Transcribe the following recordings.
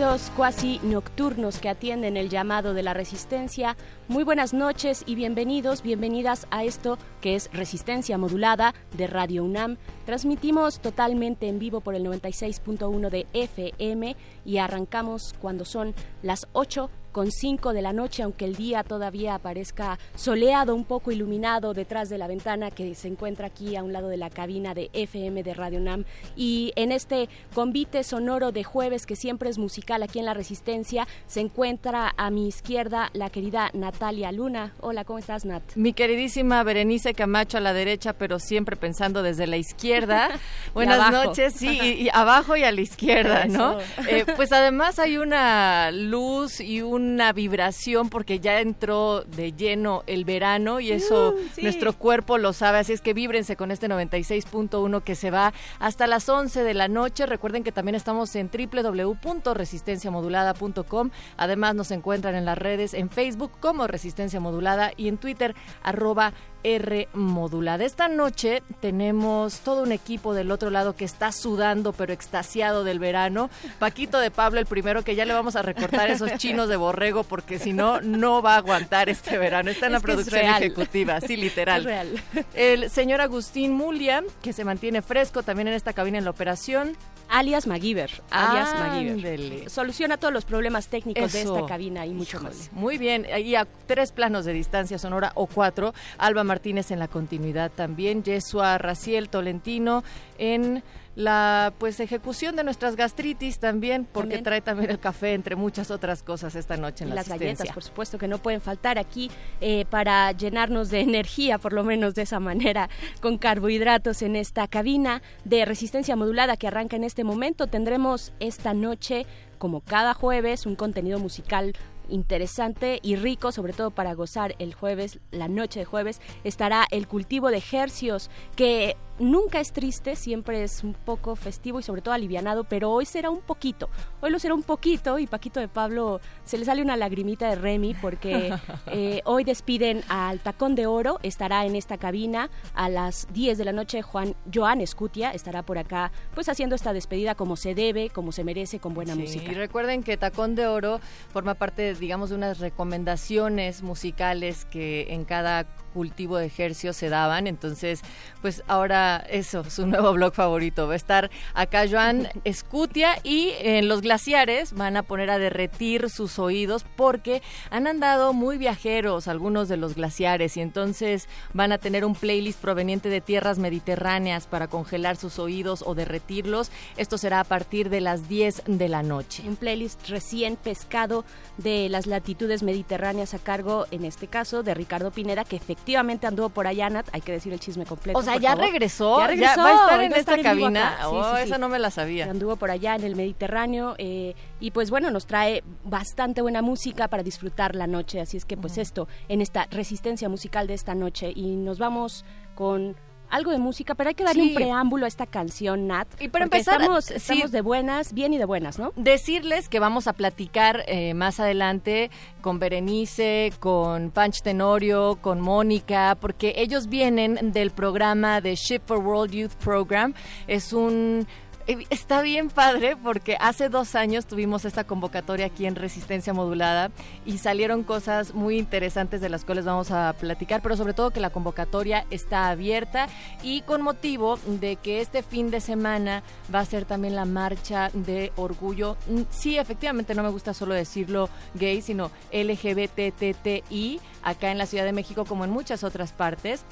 Oídos cuasi nocturnos que atienden el llamado de la resistencia. Muy buenas noches y bienvenidos, bienvenidas a esto que es Resistencia Modulada de Radio UNAM. Transmitimos totalmente en vivo por el 96.1 de FM y arrancamos cuando son las 8 con 5 de la noche, aunque el día todavía aparezca soleado, un poco iluminado detrás de la ventana que se encuentra aquí a un lado de la cabina de FM de Radio NAM. Y en este convite sonoro de jueves, que siempre es musical aquí en La Resistencia, se encuentra a mi izquierda la querida Natalia Luna. Hola, ¿cómo estás, Nat? Mi queridísima Berenice Camacho a la derecha, pero siempre pensando desde la izquierda. Buenas noches, sí, y, y abajo y a la izquierda, ¿no? Eh, pues además hay una luz y un una vibración porque ya entró de lleno el verano y eso Uh, sí. nuestro cuerpo lo sabe, así es que víbrense con este 96.1 que se va hasta las 11 de la noche. Recuerden que también estamos en www.resistenciamodulada.com. Además nos encuentran en las redes en Facebook como Resistencia Modulada y en Twitter arroba R modulada. Esta noche tenemos todo un equipo del otro lado que está sudando pero extasiado del verano. Paquito de Pablo, el primero que ya le vamos a recortar esos chinos de borrego porque si no, no va a aguantar este verano. Está en la Es producción ejecutiva, sí, literal. Es real. El señor Agustín Mulia, que se mantiene fresco también en esta cabina en la operación. Alias MacGyver. Alias MacGyver. Soluciona todos los problemas técnicos de esta cabina y mucho Híjole, más. Muy bien, y a tres planos de distancia sonora o cuatro. Alba Martínez en la continuidad también. Yesua Raciel Tolentino en la pues ejecución de nuestras gastritis también, porque También. trae también el café, entre muchas otras cosas, esta noche en Y la las galletas, por supuesto, que no pueden faltar aquí eh, para llenarnos de energía, por lo menos de esa manera, con carbohidratos en esta cabina de resistencia modulada que arranca en este momento. Tendremos esta noche, como cada jueves, un contenido musical interesante y rico, sobre todo para gozar el jueves, la noche de jueves, estará el cultivo de hercios, que nunca es triste, siempre es un poco festivo y sobre todo alivianado, pero hoy será un poquito, hoy lo será un poquito y Paquito de Pablo se le sale una lagrimita de Remy porque eh, hoy despiden al Tacón de Oro, estará en esta cabina a las 10 de la noche Juan Joan Escutia, estará por acá pues haciendo esta despedida como se debe, como se merece, con buena Sí, música. Y recuerden que Tacón de Oro forma parte, digamos, de unas recomendaciones musicales que en cada cultivo de ejercicio se daban. Entonces, pues ahora eso, su nuevo blog favorito. Va a estar acá Joan Escutia y en los glaciares van a poner a derretir sus oídos porque han andado muy viajeros algunos de los glaciares y entonces van a tener un playlist proveniente de tierras mediterráneas para congelar sus oídos o derretirlos. Esto será a partir de las 10 de la noche. un playlist recién pescado de las latitudes mediterráneas a cargo, en este caso, de Ricardo Pineda, que efectivamente anduvo por allá, Nat, hay que decir el chisme completo. O sea, ya favor. regresó, Ya ya, regresó, va a estar en esta cabina. Sí, Oh, sí, esa sí. no me la sabía. anduvo por allá en el Mediterráneo eh, y pues bueno, nos trae bastante buena música para disfrutar la noche, así es que pues esto, en esta resistencia musical de esta noche y nos vamos con algo de música, pero hay que darle Sí. un preámbulo a esta canción, Nat. Y para empezar, estamos, sí. de buenas, bien y de buenas, ¿no? Decirles que vamos a platicar eh, más adelante con Berenice, con Panch Tenorio, con Mónica, porque ellos vienen del programa de Ship for World Youth Program. Es un está bien padre porque hace dos años tuvimos esta convocatoria aquí en Resistencia Modulada y salieron cosas muy interesantes de las cuales vamos a platicar, pero sobre todo que la convocatoria está abierta y con motivo de que este fin de semana va a ser también la marcha de orgullo. Mm, sí, efectivamente no me gusta solo decirlo gay, sino LGBTTI acá en la Ciudad de México como en muchas otras partes.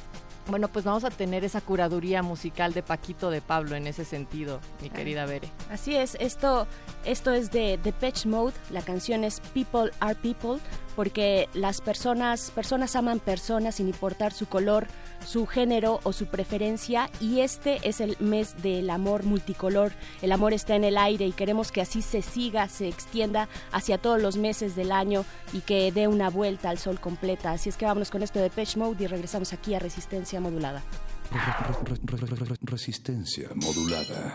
Bueno, pues vamos a tener esa curaduría musical de Paquito de Pablo en ese sentido, mi querida Bere. Así es, esto, esto es de Depeche Mode, la canción es People Are People, porque las personas, personas aman personas sin importar su color, su género o su preferencia y este es el mes del amor multicolor. El amor está en el aire y queremos que así se siga, se extienda hacia todos los meses del año y que dé una vuelta al sol completa. Así es que vámonos con esto de Pitch Mode y regresamos aquí a Resistencia Modulada. Resistencia modulada.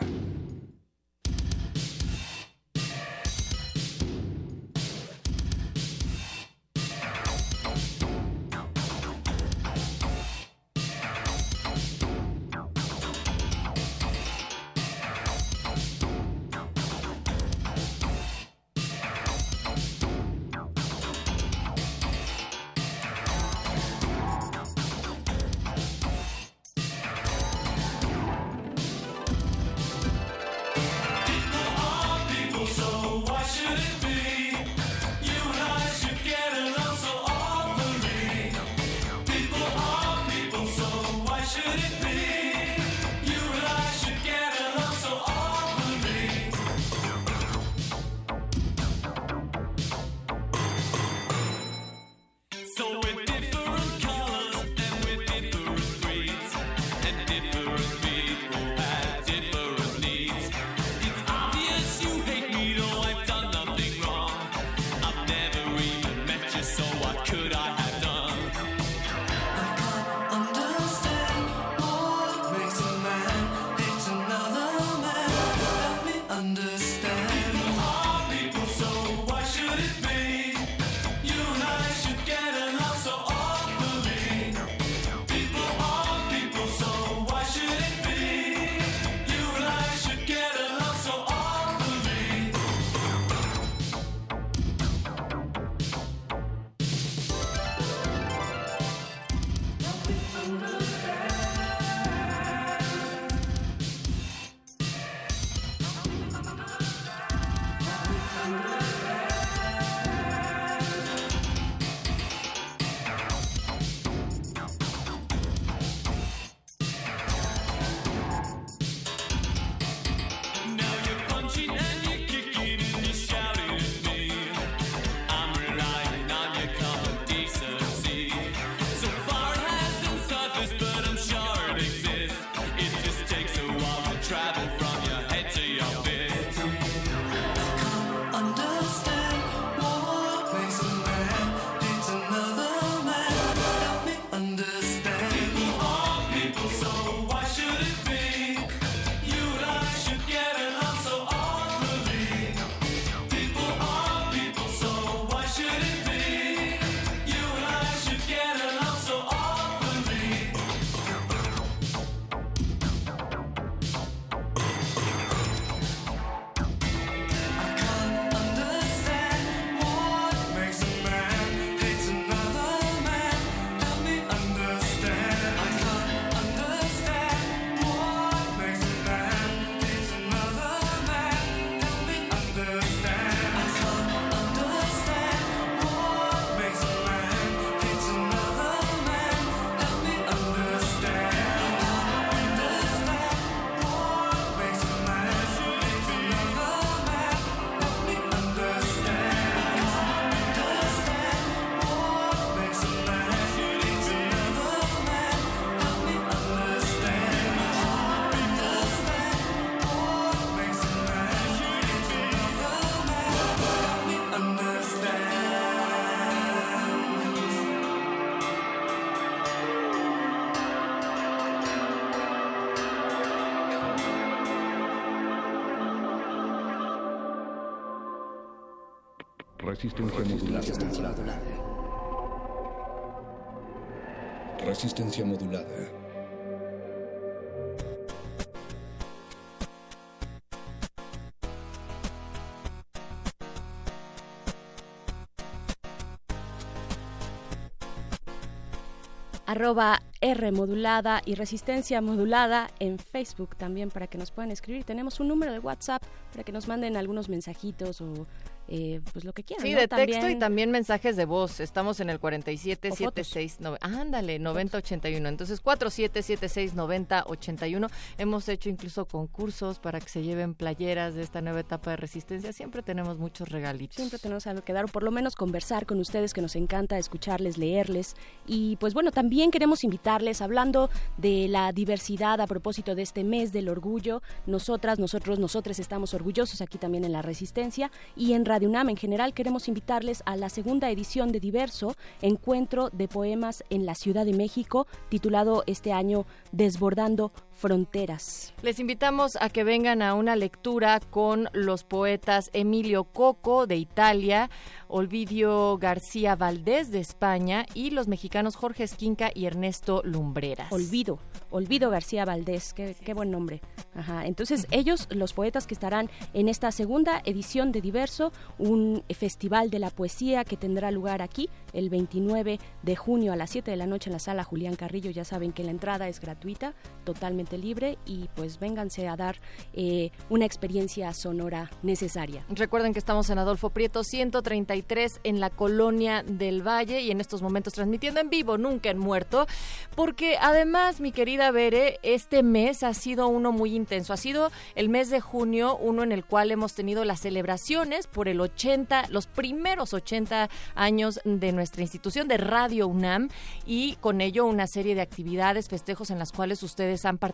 Arroba R modulada y resistencia modulada en Facebook también para que nos puedan escribir. Tenemos un número de WhatsApp para que nos manden algunos mensajitos o eh, pues lo que quieran. Sí, ¿no? de texto y También- también mensajes de voz. Estamos en el 477690. Ándale, 9081. Entonces, 47769081. Hemos hecho incluso concursos para que se lleven playeras de esta nueva etapa de resistencia. Siempre tenemos muchos regalitos. Siempre tenemos algo que dar, o por lo menos conversar con ustedes, que nos encanta escucharles, leerles. Y pues bueno, también queremos invitarles, hablando de la diversidad a propósito de este mes del orgullo, nosotras, nosotros, nosotros estamos orgullosos aquí también en la Resistencia y en Radio UNAM. En general queremos invitarles a la segunda edición de Diverso, Encuentro de Poemas en la Ciudad de México, titulado este año Desbordando Fronteras. Les invitamos a que vengan a una lectura con los poetas Emilio Coco de Italia, Olvidio García Valdés de España y los mexicanos Jorge Esquinca y Ernesto Lumbreras. Olvido, Olvido García Valdés, qué, qué buen nombre. Ajá. Entonces, ellos, los poetas que estarán en esta segunda edición de Diverso, un festival de la poesía que tendrá lugar aquí el 29 de junio a las 7 de la noche en la sala Julián Carrillo. Ya saben que la entrada es gratuita, totalmente libre y pues vénganse a dar eh, una experiencia sonora necesaria. Recuerden que estamos en Adolfo Prieto 133 en la colonia del Valle y en estos momentos transmitiendo en vivo, nunca en muerto, porque además, mi querida Bere, este mes ha sido uno muy intenso. Ha sido el mes de junio, uno en el cual hemos tenido las celebraciones por el 80, los primeros 80 años de nuestra institución de Radio UNAM y con ello una serie de actividades, festejos en las cuales ustedes han participado,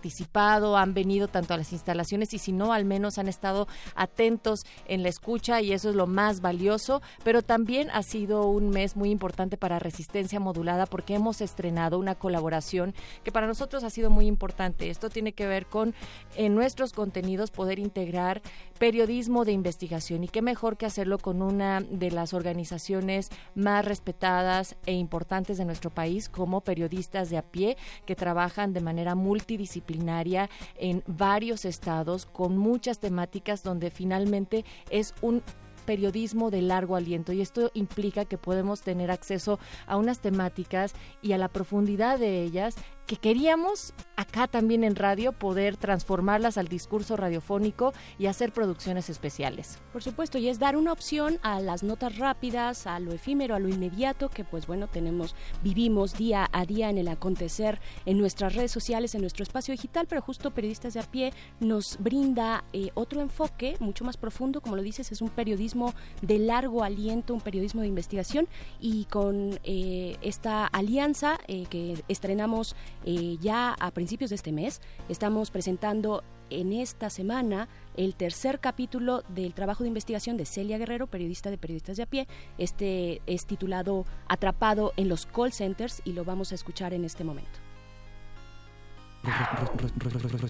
han venido tanto a las instalaciones y si no, al menos han estado atentos en la escucha y eso es lo más valioso, pero también ha sido un mes muy importante para Resistencia Modulada porque hemos estrenado una colaboración que para nosotros ha sido muy importante. Esto tiene que ver con en nuestros contenidos poder integrar periodismo de investigación y qué mejor que hacerlo con una de las organizaciones más respetadas e importantes de nuestro país como periodistas de a pie que trabajan de manera multidisciplinaria en varios estados con muchas temáticas donde finalmente es un periodismo de largo aliento. Y esto implica que podemos tener acceso a unas temáticas y a la profundidad de ellas que queríamos acá también en radio poder transformarlas al discurso radiofónico y hacer producciones especiales. Por supuesto, y es dar una opción a las notas rápidas, a lo efímero, a lo inmediato que pues bueno, tenemos, vivimos día a día en el acontecer en nuestras redes sociales, en nuestro espacio digital, pero justo Periodistas de a pie nos brinda eh, otro enfoque mucho más profundo, como lo dices, es un periodismo de largo aliento, un periodismo de investigación y con eh, esta alianza eh, que estrenamos eh, ya a principios de este mes, estamos presentando en esta semana el tercer capítulo del trabajo de investigación de Celia Guerrero, periodista de Periodistas de a pie. Este es titulado Atrapado en los call centers y lo vamos a escuchar en este momento.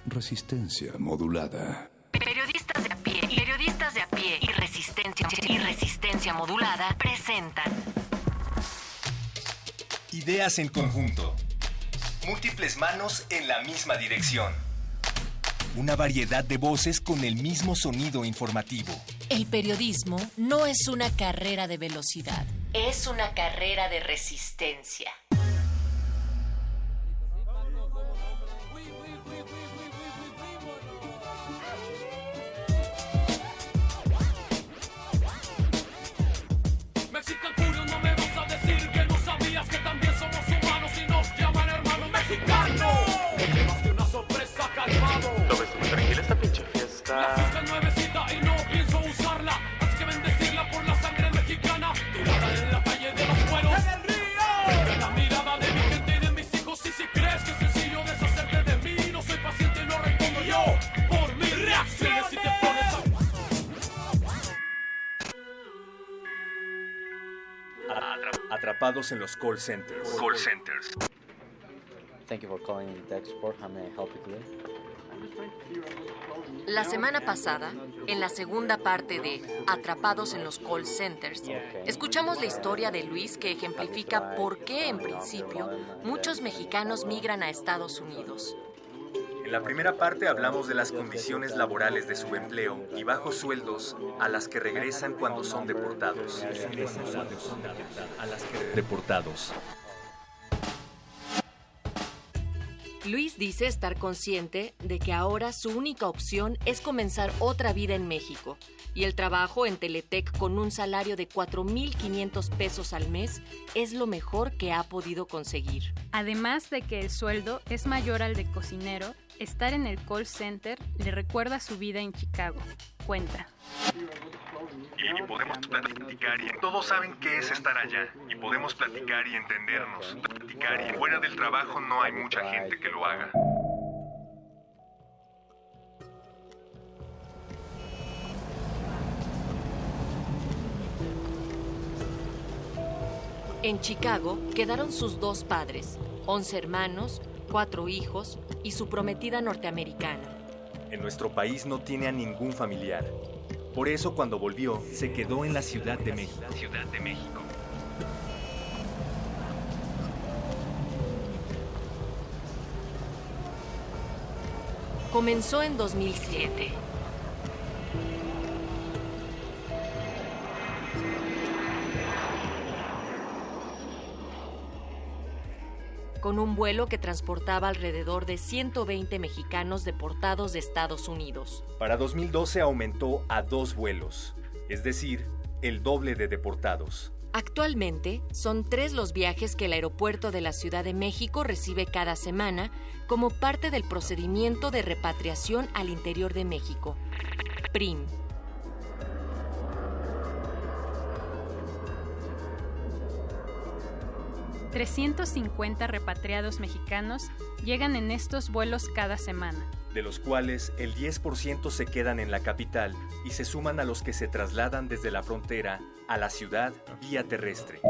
Resistencia modulada. Periodistas de a pie, periodistas de a pie y resistencia y resistencia modulada presentan Ideas en conjunto. Múltiples manos en la misma dirección. Una variedad de voces con el mismo sonido informativo. El periodismo no es una carrera de velocidad, es una carrera de resistencia. La fiesta? fiesta es nuevecita y no pienso usarla. Así que bendecirla por la sangre mexicana. Tirada en la calle de los pueblos. ¡En el río! La mirada de mi gente y de mis hijos. Y si crees que es sencillo deshacerte de mí, no soy paciente y no respondo yo. Por mi reacción. Si te pones a Atrapados en los call centers. Call centers. Thank you for calling the export. How may I help you today? La semana pasada, en la segunda parte de Atrapados en los call centers, escuchamos la historia de Luis que ejemplifica por qué, en principio, muchos mexicanos migran a Estados Unidos. En la primera parte hablamos de las condiciones laborales de su empleo y bajos sueldos a las que regresan cuando son deportados. Deportados. Luis dice estar consciente de que ahora su única opción es comenzar otra vida en México y el trabajo en Teletec con un salario de 4.500 pesos al mes es lo mejor que ha podido conseguir. Además de que el sueldo es mayor al de cocinero, estar en el call center le recuerda su vida en Chicago. Cuenta. Y podemos platicar y todos saben qué es estar allá y podemos platicar y entendernos, platicar y fuera del trabajo no hay mucha gente que lo haga. En Chicago quedaron sus dos padres, 11 hermanos, cuatro hijos y su prometida norteamericana. En nuestro país no tiene a ningún familiar. Por eso cuando volvió, se quedó en la Ciudad de México. Ciudad de México. Comenzó en 2007. Con un vuelo que transportaba alrededor de 120 mexicanos deportados de Estados Unidos. Para 2012 aumentó a dos vuelos, es decir, el doble de deportados. Actualmente son tres los viajes que el aeropuerto de la Ciudad de México recibe cada semana como parte del procedimiento de repatriación al interior de México. PRIM. 350 repatriados mexicanos llegan en estos vuelos cada semana. De los cuales el 10% se quedan en la capital y se suman a los que se trasladan desde la frontera a la ciudad vía terrestre.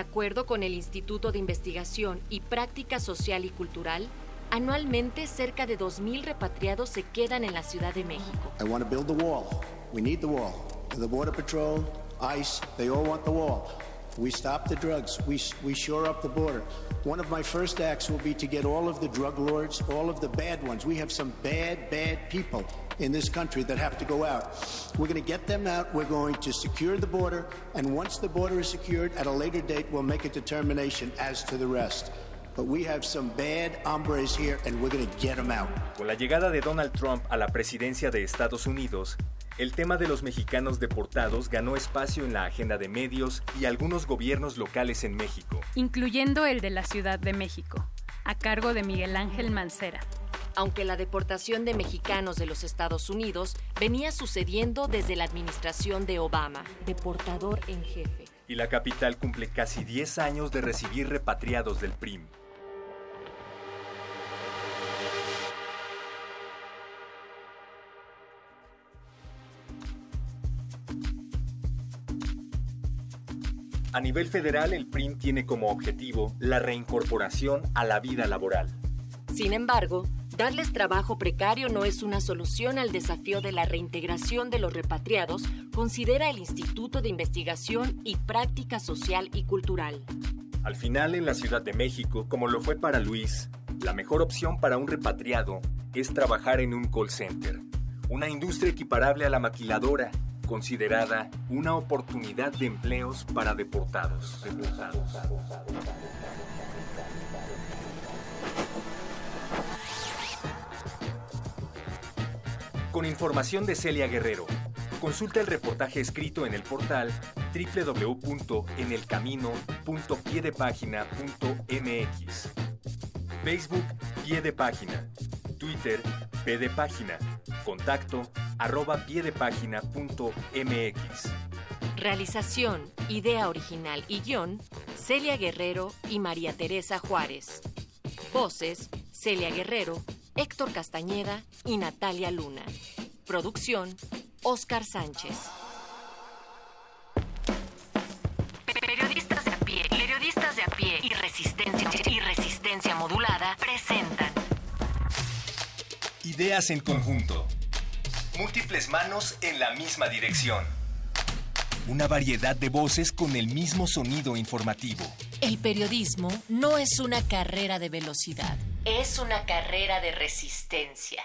Acuerdo con el Instituto de Investigación y Práctica Social y Cultural, anualmente cerca de 2.000 repatriados se quedan en la Ciudad de México. I want to build the wall. We need the wall. The Border Patrol, ICE, they all want the wall. We stop the drugs. We, we shore up the border. One of my first acts will be to get all of the drug lords, all of the bad ones. We have some bad, bad people in this country that have to go out. We're going to get them out. We're going to secure the border. And once the border is secured, at a later date, we'll make a determination as to the rest. But we have some bad hombres here, and we're going to get them out. Con la llegada de Donald Trump a la presidencia de Estados Unidos, el tema de los mexicanos deportados ganó espacio en la agenda de medios y algunos gobiernos locales en México. incluyendo el de la Ciudad de México, a cargo de Miguel Ángel Mancera. Aunque la deportación de mexicanos de los Estados Unidos venía sucediendo desde la administración de Obama, deportador en jefe. Y la capital cumple casi 10 años de recibir repatriados del PRIM. A nivel federal, el PRIM tiene como objetivo la reincorporación a la vida laboral. Sin embargo, darles trabajo precario no es una solución al desafío de la reintegración de los repatriados, considera el Instituto de Investigación y Práctica Social y Cultural. Al final, en la Ciudad de México, como lo fue para Luis, la mejor opción para un repatriado es trabajar en un call center, una industria equiparable a la maquiladora, considerada una oportunidad de empleos para deportados. Con información de Celia Guerrero. Consulta el reportaje escrito en el portal www.enelcamino.piedepagina.mx. Facebook Pie de Página. Twitter P de Página. Contacto arroba piedepagina.mx. Realización, idea original y guion, Celia Guerrero y María Teresa Juárez. Voces, Celia Guerrero, Héctor Castañeda y Natalia Luna. Producción, Oscar Sánchez. Periodistas de a pie, periodistas de a pie y resistencia, y resistencia modulada presentan Ideas en conjunto. Múltiples manos en la misma dirección. Una variedad de voces con el mismo sonido informativo. El periodismo no es una carrera de velocidad, es una carrera de resistencia.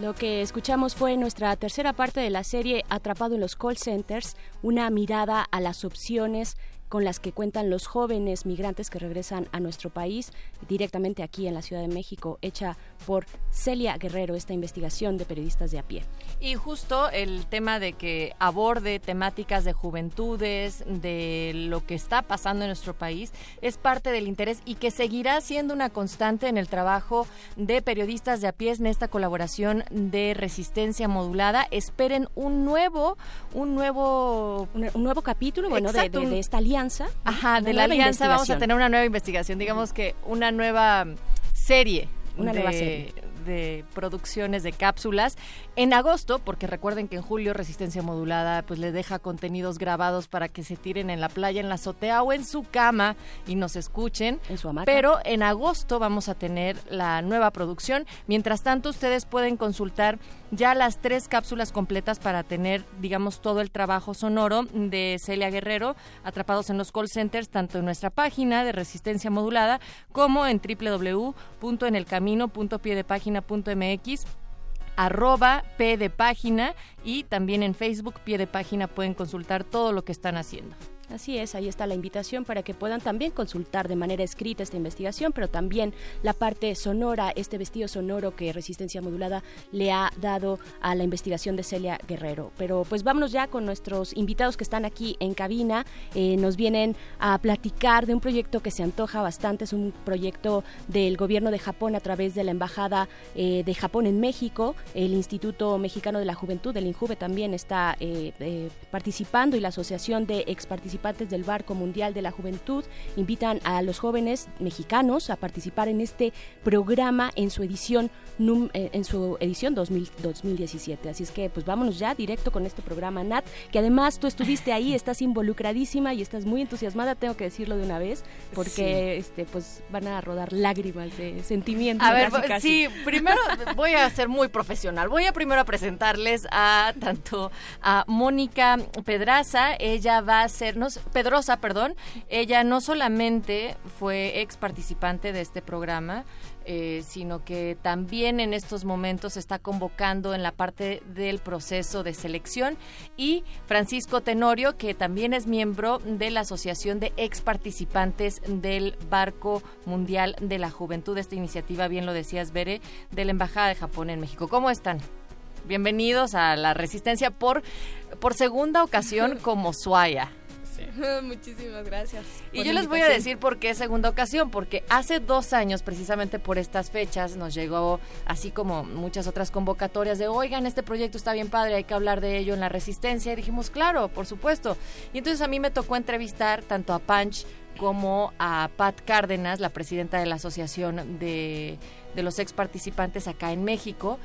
Lo que escuchamos fue nuestra tercera parte de la serie Atrapado en los call centers, una mirada a las opciones con las que cuentan los jóvenes migrantes que regresan a nuestro país, directamente aquí en la Ciudad de México, hecha por Celia Guerrero, esta investigación de periodistas de a pie. Y justo el tema de que aborde temáticas de juventudes, de lo que está pasando en nuestro país, es parte del interés y que seguirá siendo una constante en el trabajo de periodistas de a pie en esta colaboración de resistencia modulada. Esperen un nuevo, un nuevo, un, nuevo capítulo, bueno, de, Exacto, de- un- de esta alianza. Ajá, de la alianza vamos a tener una nueva investigación, digamos que una nueva serie. Una de, nueva serie. De producciones de cápsulas en agosto, porque recuerden que en julio Resistencia Modulada pues les deja contenidos grabados para que se tiren en la playa, en la azotea o en su cama y nos escuchen. En su hamaca. Pero en agosto vamos a tener la nueva producción. Mientras tanto, ustedes pueden consultar ya las tres cápsulas completas para tener, digamos, todo el trabajo sonoro de Celia Guerrero, atrapados en los call centers, tanto en nuestra página de Resistencia Modulada como en www.enelcamino.piedepagina.mx arroba P de página y también en Facebook Pie de Página pueden consultar todo lo que están haciendo. Así es, ahí está la invitación para que puedan también consultar de manera escrita esta investigación, pero también la parte sonora, este vestido sonoro que Resistencia Modulada le ha dado a la investigación de Celia Guerrero. Pero pues vámonos ya con nuestros invitados que están aquí en cabina. Eh, nos vienen a platicar de un proyecto que se antoja bastante, es un proyecto del gobierno de Japón a través de la Embajada eh, de Japón en México, el Instituto Mexicano de la Juventud, el INJUVE también está eh, participando y la Asociación de Ex Participantes del Barco Mundial de la Juventud invitan a los jóvenes mexicanos a participar en este programa en su edición eh, en su edición 2000 2017. Así es que pues vámonos ya directo con este programa Nat, que además tú estuviste ahí, estás involucradísima y estás muy entusiasmada, tengo que decirlo de una vez, porque este pues van a rodar lágrimas de sentimiento. A ver, casi, casi. sí, primero voy a ser muy profesional. Voy a primero a presentarles a tanto a Mónica Pedraza, ella va a ser, Pedrosa, perdón, ella no solamente fue ex participante de este programa, eh, sino que también en estos momentos está convocando en la parte del proceso de selección y Francisco Tenorio, que también es miembro de la Asociación de Ex Participantes del Barco Mundial de la Juventud, esta iniciativa, bien lo decías, Bere, de la Embajada de Japón en México. ¿Cómo están? Bienvenidos a la Resistencia por, por segunda ocasión como Suaya. Muchísimas gracias. Y yo les voy a decir por qué segunda ocasión, porque hace dos años, precisamente por estas fechas, nos llegó, así como muchas otras convocatorias, de, oigan, este proyecto está bien padre, hay que hablar de ello en la resistencia. Y dijimos, claro, por supuesto. Y entonces a mí me tocó entrevistar tanto a Punch como a Pat Cárdenas, la presidenta de la Asociación de, de los ex participantes acá en México.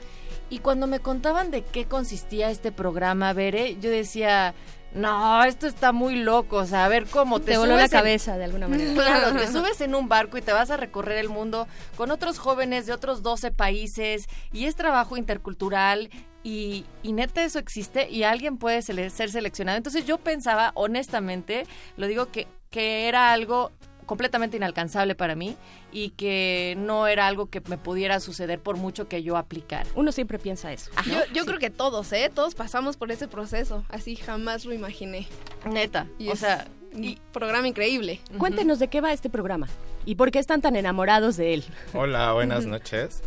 Y cuando me contaban de qué consistía este programa, Bere, yo decía, no, esto está muy loco, o sea, a ver cómo te, Te voló la en- cabeza de alguna manera. Claro, te subes en un barco y te vas a recorrer el mundo con otros jóvenes de otros 12 países y es trabajo intercultural y, y neta eso existe y alguien puede ser seleccionado. Entonces yo pensaba, honestamente, lo digo que, que era algo completamente inalcanzable para mí y que no era algo que me pudiera suceder por mucho que yo aplicara. Uno siempre piensa eso. Yo, yo creo que todos, ¿eh? Todos pasamos por ese proceso. Así jamás lo imaginé. Neta, Y o es sea, un programa increíble. Cuéntenos de qué va este programa y por qué están tan enamorados de él. Hola, buenas noches.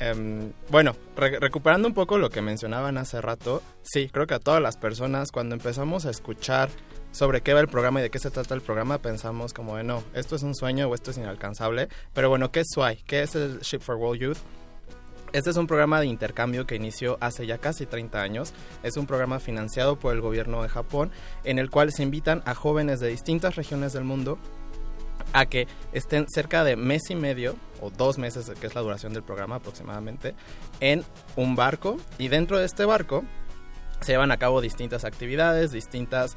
Em, bueno, re- recuperando un poco lo que mencionaban hace rato, sí, creo que a todas las personas cuando empezamos a escuchar sobre qué va el programa y de qué se trata el programa, pensamos como de no, esto es un sueño o esto es inalcanzable. Pero bueno, ¿qué es SWAI? ¿Qué es el Ship for World Youth? Este es un programa de intercambio que inició hace ya casi 30 años. Es un programa financiado por el gobierno de Japón en el cual se invitan a jóvenes de distintas regiones del mundo a que estén cerca de mes y medio o dos meses, que es la duración del programa aproximadamente, en un barco y dentro de este barco se llevan a cabo distintas actividades, distintas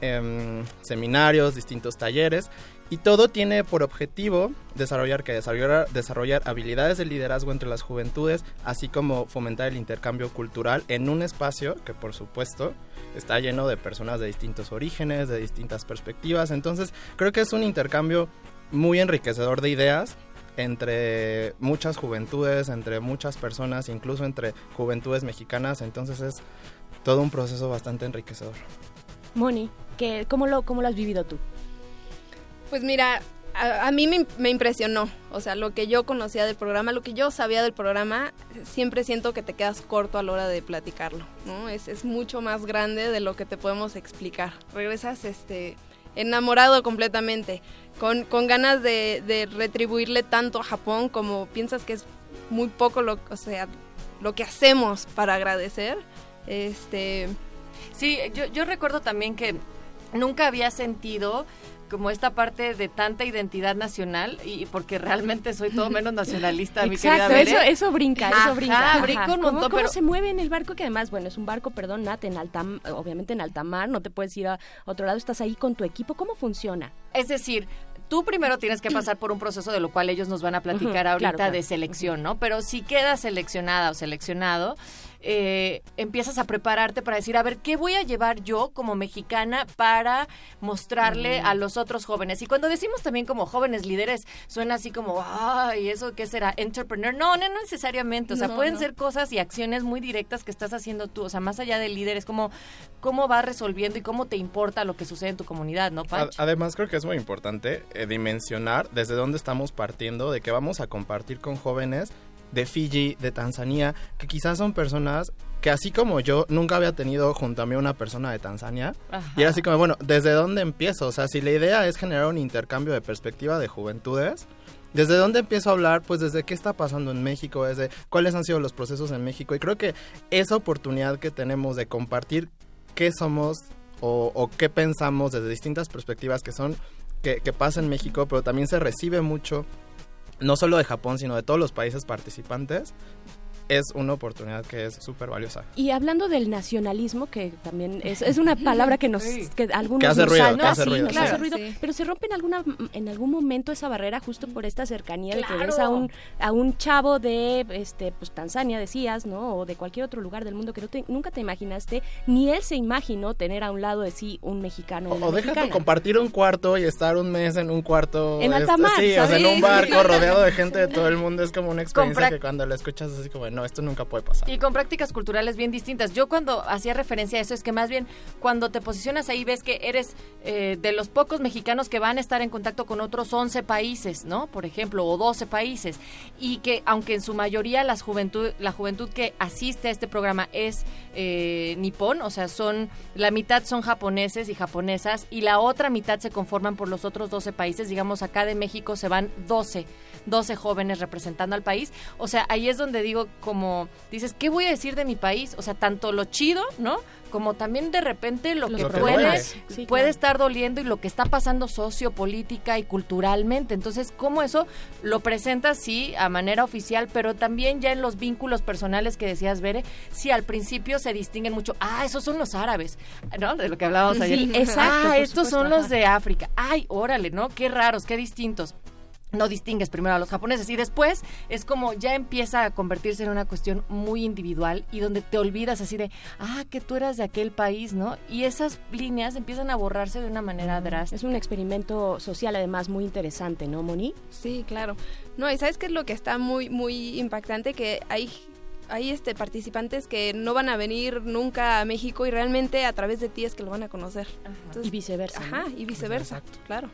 em, seminarios, distintos talleres y todo tiene por objetivo desarrollar que desarrollar, desarrollar habilidades de liderazgo entre las juventudes, así como fomentar el intercambio cultural en un espacio que por supuesto está lleno de personas de distintos orígenes, de distintas perspectivas. Entonces creo que es un intercambio muy enriquecedor de ideas entre muchas juventudes, entre muchas personas, incluso entre juventudes mexicanas. Entonces es todo un proceso bastante enriquecedor. Moni, ¿qué, cómo, lo, ¿cómo lo has vivido tú? Pues mira, a, a mí me, me impresionó. O sea, lo que yo conocía del programa, lo que yo sabía del programa, siempre siento que te quedas corto a la hora de platicarlo, ¿no? Es, es mucho más grande de lo que te podemos explicar. Regresas este, enamorado completamente, con, con ganas de, de retribuirle tanto a Japón como piensas que es muy poco lo, o sea, lo que hacemos para agradecer. Este, Sí, yo, yo recuerdo también que nunca había sentido como esta parte de tanta identidad nacional y porque realmente soy todo menos nacionalista, mi querida Exacto, Bere. eso, eso brinca, eso brinca. brinco un ¿Cómo, montón, cómo pero- se mueve en el barco? Que además, bueno, es un barco, perdón, Nat, en alta, obviamente en alta mar, no te puedes ir a otro lado, estás ahí con tu equipo. ¿Cómo funciona? Es decir, tú primero tienes que pasar por un proceso de lo cual ellos nos van a platicar ahorita claro, claro. de selección, ¿no? Pero si quedas seleccionada o seleccionado, eh, empiezas a prepararte para decir, a ver, ¿qué voy a llevar yo como mexicana para mostrarle Mm. a los otros jóvenes? Y cuando decimos también como jóvenes líderes, suena así como, ay, ¿eso qué será? ¿Entrepreneur? No, no necesariamente. O sea, No, pueden no. ser cosas y acciones muy directas que estás haciendo tú. O sea, más allá del líder, es como cómo vas resolviendo y cómo te importa lo que sucede en tu comunidad, ¿no, Pach? Además creo que es muy importante eh, dimensionar desde dónde estamos partiendo, de que vamos a compartir con jóvenes de Fiji, de Tanzania, que quizás son personas que así como yo nunca había tenido junto a mí una persona de Tanzania. Ajá. Y era así como, bueno, ¿desde dónde empiezo? O sea, si la idea es generar un intercambio de perspectiva de juventudes, ¿desde dónde empiezo a hablar? Pues desde qué está pasando en México, desde cuáles han sido los procesos en México. Y creo que esa oportunidad que tenemos de compartir qué somos o, o qué pensamos desde distintas perspectivas que son, que, que pasa en México, pero también se recibe mucho, no solo de Japón, sino de todos los países participantes, es una oportunidad que es súper valiosa. Y hablando del nacionalismo, que también es, es una palabra que nos Sí. que algunos Que hace nos ruido, que hace sí, ruido, nos sí. hace ruido, Sí. pero se rompe en alguna en algún momento esa barrera justo por esta cercanía de que ves a un a un chavo de este pues Tanzania decías, ¿no? O de cualquier otro lugar del mundo que no te- nunca te imaginaste, ni él se imaginó tener a un lado de sí un mexicano O, o déjate mexicana. compartir un cuarto y estar un mes en un cuarto. En alta este, mar, Sí, o sea, en un barco rodeado de gente de todo el mundo es como una experiencia que cuando la escuchas así como, no, esto nunca puede pasar. Y con prácticas culturales bien distintas. Yo cuando hacía referencia a eso es que más bien cuando te posicionas ahí ves que eres eh, de los pocos mexicanos que van a estar en contacto con otros 11 países, ¿no? Por ejemplo, o 12 países. Y que aunque en su mayoría las juventud, la juventud que asiste a este programa es eh, nipón, o sea, son la mitad son japoneses y japonesas y la otra mitad se conforman por los otros 12 países. Digamos, acá de México se van 12 12 jóvenes representando al país. O sea, ahí es donde digo, como dices, ¿qué voy a decir de mi país? O sea, tanto lo chido, ¿no? Como también de repente lo que problemas. puede, Sí, puede claro. estar doliendo y lo que está pasando sociopolítica y culturalmente. Entonces, ¿cómo eso lo presentas, sí, a manera oficial, pero también ya en los vínculos personales que decías, Bere, sí, al principio se distinguen mucho. Ah, esos son los árabes, ¿no? De lo que hablábamos Sí, ayer. exacto, Ah, estos son los de África. Ay, órale, ¿no? Qué raros, qué distintos no distingues primero a los japoneses y después es como ya empieza a convertirse en una cuestión muy individual y donde te olvidas así de, ah, que tú eras de aquel país, ¿no? Y esas líneas empiezan a borrarse de una manera drástica. Es un experimento social además muy interesante, ¿no, Moni? Sí, claro. No, y sabes qué es lo que está muy, muy impactante, que hay hay este participantes que no van a venir nunca a México y realmente a través de ti es que lo van a conocer. Entonces, Y viceversa. ¿no? Ajá, y viceversa, claro.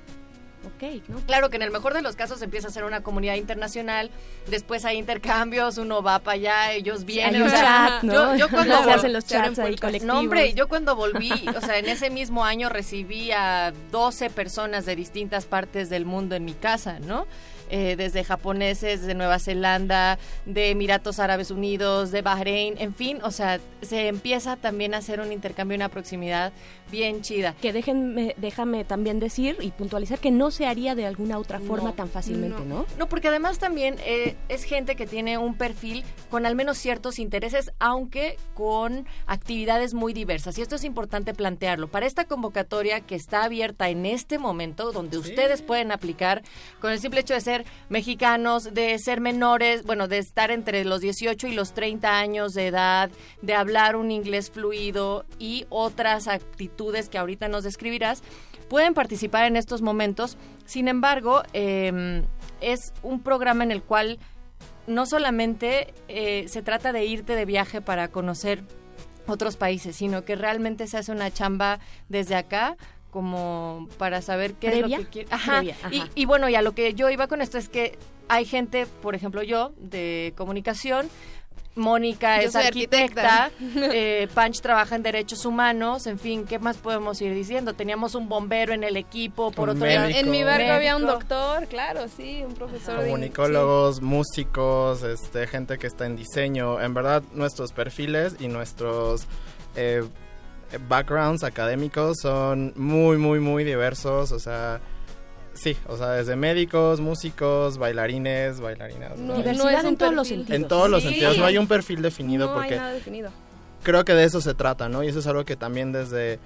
Ok, ¿no? Claro que en el mejor de los casos empieza a ser una comunidad internacional, después hay intercambios, uno va para allá, ellos vienen. hay un o sea, chat, ¿no? yo, yo cuando Se hacen los chats ahí puertas. colectivos. No, hombre, yo cuando volví, o sea, en ese mismo año recibí a 12 personas de distintas partes del mundo en mi casa, ¿no? Eh, desde japoneses, de Nueva Zelanda, de Emiratos Árabes Unidos, de Bahrein, en fin, o sea, se empieza también a hacer un intercambio, una proximidad bien chida. Que déjenme, déjame también decir y puntualizar que no se haría de alguna otra forma No, tan fácilmente, ¿no? No, porque además también eh, es gente que tiene un perfil con al menos ciertos intereses, aunque con actividades muy diversas. Y esto es importante plantearlo. Para esta convocatoria que está abierta en este momento, donde ustedes pueden aplicar con el simple hecho de ser mexicanos, de ser menores, bueno, de estar entre los 18 y los 30 años de edad, de hablar un inglés fluido y otras actitudes que ahorita nos describirás, pueden participar en estos momentos. Sin embargo, eh, es un programa en el cual no solamente eh, se trata de irte de viaje para conocer otros países, sino que realmente se hace una chamba desde acá como para saber qué ¿Previa? es lo que quiere. Ajá. Previa, ajá. Y, y bueno, y a lo que yo iba con esto es que hay gente, por ejemplo yo, de comunicación, Mónica Yo es arquitecta, arquitecta. eh, Punch trabaja en derechos humanos, en fin, ¿qué más podemos ir diciendo? Teníamos un bombero en el equipo, por Un otro lado. médico. En mi barco había un Médico. doctor, claro, sí, un profesor. de- comunicólogos, músicos, este, gente que está en diseño. En verdad, nuestros perfiles y nuestros eh, backgrounds académicos son muy, muy, muy diversos. O sea, sí, o sea, desde médicos, músicos, bailarines, bailarinas. No, Diversidad no es en todos los sentidos. En todos los Sí. sentidos, no hay un perfil definido no porque hay nada definido. creo que de eso se trata, ¿no? Y eso es algo que también desde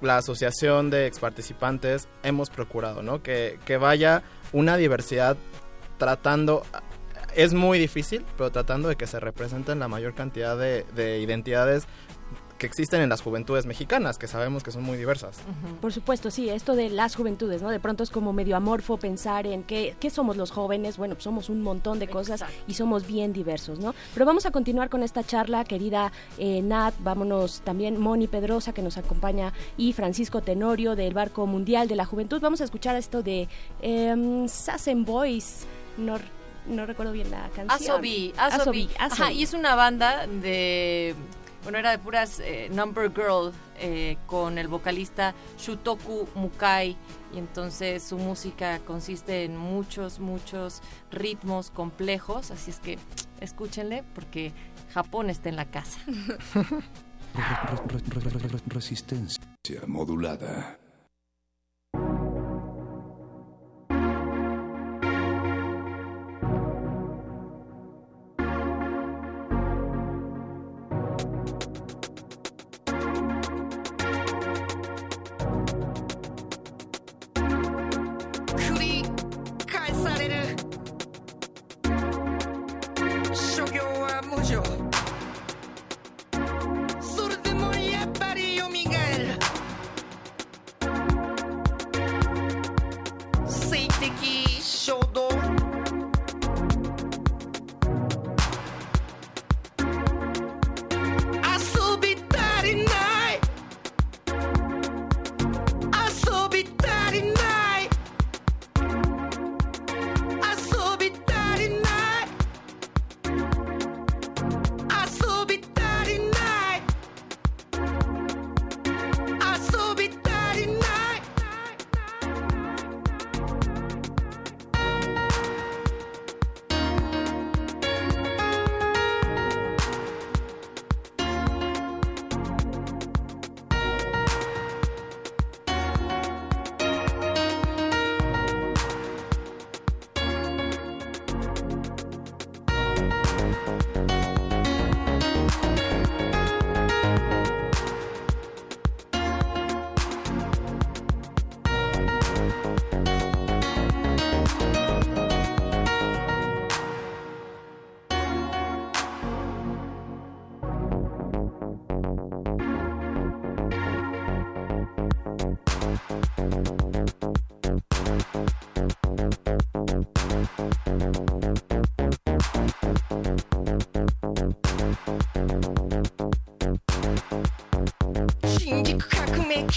la asociación de exparticipantes hemos procurado, ¿no? Que, que vaya una diversidad tratando, es muy difícil, pero tratando de que se representen la mayor cantidad de, de identidades que existen en las juventudes mexicanas, que sabemos que son muy diversas. Por supuesto, sí, esto de las juventudes, ¿no? De pronto es como medio amorfo pensar en qué, qué somos los jóvenes. Bueno, pues somos un montón de cosas y somos bien diversos, ¿no? Pero vamos a continuar con esta charla, querida eh, Nat. Vámonos también Moni Pedrosa, que nos acompaña, y Francisco Tenorio del Barco Mundial de la Juventud. Vamos a escuchar esto de eh, Sassen Boys. No, no recuerdo bien la canción. Asobi, Asobi, Asobi. Ajá, Asobi. y es una banda de, bueno, era de puras eh, Number Girl eh, con el vocalista Shutoku Mukai. Y entonces su música consiste en muchos, muchos ritmos complejos. Así es que escúchenle porque Japón está en la casa. Re- re- re- re- re- Resistencia modulada.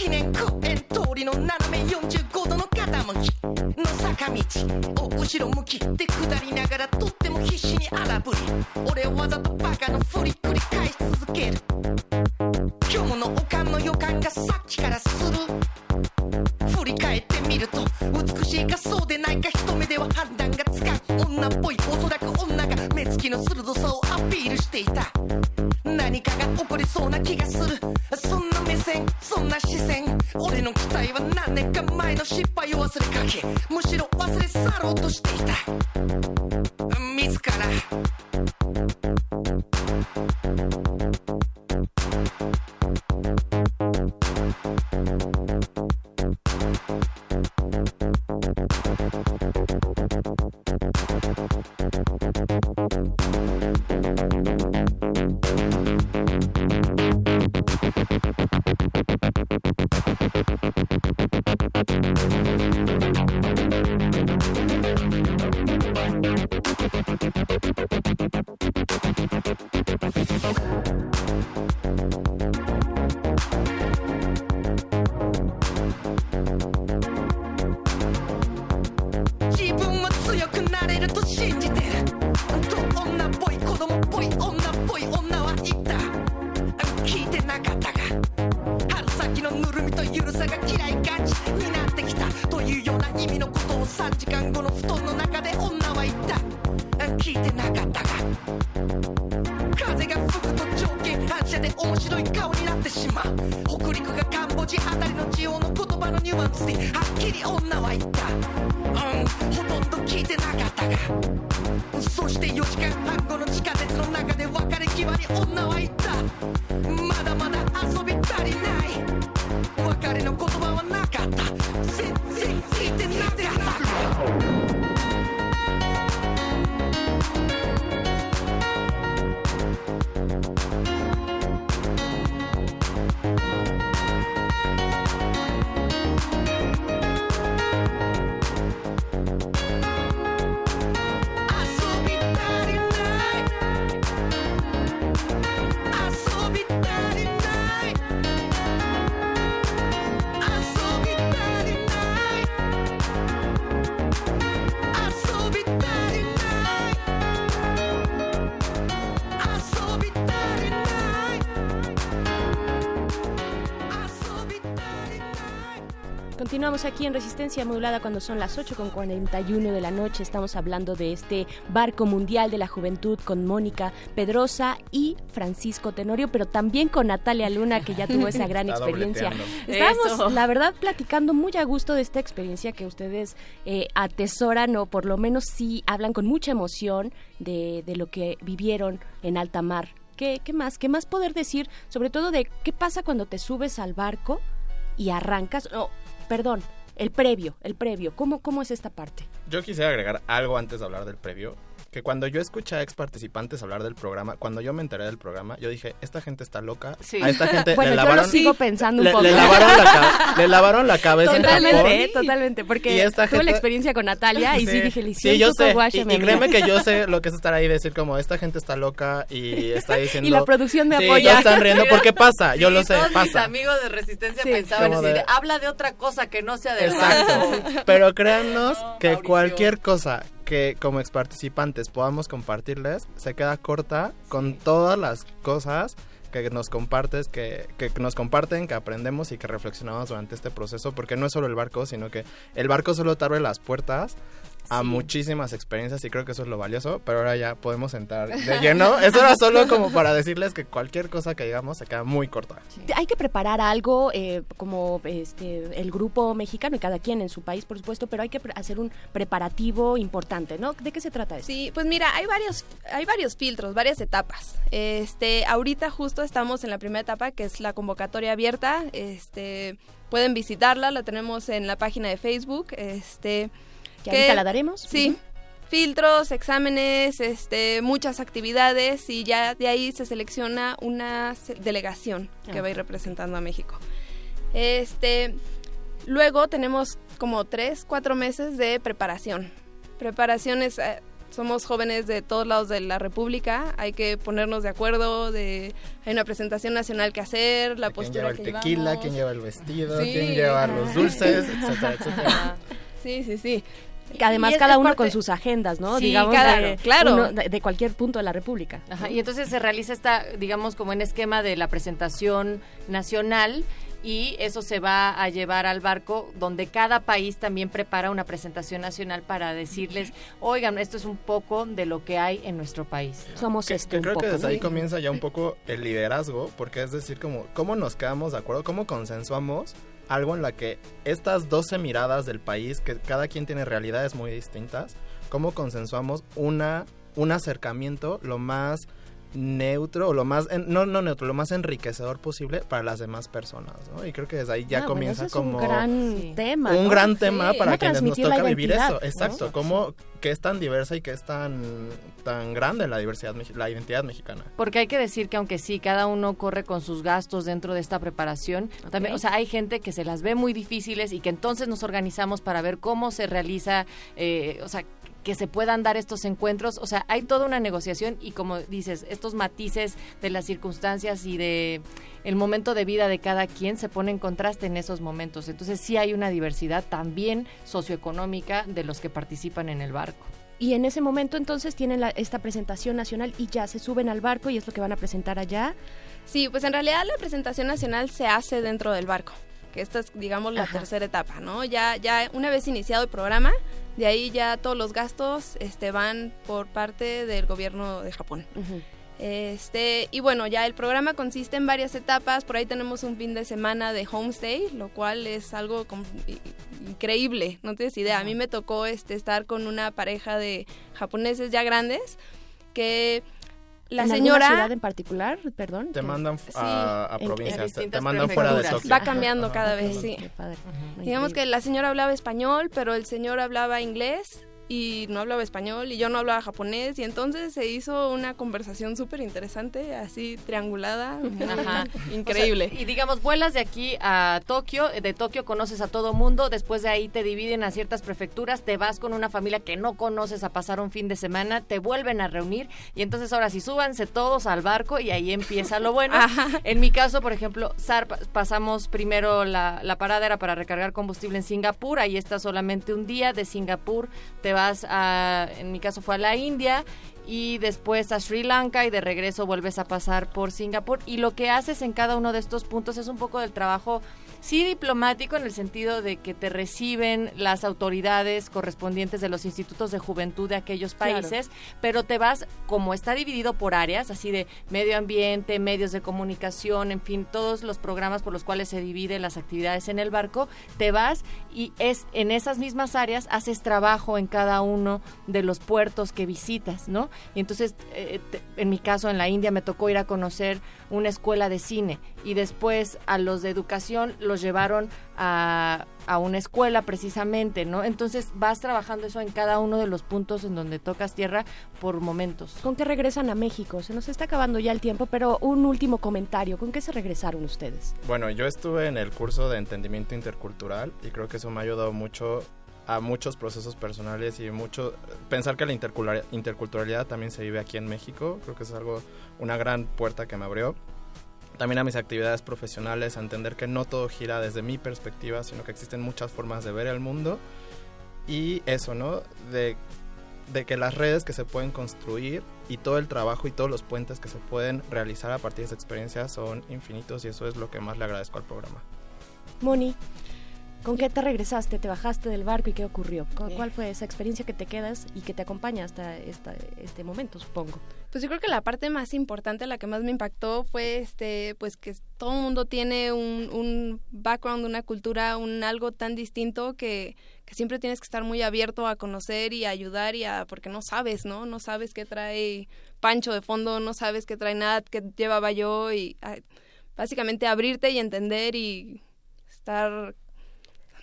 記念公園通りの斜め45度の傾きの坂道を後ろ向きで下りながら Continuamos aquí en Resistencia Modulada cuando son las 8 con 41 de la noche. Estamos hablando de este barco mundial de la juventud con Mónica Pedrosa y Francisco Tenorio, pero también con Natalia Luna, que ya tuvo esa gran Está experiencia. Eso. la verdad, platicando muy a gusto de esta experiencia que ustedes eh, atesoran o por lo menos sí hablan con mucha emoción de, de lo que vivieron en alta mar. ¿Qué, ¿Qué más? ¿Qué más poder decir? Sobre todo de qué pasa cuando te subes al barco y arrancas. No, perdón, el previo, el previo. ¿Cómo, cómo es esta parte? Yo quisiera agregar algo antes de hablar del previo. Que cuando yo escuché a ex participantes hablar del programa, cuando yo me enteré del programa, yo dije, esta gente está loca. Sí. A esta gente Bueno, le yo lo lavaron, sigo pensando un le, poco. le lavaron la, le lavaron la cabeza en Totalmente, Japón. totalmente, porque Y esta tuve la experiencia con Natalia y sí, dije, le Sí, hicieron yo sé. Y, y créeme que yo sé lo que es estar ahí y decir como, esta gente está loca y está diciendo... Y la producción me Sí, apoya. ya están riendo porque pasa, yo Sí, lo sé, todos mis pasa. amigos de Resistencia Sí. pensaban así de- de, habla de otra cosa que no sea del Exacto. barco". Pero créannos que cualquier cosa que como ex participantes podamos compartirles se queda corta con todas las cosas que nos compartes, que, que nos comparten, que aprendemos y que reflexionamos durante este proceso, porque no es solo el barco, sino que el barco solo te abre las puertas a muchísimas experiencias y creo que eso es lo valioso, pero ahora ya podemos entrar de lleno. Eso era solo como para decirles que cualquier cosa que digamos se queda muy corta. Hay que preparar algo eh, como este el grupo mexicano y cada quien en su país, por supuesto, pero hay que pre- hacer un preparativo importante, ¿no? ¿De qué se trata esto? Sí, pues mira, hay varios, hay varios filtros, varias etapas. Este, ahorita justo estamos en la primera etapa, que es la convocatoria abierta. Este, pueden visitarla, la tenemos en la página de Facebook. Este, Que ahorita la daremos. Sí. Filtros, exámenes, este, muchas actividades y ya de ahí se selecciona una delegación que va a ir representando a México. Este, luego tenemos como tres, cuatro meses de preparación. Preparaciones, eh, somos jóvenes de todos lados de la República, hay que ponernos de acuerdo, de, hay una presentación nacional que hacer, la ¿Quién postura lleva el que tequila? llevamos. ¿Quién lleva el vestido? Sí. ¿Quién lleva los dulces? Etcétera, etcétera. Sí, sí, sí. Además cada uno parte- con sus agendas, ¿no? Sí, Digamos, claro, de, claro. uno de, de cualquier punto de la República. Ajá, y entonces se realiza esta, digamos, como en esquema de la presentación nacional y eso se va a llevar al barco donde cada país también prepara una presentación nacional para decirles, oigan, esto es un poco de lo que hay en nuestro país. Somos Que, este que un creo poco, que desde ¿no? ahí comienza ya un poco el liderazgo, porque es decir, como cómo nos quedamos de acuerdo, cómo consensuamos algo en la que estas 12 miradas del país, que cada quien tiene realidades muy distintas, cómo consensuamos una, un acercamiento lo más neutro o lo más en- no no neutro lo más enriquecedor posible para las demás personas ¿no? y creo que desde ahí ya Ah, bueno, comienza ese es como un gran tema. un ¿no? gran tema para ¿Cómo quienes nos toca vivir eso no? exacto cómo que es tan diversa y que es tan tan grande la diversidad la identidad mexicana Porque hay que decir que aunque sí, cada uno corre con sus gastos dentro de esta preparación, también, o sea, hay gente que se las ve muy difíciles y que entonces nos organizamos para ver cómo se realiza, eh, o sea, que se puedan dar estos encuentros. O sea, hay toda una negociación y como dices, estos matices de las circunstancias y de el momento de vida de cada quien se pone en contraste en esos momentos. Entonces sí hay una diversidad también socioeconómica de los que participan en el barco. Y en ese momento entonces tienen la- esta presentación nacional y ya se suben al barco y es lo que van a presentar allá. Sí, pues en realidad la presentación nacional se hace dentro del barco, que esta es, digamos, la tercera etapa, ¿no? Ya, ya una vez iniciado el programa, de ahí ya todos los gastos este, van por parte del gobierno de Japón. Este, y bueno, ya el programa consiste en varias etapas, por ahí tenemos un fin de semana de homestay, lo cual es algo increíble, no tienes idea. A mí me tocó este estar con una pareja de japoneses ya grandes que la ¿En alguna señora ciudad en particular, perdón. te mandan Sí. a, provincias en te- mandan fuera de. Tokio Va cambiando cada vez, sí. qué padre. No, Digamos que la señora hablaba español, pero el señor hablaba inglés y no hablaba español y yo no hablaba japonés y entonces se hizo una conversación súper interesante, así triangulada, Ajá. increíble. O sea, y digamos, vuelas de aquí a Tokio, de Tokio conoces a todo mundo, después de ahí te dividen a ciertas prefecturas, te vas con una familia que no conoces a pasar un fin de semana, te vuelven a reunir y entonces ahora sí súbanse todos al barco y ahí empieza lo bueno. En mi caso, por ejemplo, pa- pasamos primero la, la parada era para recargar combustible en Singapur, ahí estás solamente un día, de Singapur te vas a, en mi caso fue a la India y después a Sri Lanka y de regreso vuelves a pasar por Singapur. Y lo que haces en cada uno de estos puntos es un poco del trabajo sí diplomático en el sentido de que te reciben las autoridades correspondientes de los institutos de juventud de aquellos Claro. países, pero te vas como está dividido por áreas, así de medio ambiente, medios de comunicación, en fin, todos los programas por los cuales se dividen las actividades en el barco, te vas y es en esas mismas áreas haces trabajo en cada uno de los puertos que visitas, ¿no? Y entonces, eh, te- en mi caso en la India me tocó ir a conocer una escuela de cine y después a los de educación los llevaron a, a una escuela precisamente, ¿no? Entonces vas trabajando eso en cada uno de los puntos en donde tocas tierra por momentos. ¿Con qué regresan a México? Se nos está acabando ya el tiempo, pero un último comentario. ¿Con qué se regresaron ustedes? Bueno, yo estuve en el curso de entendimiento intercultural y creo que eso me ha ayudado mucho a muchos procesos personales y mucho pensar que la intercultura- interculturalidad también se vive aquí en México, creo que es algo una gran puerta que me abrió. También a mis actividades profesionales, a entender que no todo gira desde mi perspectiva, sino que existen muchas formas de ver el mundo y eso, ¿no? De de que las redes que se pueden construir y todo el trabajo y todos los puentes que se pueden realizar a partir de esa experiencia son infinitos y eso es lo que más le agradezco al programa. Moni, ¿con qué te regresaste? ¿Te bajaste del barco y qué ocurrió? ¿Cu- ¿Cuál fue esa experiencia que te quedas y que te acompaña hasta esta- este momento, supongo? Pues yo creo que la parte más importante, la que más me impactó, fue este, pues que todo el mundo tiene un, un background, una cultura, un algo tan distinto que, que siempre tienes que estar muy abierto a conocer y a ayudar y a, porque no sabes, ¿no? No sabes qué trae Pancho de fondo, no sabes qué trae nada, qué llevaba yo y básicamente abrirte y entender y estar,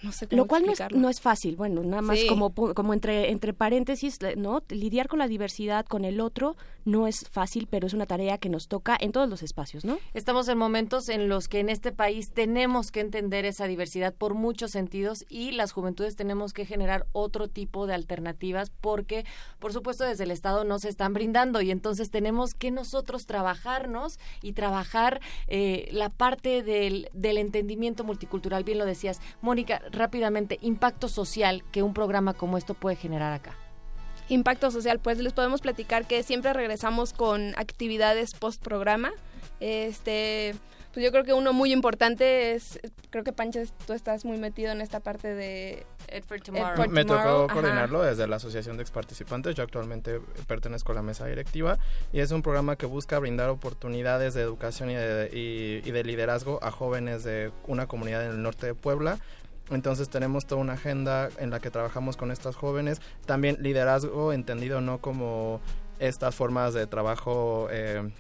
no sé cómo Lo cual no es, no es fácil, bueno, nada más Sí. como, como entre, entre paréntesis, ¿no? Lidiar con la diversidad, con el otro, no es fácil, pero es una tarea que nos toca en todos los espacios, ¿no? Estamos en momentos en los que en este país tenemos que entender esa diversidad por muchos sentidos y las juventudes tenemos que generar otro tipo de alternativas porque, por supuesto, desde el Estado no se están brindando y entonces tenemos que nosotros trabajarnos y trabajar eh, la parte del, del entendimiento multicultural. Bien lo decías. Mónica, rápidamente, impacto social que un programa como esto puede generar acá. Impacto social, pues les podemos platicar que siempre regresamos con actividades post programa. Este, pues yo creo que uno muy importante es, creo que Panches, tú estás muy metido en esta parte de Ed for Tomorrow. Me tocó Ajá. coordinarlo desde la Asociación de Exparticipantes. Yo actualmente pertenezco a la mesa directiva y es un programa que busca brindar oportunidades de educación y de, y- y de liderazgo a jóvenes de una comunidad en el norte de Puebla. Entonces tenemos toda una agenda en la que trabajamos con estas jóvenes. También liderazgo entendido no como estas formas de trabajo eh,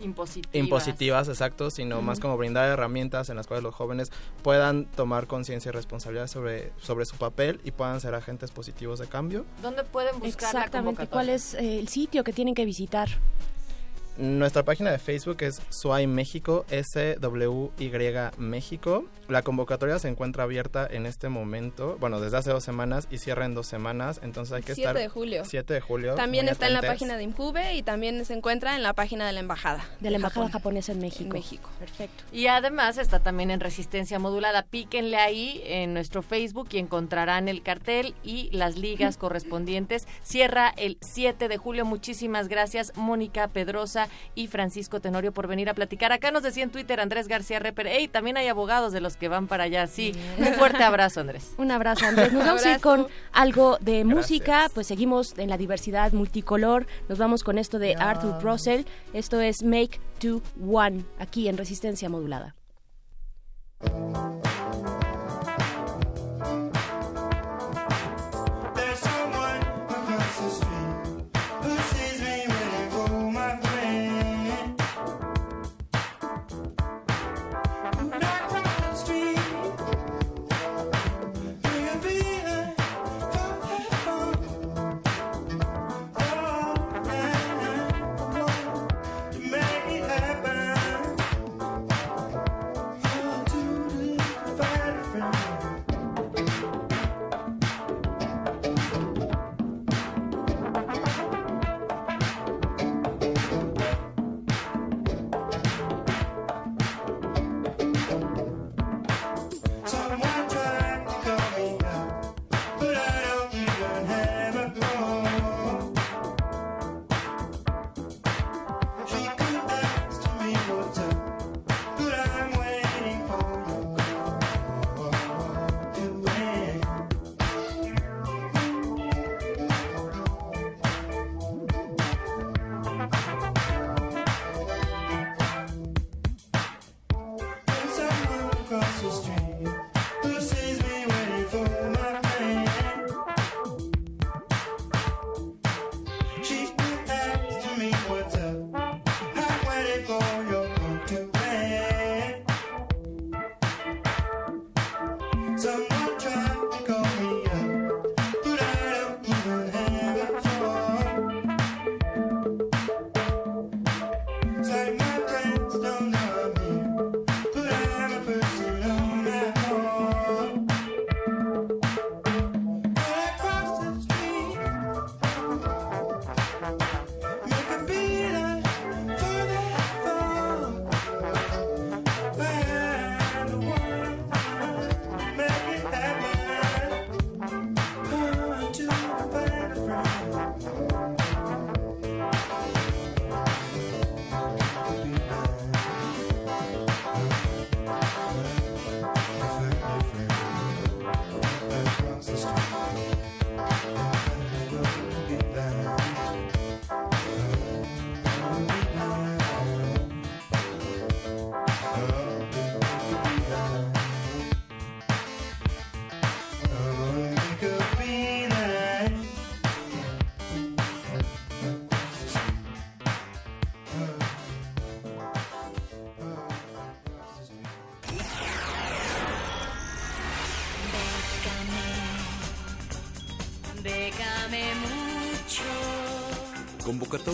Impositivas. impositivas, exacto, sino más como brindar herramientas en las cuales los jóvenes puedan tomar conciencia y responsabilidad sobre, sobre su papel y puedan ser agentes positivos de cambio. ¿Dónde pueden buscar la Exactamente, convocatoria? ¿cuál es eh, el sitio que tienen que visitar? Nuestra página de Facebook es SWAY México, S-W-Y México. La convocatoria se encuentra abierta en este momento, bueno, desde hace dos semanas y cierra en dos semanas, entonces hay que 7 estar... de julio. 7 de julio. También está en la página de Injuve y también se encuentra en la página de la embajada. De la Embajada Japón. Japonesa en México. México. Perfecto. Y además está también en Resistencia Modulada. Píquenle ahí en nuestro Facebook y encontrarán el cartel y las ligas correspondientes. Cierra el 7 de julio. Muchísimas gracias, Mónica Pedrosa y Francisco Tenorio, por venir a platicar. Acá nos decía en Twitter Andrés García Reper. ¡Ey! También hay abogados de los que van para allá. Sí, un fuerte abrazo, Andrés. Un abrazo, Andrés. Nos vamos a ir con algo de música, pues seguimos en la diversidad multicolor. Nos vamos con esto de Arthur Russell. Esto es Make to One, aquí en Resistencia Modulada.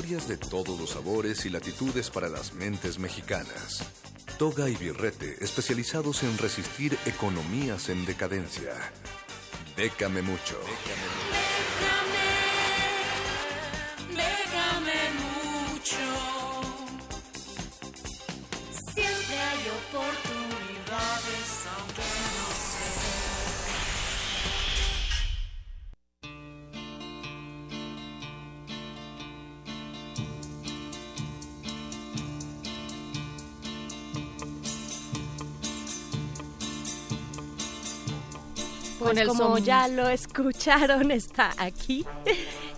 De todos los sabores y latitudes para las mentes mexicanas. Toga y Birrete, especializados en resistir economías en decadencia. Décame mucho. Déjame El como ya lo escucharon, está aquí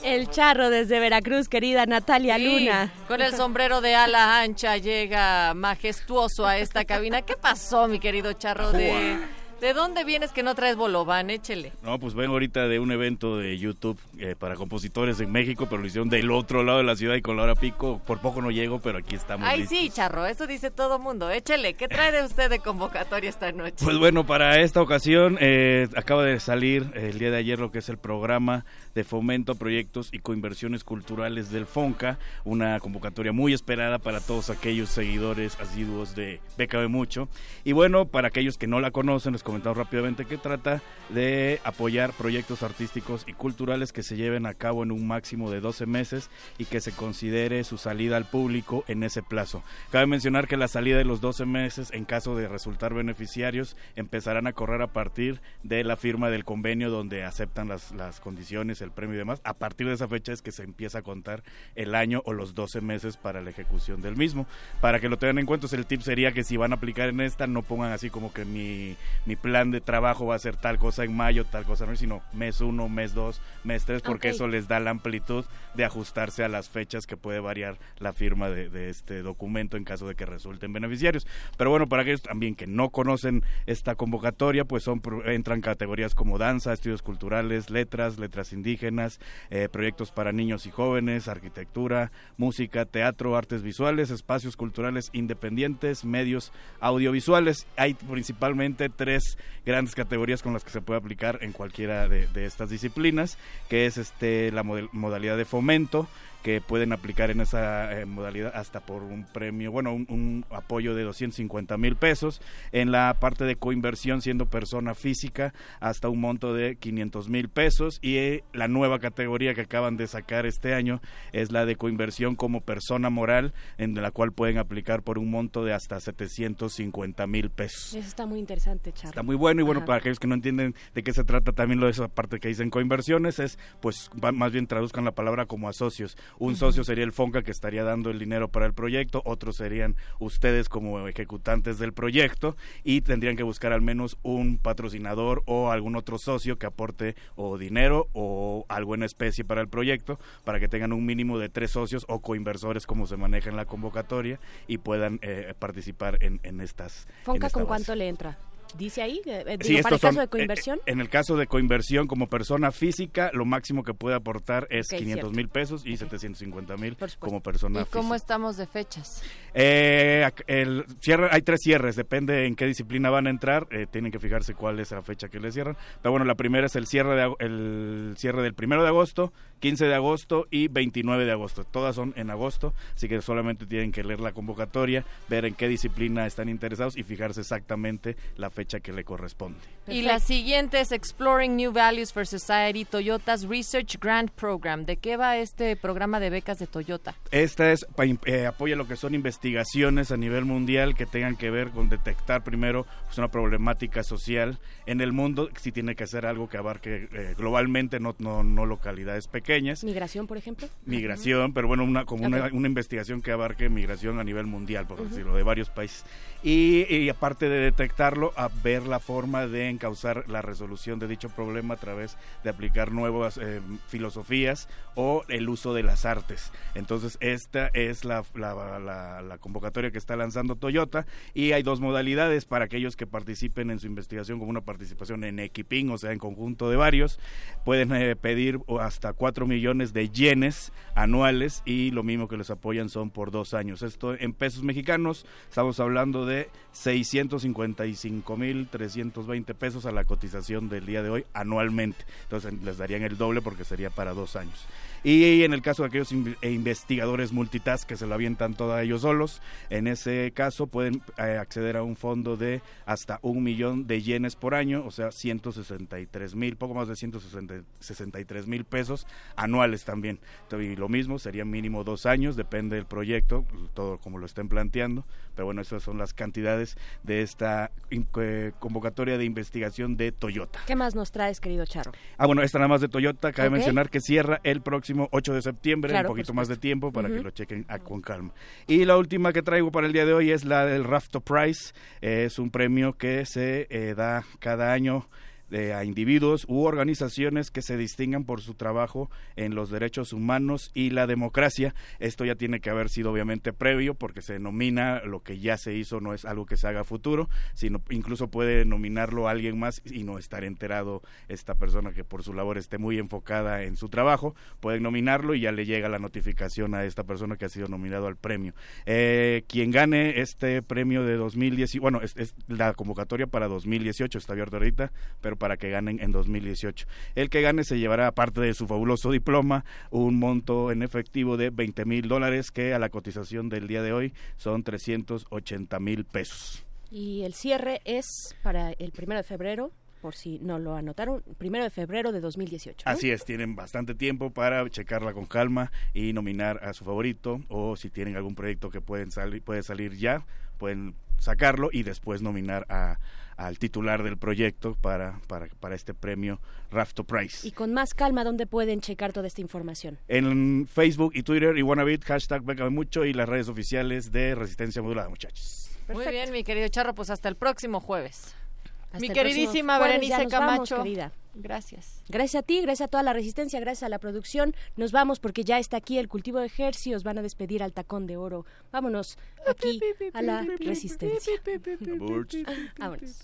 el charro desde Veracruz, querida Natalia Sí, Luna. Con el sombrero de ala ancha llega majestuoso a esta cabina. ¿Qué pasó, mi querido charro? ¿De, ¿de dónde vienes que no traes bolobán? Échele. No, pues vengo ahorita de un evento de YouTube eh, para compositores en México, pero lo hicieron del otro lado de la ciudad y con la hora pico. Por poco no llego, pero aquí estamos. Ay, listos. sí, charro, eso dice todo mundo. Échele, ¿qué trae de usted de convocatoria esta noche? Pues bueno, para esta ocasión eh, acaba de salir el día de ayer lo que es el programa de fomento a proyectos y coinversiones culturales del FONCA, una convocatoria muy esperada para todos aquellos seguidores asiduos de BKB Mucho. Y bueno, para aquellos que no la conocen, les comentamos rápidamente que trata de apoyar proyectos artísticos y culturales que se lleven a cabo en un máximo de 12 meses y que se considere su salida al público en ese plazo. Cabe mencionar que la salida de los 12 meses, en caso de resultar beneficiarios, empezarán a correr a partir de la firma del convenio donde aceptan las, las condiciones, el premio y demás. A partir de esa fecha es que se empieza a contar el año o los 12 meses para la ejecución del mismo. Para que lo tengan en cuenta, el tip sería que si van a aplicar en esta, no pongan así como que mi, mi plan de trabajo va a ser tal cosa en mayo, tal cosa no, sino mes 1, mes 2, mes 3, porque eso les da la amplitud de ajustarse a las fechas que puede variar la firma de, de este documento en caso de que resulten beneficiarios. Pero bueno, para aquellos también que no conocen esta convocatoria, pues son entran categorías como danza, estudios culturales, letras, letras indígenas, eh, proyectos para niños y jóvenes, arquitectura, música, teatro, artes visuales, espacios culturales independientes, medios audiovisuales. Hay principalmente tres grandes categorías con las que se puede aplicar en cualquiera de, de estas disciplinas, que es este la modalidad de fomento, que pueden aplicar en esa eh, modalidad hasta por un premio, bueno, un, un apoyo de 250 mil pesos. En la parte de coinversión, siendo persona física, hasta un monto de 500 mil pesos. Y eh, la nueva categoría que acaban de sacar este año es la de coinversión como persona moral, en la cual pueden aplicar por un monto de hasta 750 mil pesos. Eso está muy interesante, charro. Está muy bueno y bueno, Ajá. para aquellos que no entienden de qué se trata también lo de esa parte que dicen coinversiones es, pues más bien traduzcan la palabra como a socios. Un socio sería el FONCA que estaría dando el dinero para el proyecto, otros serían ustedes como ejecutantes del proyecto y tendrían que buscar al menos un patrocinador o algún otro socio que aporte o dinero o algo en especie para el proyecto para que tengan un mínimo de tres socios o coinversores como se maneja en la convocatoria y puedan eh, participar en, en estas. en Fonca, esta ¿con base. cuánto le entra? ¿Dice ahí? Eh, eh, Sí, digo, para el caso son, de coinversión. eh, En el caso de coinversión como persona física, lo máximo que puede aportar es Ok, 500 cierto. mil pesos y 750 mil como persona ¿Y cómo física. estamos de fechas? Eh, el cierre, hay tres cierres, depende en qué disciplina van a entrar, eh, tienen que fijarse cuál es la fecha que les cierran. Pero bueno, la primera es el cierre, de, el cierre del primero de agosto, 15 de agosto y 29 de agosto. Todas son en agosto, así que solamente tienen que leer la convocatoria, ver en qué disciplina están interesados y fijarse exactamente la fecha que le corresponde. Y la siguiente es Exploring New Values for Society, Toyota's Research Grant Program. ¿De qué va este programa de becas de Toyota? Esta es pa- eh, apoya lo que son investigaciones a nivel mundial que tengan que ver con detectar primero pues, una problemática social en el mundo, si tiene que ser algo que abarque eh, globalmente, no, no, no localidades pequeñas. Migración, por ejemplo. Migración, pero bueno, una, como una, investigación que abarque migración a nivel mundial, por decirlo, de varios países. Y, aparte de detectarlo, a ver la forma de encauzar la resolución de dicho problema a través de aplicar nuevas eh, filosofías o el uso de las artes. Entonces, esta es la, convocatoria que está lanzando Toyota y hay dos modalidades para aquellos que participen en su investigación como una participación en equipín, o sea, en conjunto de varios. Pueden eh, pedir hasta 4 millones de yenes anuales y lo mismo que les apoyan son por dos años. Esto en pesos mexicanos, estamos hablando de 655.320 pesos a la cotización del día de hoy anualmente. Entonces les darían el doble porque sería para dos años. Y en el caso de aquellos eh, investigadores multitask que se lo avientan todo a ellos solos, en ese caso pueden eh, acceder a un fondo de hasta un millón de yenes por año, o sea, 163 mil, poco más de 163 mil pesos anuales también. Y lo mismo, sería mínimo dos años, depende del proyecto, todo como lo estén planteando. Pero bueno, esas son las cantidades de esta eh, convocatoria de investigación de Toyota. ¿Qué más nos traes, querido Charro? Ah, bueno, esta nada más de Toyota. Cabe mencionar que cierra el próximo 8 de septiembre, Claro, un poquito más de tiempo para que lo chequen ah, con calma. Y la última que traigo para el día de hoy es la del Rafto Prize. Eh, es un premio que se eh, da cada año eh, a individuos u organizaciones que se distingan por su trabajo en los derechos humanos y la democracia. Esto ya tiene que haber sido obviamente previo porque se denomina lo que ya se hizo, no es algo que se haga futuro, sino incluso puede nominarlo alguien más y no estar enterado esta persona que por su labor esté muy enfocada en su trabajo, pueden nominarlo y ya le llega la notificación a esta persona que ha sido nominado al premio. Eh, quien gane este premio de 2018, bueno, es, es la convocatoria para 2018, está abierta ahorita, pero para que ganen en 2018. El que gane se llevará, aparte de su fabuloso diploma, un monto en efectivo de 20 mil dólares que a la cotización del día de hoy son 380 mil pesos. Y el cierre es para el primero de febrero, por si no lo anotaron, primero de febrero de 2018. ¿no? Así es, tienen bastante tiempo para checarla con calma y nominar a su favorito o si tienen algún proyecto que pueden salir, puede salir ya, pueden sacarlo y después nominar a, al titular del proyecto para, para, para este premio Rafto Prize. Y con más calma, ¿dónde pueden checar toda esta información? En Facebook y Twitter y Wannabe, hashtag Bécame Mucho y las redes oficiales de Resistencia Modulada, muchachos. Muy bien, mi querido Charro, pues hasta el próximo jueves. Hasta mi queridísima Berenice vamos, Camacho. querida. Gracias. Gracias a ti, gracias a toda la resistencia, gracias a la producción. Nos vamos porque ya está aquí el cultivo de ejercicios. Van a despedir al tacón de oro. Vámonos aquí a la resistencia. Vámonos.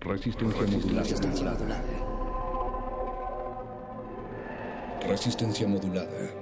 Resistencia modulada. Resistencia modulada.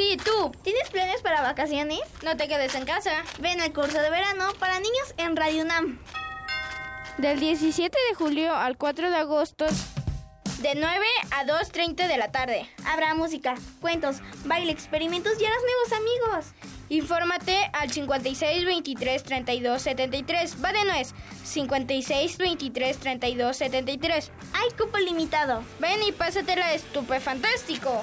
Sí, tú. ¿Tienes planes para vacaciones? No te quedes en casa. Ven al curso de verano para niños en Radio UNAM. Del 17 de julio al 4 de agosto. De 9 a 2.30 de la tarde. Habrá música, cuentos, baile, experimentos y harás nuevos amigos. Infórmate al 56 23 32 73. Va de nuez. 56 23 32 73. Hay cupo limitado. Ven y pásatela estupefantástico.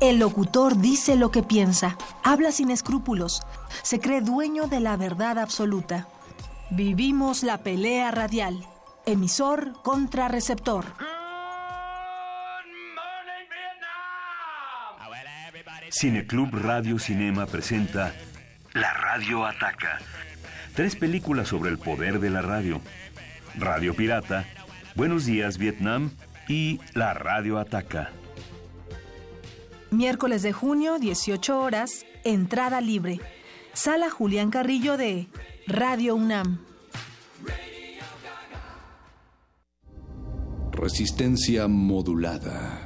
El locutor dice lo que piensa, habla sin escrúpulos, se cree dueño de la verdad absoluta. Vivimos la pelea radial, emisor contra receptor. Cineclub Radio Cinema presenta La Radio Ataca. Tres películas sobre el poder de la radio. Radio Pirata, Buenos Días Vietnam y La Radio Ataca. Miércoles de junio, 18 horas, entrada libre. Sala Julián Carrillo de Radio UNAM. Resistencia modulada.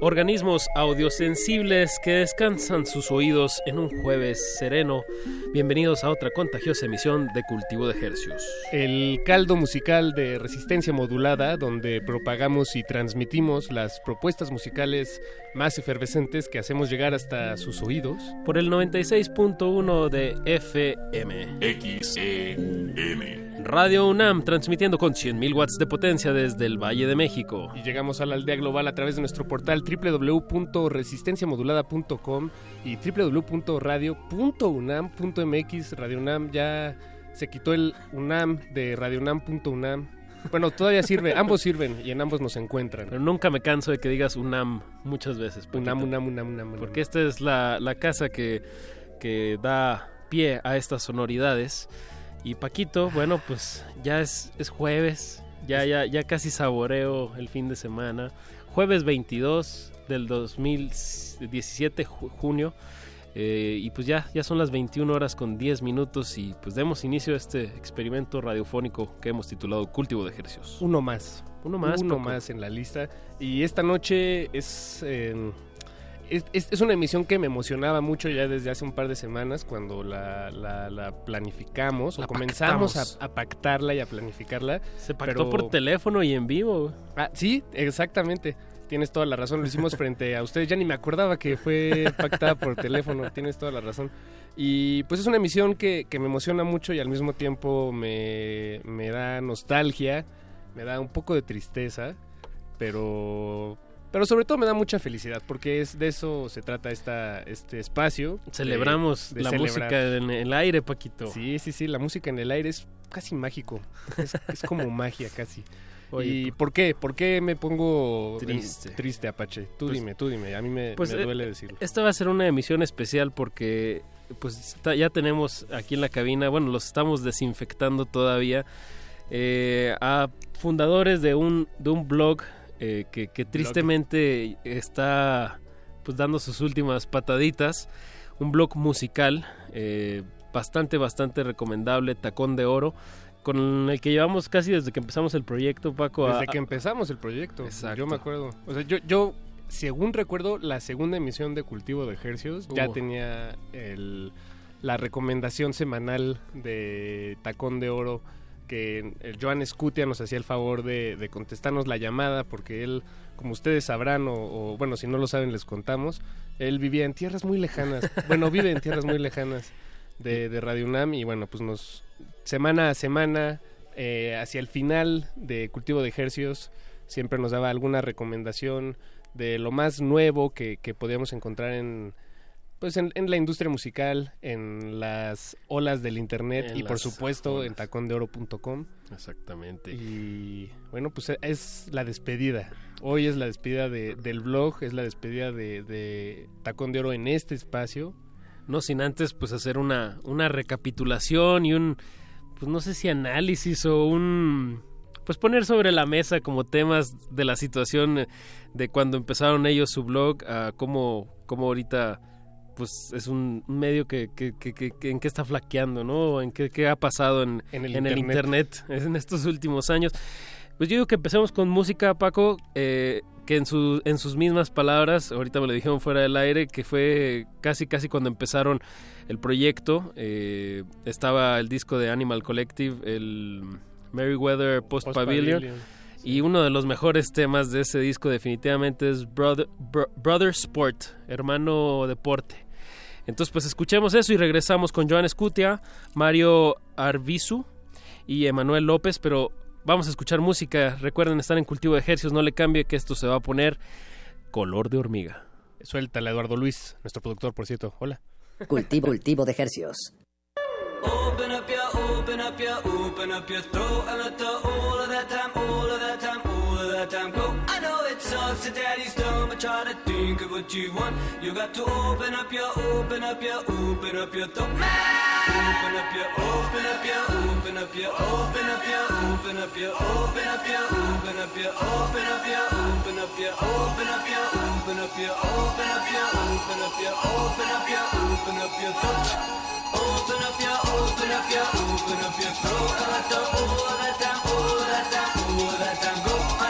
Organismos audiosensibles que descansan sus oídos en un jueves sereno. Bienvenidos a otra contagiosa emisión de Cultivo de Hercios. El caldo musical de resistencia modulada, donde propagamos y transmitimos las propuestas musicales más efervescentes que hacemos llegar hasta sus oídos. Por el 96.1 de FM. XEM. Radio UNAM transmitiendo con 100.000 watts de potencia desde el Valle de México. Y llegamos a la aldea global a través de nuestro portal www.resistenciamodulada.com y www.radio.unam.mx. Radio UNAM ya se quitó el UNAM de radiounam.unam. Bueno, todavía sirve, ambos sirven y en ambos nos encuentran. Pero nunca me canso de que digas UNAM muchas veces. UNAM, UNAM, UNAM, UNAM. Porque esta es la, la casa que, que da pie a estas sonoridades. Y Paquito, bueno, pues ya es, es jueves, ya, ya, ya casi saboreo el fin de semana. Jueves 22 del 2017, junio. Eh, y pues ya, ya son las 21 horas con 10 minutos y pues demos inicio a este experimento radiofónico que hemos titulado Cultivo de Ejercicios. Uno más. Uno más. Uno más en la lista. Y esta noche es... Eh, es, es, una emisión que me emocionaba mucho ya desde hace un par de semanas cuando la, la, la planificamos la o comenzamos a, a, pactarla y a planificarla. Se pactó pero... por teléfono y en vivo. Ah, sí, exactamente. Tienes toda la razón, lo hicimos frente a ustedes. Ya ni me acordaba que fue pactada por teléfono, tienes toda la razón. Y pues es una emisión que, que me emociona mucho y al mismo tiempo me, me da nostalgia, me da un poco de tristeza, pero pero sobre todo me da mucha felicidad porque es de eso se trata esta este espacio. Celebramos de, de la celebrar. música en el aire, Paquito. Sí, sí, sí, la música en el aire es casi mágico. Es, es como magia casi. Oye, ¿Y por qué? ¿Por qué me pongo triste, triste Apache? Tú pues, dime, tú dime. A mí me, pues, me duele decirlo. Esta va a ser una emisión especial porque pues ya tenemos aquí en la cabina, bueno, los estamos desinfectando todavía, eh, a fundadores de un, de un blog eh, que, que, tristemente está pues dando sus últimas pataditas. Un blog musical eh, bastante, bastante recomendable, Tacón de Oro, con el que llevamos casi desde que empezamos el proyecto, Paco. Desde a, que empezamos el proyecto. Exacto. Yo me acuerdo. O sea, yo, yo según recuerdo, la segunda emisión de Cultivo de Ejercios uh. ya tenía el, la recomendación semanal de Tacón de Oro que el Joan Scutia nos hacía el favor de, de, contestarnos la llamada porque él, como ustedes sabrán, o, o, bueno, si no lo saben les contamos, él vivía en tierras muy lejanas, bueno, vive en tierras muy lejanas de, de Radio UNAM y bueno, pues nos, semana a semana, eh, hacia el final de Cultivo de Ejercios, siempre nos daba alguna recomendación de lo más nuevo que, que podíamos encontrar en, pues en, en, la industria musical, en las olas del internet en y por supuesto olas. en tacondeoro.com. Exactamente. Y bueno, pues es la despedida. Hoy es la despedida de, del blog, es la despedida de, de Tacón de Oro en este espacio. No sin antes pues hacer una, una recapitulación y un, pues no sé si análisis o un pues poner sobre la mesa como temas de la situación de cuando empezaron ellos su blog, a cómo, cómo ahorita pues es un medio que, que, que, que, en qué está flaqueando, ¿no? En qué, qué ha pasado en, en, el, en internet. el, internet. en estos últimos años. Pues yo digo que empecemos con música, Paco, eh, que en, su, en sus mismas palabras, ahorita me lo dijeron fuera del aire, que fue casi casi cuando empezaron el proyecto, eh, estaba el disco de Animal Collective, el Merryweather Post, Post Pavilion. Pavilion. Y uno de los mejores temas de ese disco definitivamente es Brother, Bro, Brother Sport, hermano deporte. Entonces, pues escuchemos eso y regresamos con Joan Scutia, Mario Arvizu y Emanuel López, pero vamos a escuchar música. Recuerden estar en cultivo de ejercicios, no le cambie que esto se va a poner color de hormiga. Suéltala, Eduardo Luis, nuestro productor, por cierto. Hola. Cultivo, cultivo de ejercicios. Open up your, open up your, open up your throat and let the all of that time, all of that time, all of that time go. I know it sucks daddy's dumb, but try to think of what you want. You got to open up your, open up your, open up your throat. Open up your, open up your, open up your, open up your, open up your, open up your, open up your, open up your, open up your, open up your, open up your, open up your, open up your, open up your, open up your throat. Open up your, open up your, open up your throat. I let the all of that time, all of that time, all of that time go.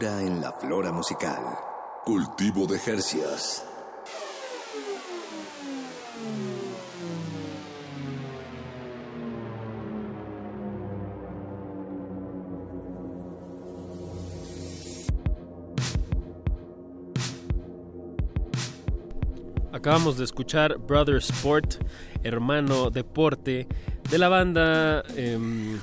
En la flora musical. Cultivo de Jercias. Acabamos de escuchar Brother Sport, hermano deporte, de la banda... em,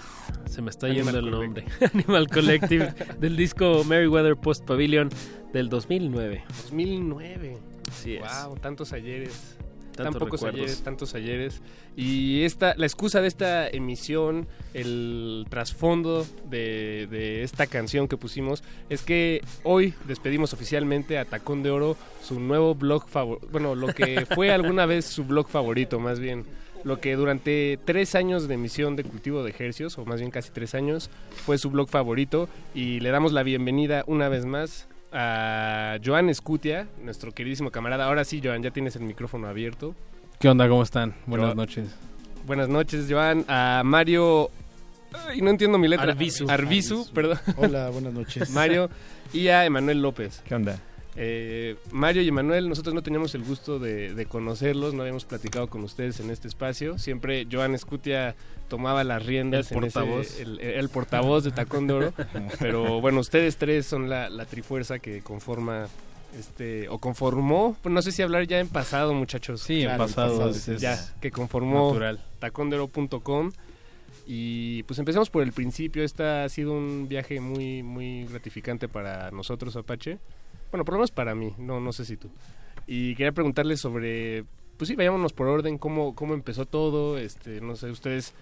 se me está Animal yendo el nombre. Animal Collective, del disco Merryweather Post Pavilion del 2009. 2009. Así es. Wow, tantos ayeres. Tan Tantos pocos recuerdos. ayeres, tantos ayeres. Y esta, la excusa de esta emisión, el trasfondo de, de esta canción que pusimos, es que hoy despedimos oficialmente a Tacón de Oro, su nuevo blog favorito. Bueno, lo que fue alguna vez su blog favorito, más bien. Lo que durante tres años de emisión de cultivo de ejercicios, o más bien casi tres años, fue su blog favorito. Y le damos la bienvenida una vez más a Joan Escutia, nuestro queridísimo camarada. Ahora sí, Joan, ya tienes el micrófono abierto. ¿Qué onda? ¿Cómo están? Buenas Yo- noches. Buenas noches, Joan. A Mario. Ay, no entiendo mi letra. Arbizu. Arbizu, Arbizu. perdón. Hola, buenas noches. Mario y a Emanuel López. ¿Qué onda? Eh, Mario y Emanuel, nosotros no teníamos el gusto de, de conocerlos, no habíamos platicado con ustedes en este espacio. Siempre Joan Escutia tomaba las riendas, El en ese- portavoz. el, el portavoz de Tacón de Oro. Pero bueno, ustedes tres son la, la trifuerza que conforma este o conformó, pues no sé si hablar ya en pasado, muchachos. Sí, en Claro, en pasado, pasado, es- es ya que conformó tacondero.com y pues empecemos por el principio. Esta ha sido un viaje muy muy gratificante para nosotros Apache. Bueno, por lo menos para mí, no no sé si tú. Y quería preguntarles sobre pues sí, vayámonos por orden, cómo cómo empezó todo, este, no sé, ustedes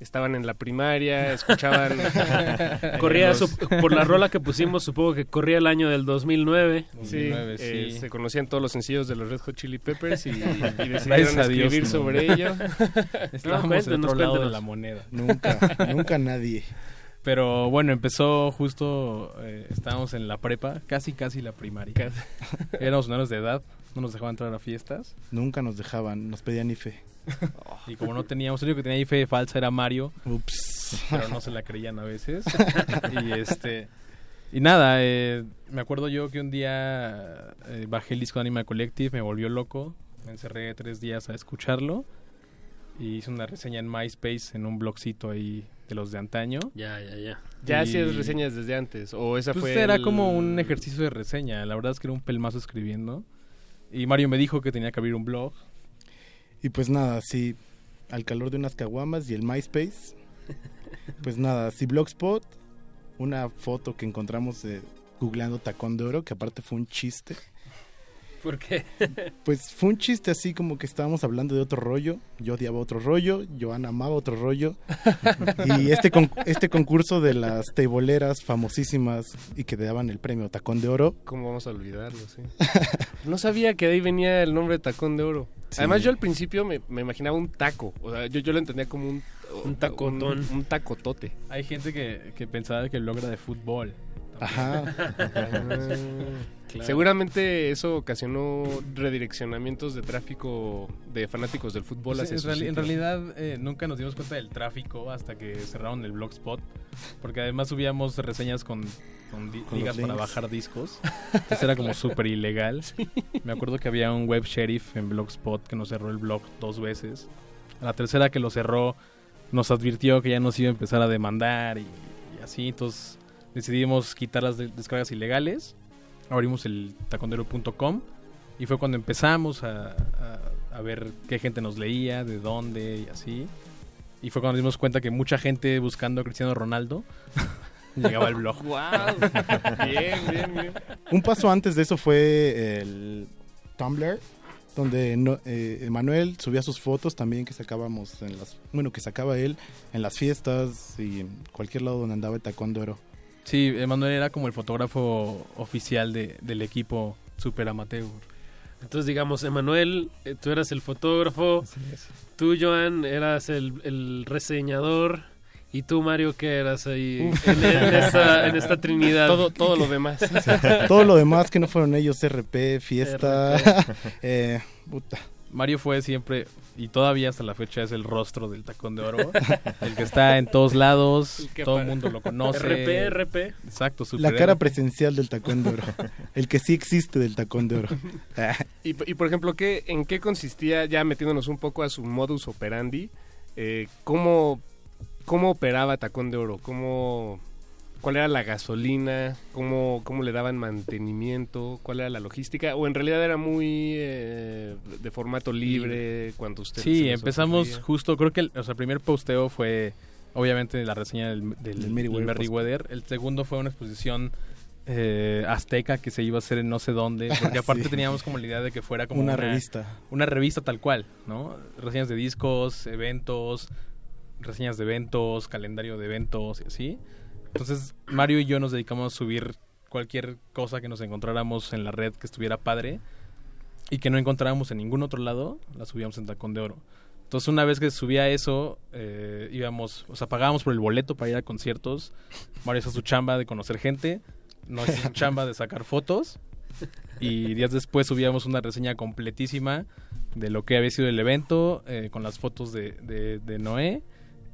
estaban en la primaria, escuchaban Corría los- su- por la rola que pusimos, supongo que corría el año del 2009. Sí, eh, se conocían todos los sencillos de los Red Hot Chili Peppers y, y decidieron a Dios, escribir no. sobre ello. Estábamos No, del cuéntenos, otro lado de la moneda. Nunca, nunca nadie. Pero bueno, empezó justo, eh, estábamos en la prepa, casi casi la primaria. Éramos menores de edad, no nos dejaban entrar a fiestas. Nunca nos dejaban, nos pedían IFE. Y como no teníamos, el único que tenía IFE falsa era Mario. Ups. Pero no se la creían a veces. y este... Y nada, eh, me acuerdo yo que un día eh, bajé el disco de Animal Collective, me volvió loco, me encerré tres días a escucharlo y hice una reseña en MySpace en un blogcito ahí de los de antaño. Ya, ya, ya. Ya Y- hacías reseñas desde antes o esa pues fue era el- como un ejercicio de reseña, la verdad es que era un pelmazo escribiendo. Y Mario me dijo que tenía que abrir un blog. Y pues nada, sí, al calor de unas caguamas y el MySpace. Pues nada, sí, Blogspot, una foto que encontramos de googleando tacón de oro, que aparte fue un chiste. ¿Por qué? Pues fue un chiste así como que estábamos hablando de otro rollo. Yo odiaba otro rollo, Joan amaba otro rollo. Y este, con- este concurso de las teiboleras famosísimas y que te daban el premio Tacón de Oro. ¿Cómo vamos a olvidarlo? Sí. no sabía que de ahí venía el nombre de tacón de oro. Sí. Además yo al principio me, me imaginaba un taco, o sea, yo, yo lo entendía como un Un tacotón. un, un tacotote. Hay gente que, que pensaba que el blog era de fútbol. Ah, Seguramente eso ocasionó redireccionamientos de tráfico de fanáticos del fútbol Pues, hacia en, realidad eh, nunca nos dimos cuenta del tráfico hasta que cerraron el blogspot porque además subíamos reseñas con, con di- Con ligas para bajar discos. Entonces era como súper ilegal. Me acuerdo que había un web sheriff en blogspot que nos cerró el blog dos veces. A la tercera que lo cerró nos advirtió que ya nos iba a empezar a demandar y, y así. Entonces decidimos quitar las de- descargas ilegales abrimos el tacondero.com y fue cuando empezamos a, a- a ver qué gente nos leía, de dónde y así. Y fue cuando nos dimos cuenta que mucha gente buscando a Cristiano Ronaldo llegaba al blog. Guau. Bien, bien, bien. Un paso antes de eso fue el Tumblr, donde no, eh, Emanuel subía sus fotos también que sacábamos en las, bueno, que sacaba él en las fiestas y en cualquier lado donde andaba el tacón de oro. Sí, Emanuel era como el fotógrafo oficial de- del equipo super amateur. Entonces, digamos, Emanuel, eh, tú eras el fotógrafo, tú, Joan, eras el, el reseñador, y tú, Mario, ¿qué eras ahí en, en esta, en esta trinidad? Todo- todo lo demás. Todo lo demás que no fueron ellos, RP, fiesta, RP. eh, puta, Mario fue siempre, y todavía hasta la fecha es el rostro del tacón de oro. el que está en todos lados, todo el mundo lo conoce. RP, RP. Exacto, La cara presencial del tacón de oro. El que sí existe del tacón de oro. Y, y, por ejemplo, ¿qué, ¿en qué consistía, ya metiéndonos un poco a su modus operandi, eh, cómo, cómo operaba Tacón de Oro? ¿Cómo, ¿Cuál era la gasolina? ¿Cómo, ¿Cómo le daban mantenimiento? ¿Cuál era la logística? ¿O en realidad era muy eh, de formato libre cuando usted Sí, empezamos ocurría? justo, creo que el, o sea, el primer posteo fue obviamente la reseña del, del, Del Meriwether. El segundo fue una exposición eh, azteca que se iba a hacer en no sé dónde, porque aparte Sí. teníamos como la idea de que fuera como Una revista. Una revista tal cual, ¿no? Reseñas de discos, eventos, reseñas de eventos, calendario de eventos y así. Entonces, Mario y yo nos dedicamos a subir cualquier cosa que nos encontráramos en la red que estuviera padre y que no encontrábamos en ningún otro lado, la subíamos en Tacón de Oro. Entonces, una vez que subía eso, eh, íbamos, o sea, pagábamos por el boleto para ir a conciertos. Mario hizo su chamba de conocer gente, no hizo su chamba de sacar fotos. Y días después subíamos una reseña completísima de lo que había sido el evento, eh, con las fotos de, de- de Noé,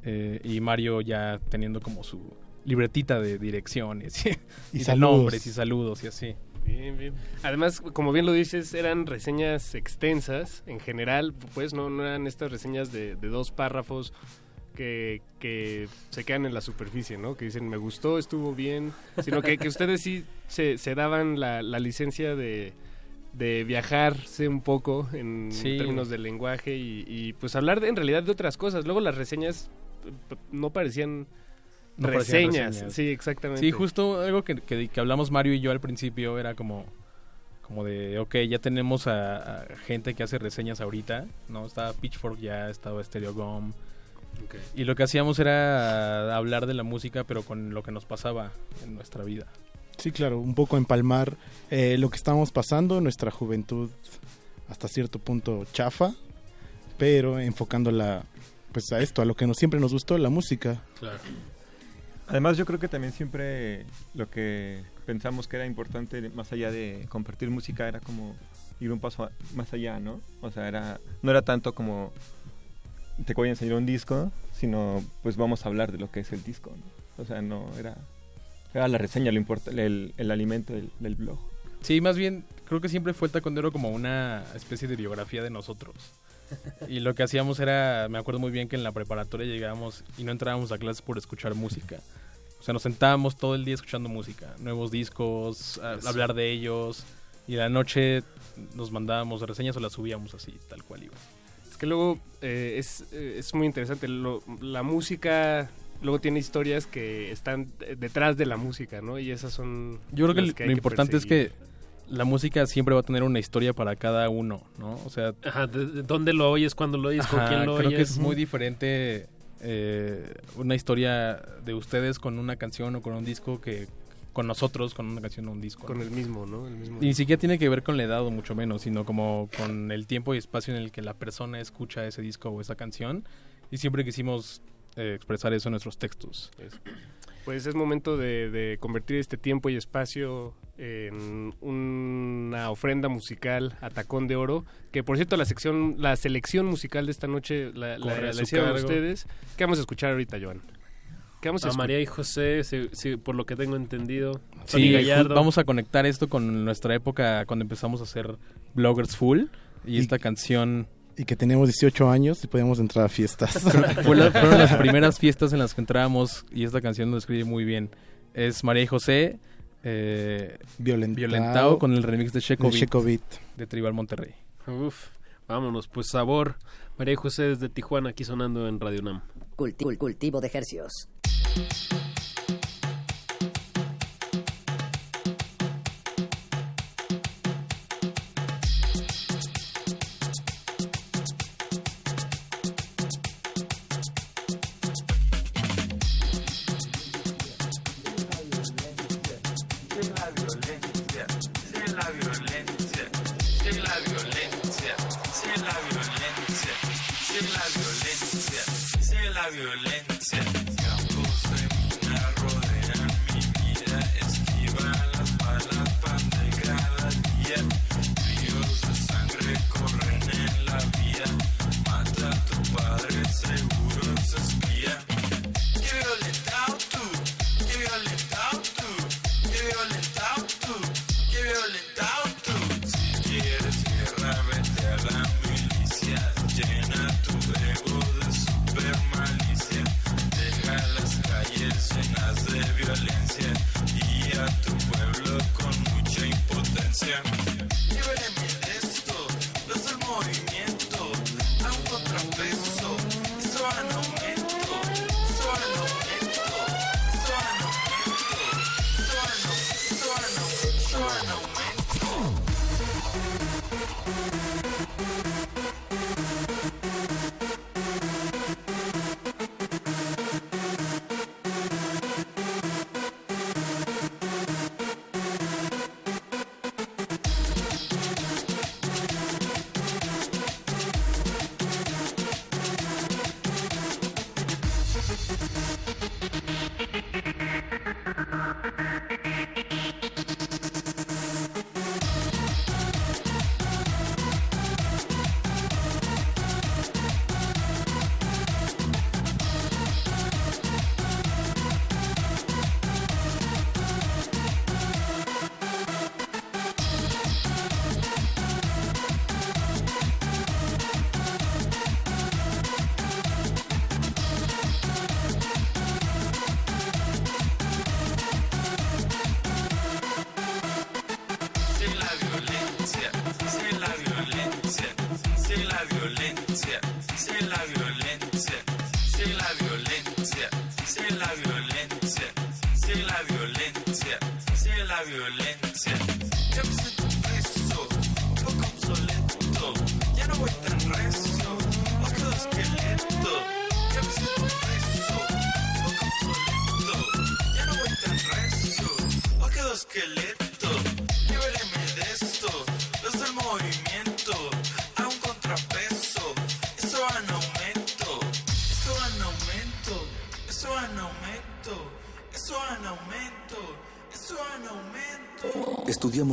eh, y Mario ya teniendo como su libretita de direcciones y, Y de saludos. nombres y saludos y así. Bien, bien. Además, como bien lo dices, eran reseñas extensas en general, pues no, no eran estas reseñas de, de dos párrafos que, que se quedan en la superficie, ¿no? Que dicen, me gustó, estuvo bien, sino que, que ustedes sí se, se daban la, la licencia de, de viajarse un poco en Sí. términos de lenguaje y, y, pues hablar de- en realidad de otras cosas. Luego las reseñas eh, no parecían No reseñas. reseñas. Sí, exactamente. Sí, justo algo que, que, que hablamos Mario y yo al principio era como, como de, ok, ya tenemos a, a gente que hace reseñas ahorita, ¿no? Estaba Pitchfork ya, estaba Stereo Gum. Ok. Y lo que hacíamos era hablar de la música, pero con lo que nos pasaba en nuestra vida. Sí, claro, un poco empalmar eh, lo que estamos pasando, nuestra juventud hasta cierto punto chafa, pero enfocándola pues a esto, a lo que nos, siempre nos gustó, la música. Claro. Además, yo creo que también siempre lo que pensamos que era importante, más allá de compartir música, era como ir un paso más allá, ¿no? O sea, era, no era tanto como te voy a enseñar un disco, sino pues vamos a hablar de lo que es el disco. O sea, no, era, era la reseña, lo importa, el, el alimento del, del blog. Sí, más bien, creo que siempre fue el tacondero como una especie de biografía de nosotros. Y lo que hacíamos era, me acuerdo muy bien que en la preparatoria llegábamos y no entrábamos a clases por escuchar música. O sea, nos sentábamos todo el día escuchando música, nuevos discos, a- hablar de ellos. Y la noche nos mandábamos reseñas o las subíamos así, tal cual iba. Es que luego eh, es, eh, es muy interesante. Lo- la música luego tiene historias que están eh, detrás de la música, ¿no? Y esas son. Yo creo que lo importante es que la música siempre va a tener una historia para cada uno, ¿no? O sea, Ajá, ¿de- de ¿dónde lo oyes? ¿Cuándo lo oyes? ¿Con quién lo creo oyes? que es muy diferente eh, una historia de ustedes con una canción o con un disco que con nosotros con una canción o un disco. Con el mismo, ¿no? El mismo Y ni siquiera tiene que ver con la edad o mucho menos, sino como con el tiempo y espacio en el que la persona escucha ese disco o esa canción. Y siempre quisimos eh, expresar eso en nuestros textos. Pues es momento de, de convertir este tiempo y espacio en una ofrenda musical a tacón de oro. Que por cierto, la sección, la selección musical de esta noche la, la, la hicieron cargo. ustedes. ¿Qué vamos a escuchar ahorita, Joan? ¿Qué vamos a, María y José, si- si- por lo que tengo entendido. Sí, Gallardo. vamos a conectar esto con nuestra época cuando empezamos a hacer Bloggers Full. Y, esta canción Y que tenemos 18 años y podíamos entrar a fiestas. Fue la- fueron las primeras fiestas en las que entrábamos y esta canción lo describe muy bien. Es María y José eh, Violentao, Violentao con el remix de Checo de Beat, Checo Beat. de Tribal Monterrey. Uf, vámonos, pues sabor. María y José desde Tijuana, aquí sonando en Radio Nam. Culti- cul- cultivo de hercios.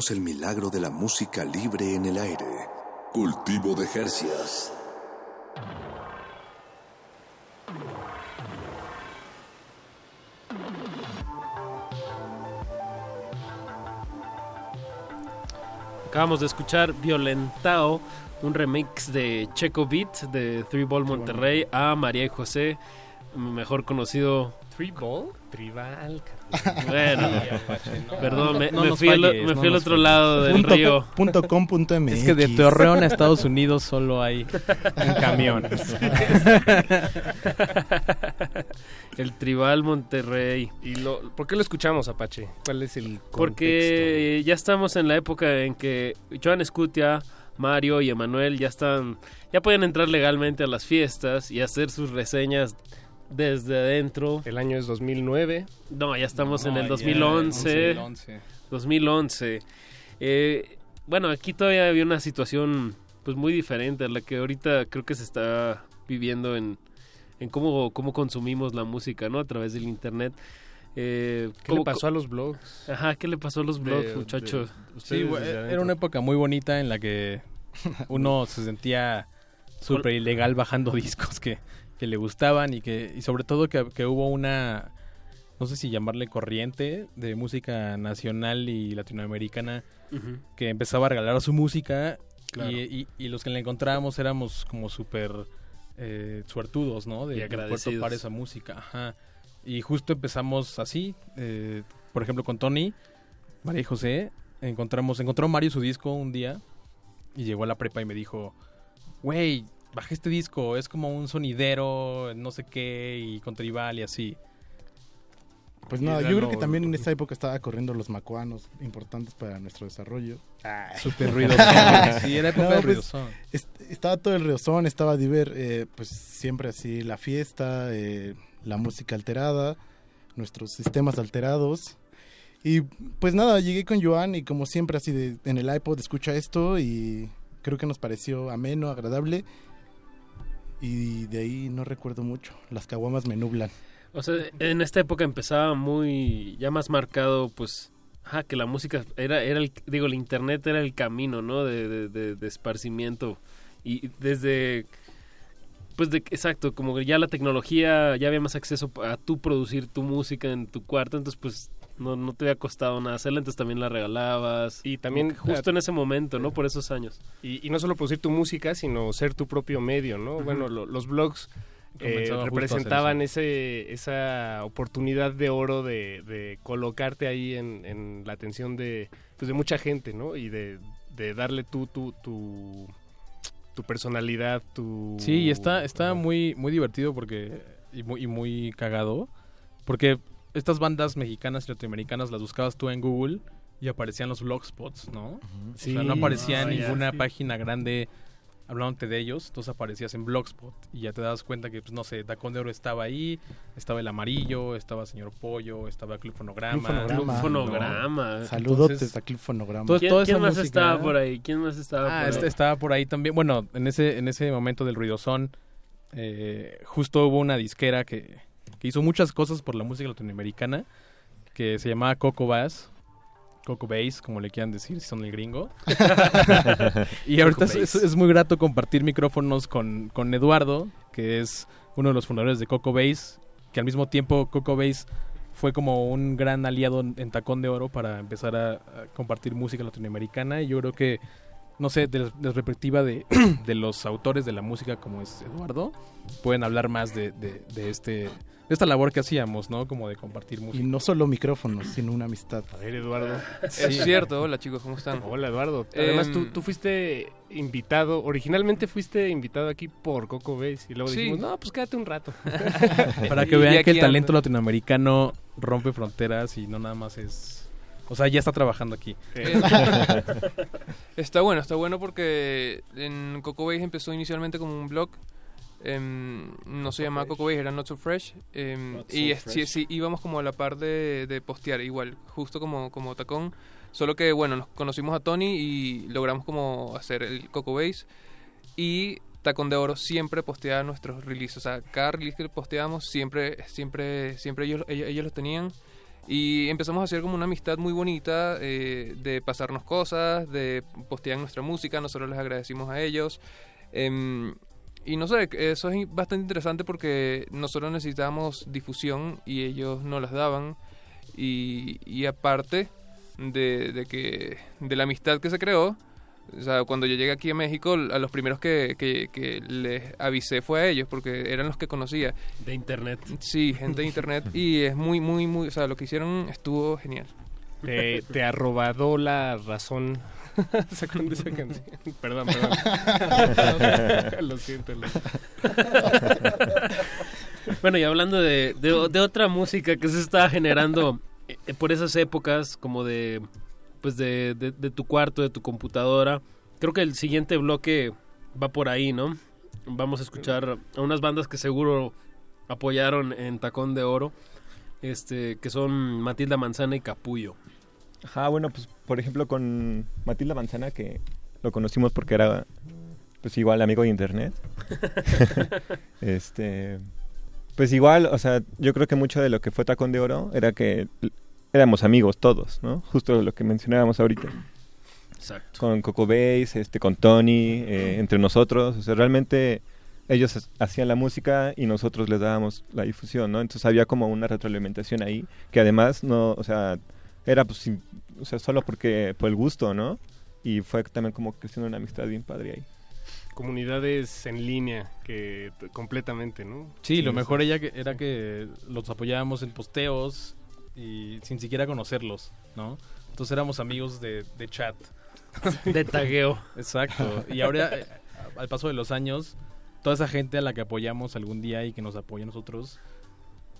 El milagro de la música libre en el aire. Cultivo de Jercias. Acabamos de escuchar Violentao, un remix de Checo Beat de Three Ball Monterrey a María y José, mejor conocido ¿Three Ball? Tribal. Bueno, perdón, me, No me nos fui, al, me no fui al otro falles. lado del Punto río. punto com punto MX. Es que de Torreón a Estados Unidos solo hay un camión. El Tribal Monterrey. ¿Y lo, por qué lo escuchamos, Apache? ¿Cuál es el Porque ya estamos en la época en que Joan Escutia, Mario y Emanuel ya están, ya pueden entrar legalmente a las fiestas y hacer sus reseñas desde adentro. El año es 2009. No, ya estamos No, en el ya, 2011. 2011. 2011. Eh, bueno, aquí todavía había una situación pues muy diferente a la que ahorita creo que se está viviendo en, en cómo, cómo consumimos la música, ¿no? A través del internet. Eh, ¿Qué le pasó a los blogs? Ajá, ¿qué le pasó a los blogs, De- muchachos? de- Sí, era una época muy bonita en la que uno se sentía súper ilegal bajando discos que, que le gustaban y que y sobre todo que, que hubo una, no sé si llamarle corriente de música nacional y latinoamericana que empezaba a regalar su música Claro. y, y- y los que la encontrábamos éramos como súper eh, suertudos, ¿no? De, Y de agradecidos. topar esa música. Ajá. Y justo empezamos así, eh, por ejemplo con Tony, María y José, encontramos, encontró Mario su disco un día y llegó a la prepa y me dijo, güey, bajé este disco, es como un sonidero, no sé qué, y con tribal y así. Pues nada, yo creo que también en esa época estaba corriendo los macuanos, importantes para nuestro desarrollo. Súper ruidosón. Sí, era época de ruidosón. est- estaba todo el ruidosón, estaba Diver, eh, pues siempre así, la fiesta, eh, la música alterada, nuestros sistemas alterados. Y pues nada, llegué con Joan y como siempre así de, en el iPod escucha esto y creo que nos pareció ameno, agradable. Y de ahí no recuerdo mucho, las caguamas me nublan. O sea, en esta época empezaba muy, ya más marcado, pues, ajá, que la música era, era el, digo, el internet era el camino, ¿no? De, de, de- de esparcimiento. Y desde, pues, de, exacto, como que ya la tecnología, ya había más acceso a tú producir tu música en tu cuarto, entonces, pues, no, no te había costado nada hacerla, entonces también la regalabas. Y también, justo eh, en ese momento, ¿no? Por esos años. Y, y no solo producir tu música, sino ser tu propio medio, ¿no? Bueno, lo- los blogs eh, representaban ese, esa oportunidad de oro de, de colocarte ahí en, en la atención de, pues, de mucha gente, ¿no? Y de, de darle tú tu, tu, tu personalidad, tu... Sí, y está, está muy, muy divertido porque y muy, y muy cagado. Porque estas bandas mexicanas y latinoamericanas las buscabas tú en Google y aparecían los blogspots, ¿no? Sí. o sea, no aparecía Ah, ninguna sí. página grande hablándote de ellos, entonces aparecías en Blogspot y ya te das cuenta que, pues no sé, Tacón de Oro estaba ahí, estaba El Amarillo, estaba Señor Pollo, estaba Club Fonograma. Club Fonograma. Club Fonograma. Saludotes Entonces, a Club Fonograma. todo- ¿Quién, toda quién esa más música- estaba por ahí? ¿Quién más estaba Ah, por este ahí? estaba por ahí también. Bueno, en ese, en ese momento del ruidosón, eh, justo hubo una disquera que, que hizo muchas cosas por la música latinoamericana, que se llamaba Coco Bass. Coco Bass, como le quieran decir, si son el gringo. y ahorita es, muy grato compartir micrófonos con, con Eduardo, que es uno de los fundadores de Coco Bass, que al mismo tiempo Coco Bass fue como un gran aliado en Tacón de Oro para empezar a, a compartir música latinoamericana y yo creo que no sé, de la, perspectiva de, de los autores de la música como es Eduardo, pueden hablar más de, de, de este esta labor que hacíamos, ¿no? Como de compartir música. Y no solo micrófonos, sino una amistad. A ver, Eduardo. Es cierto, hola chicos, ¿cómo están? Hola, Eduardo. Además, tú, tú fuiste invitado, originalmente fuiste invitado aquí por Coco Base y luego Sí. dijimos, no, pues quédate un rato. Para que vean que el talento ando. latinoamericano rompe fronteras y no nada más es... O sea, ya está trabajando aquí. Eh, está bueno, está bueno porque en Coco Base empezó inicialmente como un blog. Em, no se llamaba Coco Base, era Not So Fresh. em, Not So y es- sí, Fresh. sí, íbamos como a la par de, de postear, igual, justo como, como Tacón. Solo que, bueno, nos conocimos a Tony y logramos como hacer el Coco Base. Y Tacón de Oro siempre posteaba nuestros releases. O sea, cada release que posteábamos siempre, siempre, siempre ellos, ellos, ellos los tenían. Y empezamos a hacer como una amistad muy bonita eh, de pasarnos cosas, de postear nuestra música, nosotros les agradecimos a ellos. Em, y no sé, eso es bastante interesante porque nosotros necesitábamos difusión y ellos no las daban. Y, y aparte de, de que de la amistad que se creó, o sea, cuando yo llegué aquí a México, a los primeros que, que, que les avisé fue a ellos, porque eran los que conocía. De internet. Sí, gente de internet. y es muy, muy, muy, o sea, lo que hicieron estuvo genial. Te, te ha robado la razón esa canción. Perdón, perdón. lo siento. Lo... bueno, y hablando de, de, de, otra música que se está generando eh, por esas épocas, como de pues de, de, de, tu cuarto, de tu computadora. Creo que el siguiente bloque va por ahí, ¿no? Vamos a escuchar a unas bandas que seguro apoyaron en Tacón de Oro, este, que son Matilda Manzana y Capullo. Ajá, bueno, pues por ejemplo con Matilda Manzana, que lo conocimos porque era pues igual amigo de internet. este pues igual, o sea, yo creo que mucho de lo que fue Tacón de Oro era que éramos amigos todos, ¿no? Justo lo que mencionábamos ahorita. Exacto. Con Coco Base, este, con Tony, eh, entre nosotros. O sea, realmente ellos hacían la música y nosotros les dábamos la difusión, ¿no? Entonces había como una retroalimentación ahí, que además no, o sea, era pues, sin, o sea, solo porque, por el gusto, ¿no? Y fue también como creciendo una amistad bien padre ahí comunidades en línea que completamente, ¿no? Sí, sí lo mejor ella que, era que los apoyábamos en posteos y sin siquiera conocerlos, ¿no? Entonces éramos amigos de, de chat. de tagueo. Exacto. Y ahora, eh, al paso de los años, toda esa gente a la que apoyamos algún día y que nos apoya a nosotros,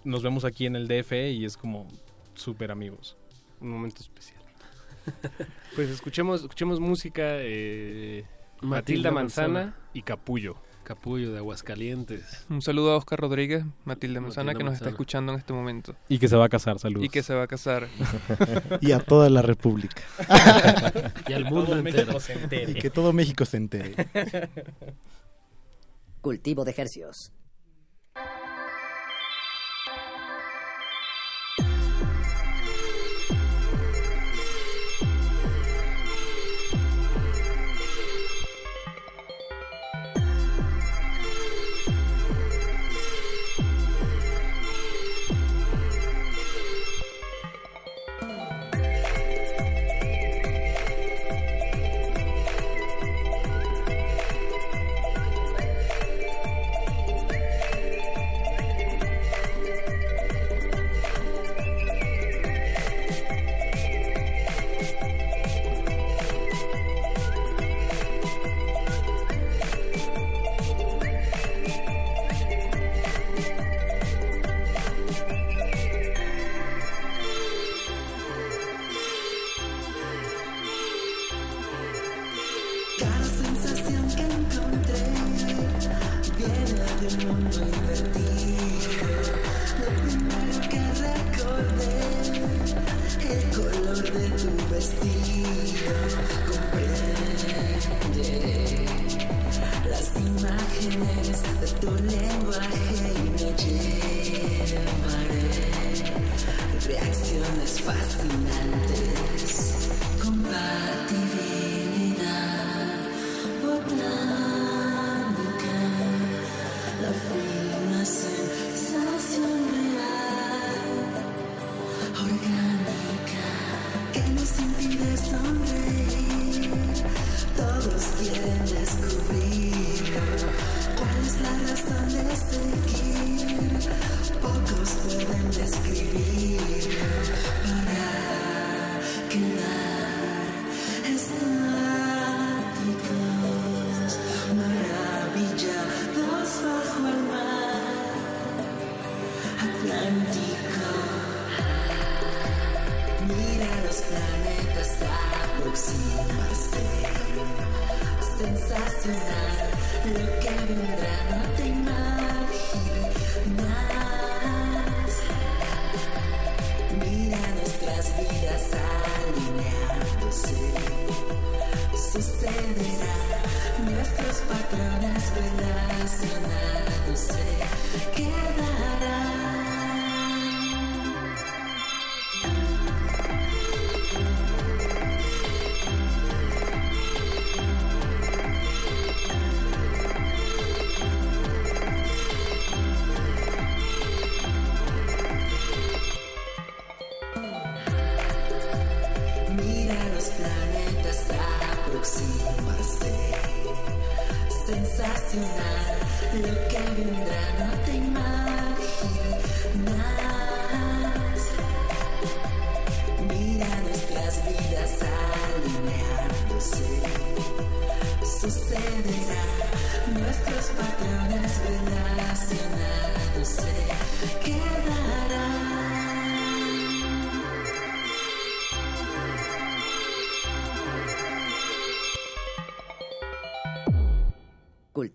nos vemos aquí en el DF y es como súper amigos. Un momento especial. pues escuchemos, escuchemos música. Eh, Matilda, Matilda Manzana, Manzana y Capullo. Capullo de Aguascalientes. Un saludo a Oscar Rodríguez, Matilda Manzana, Matilda que nos Manzana. está escuchando en este momento. Y que se va a casar, saludos. Y que se va a casar. y a toda la República. y al mundo entero. Se entere. Y que todo México se entere. Cultivo de ejercios.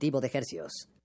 Cultivo de hercios.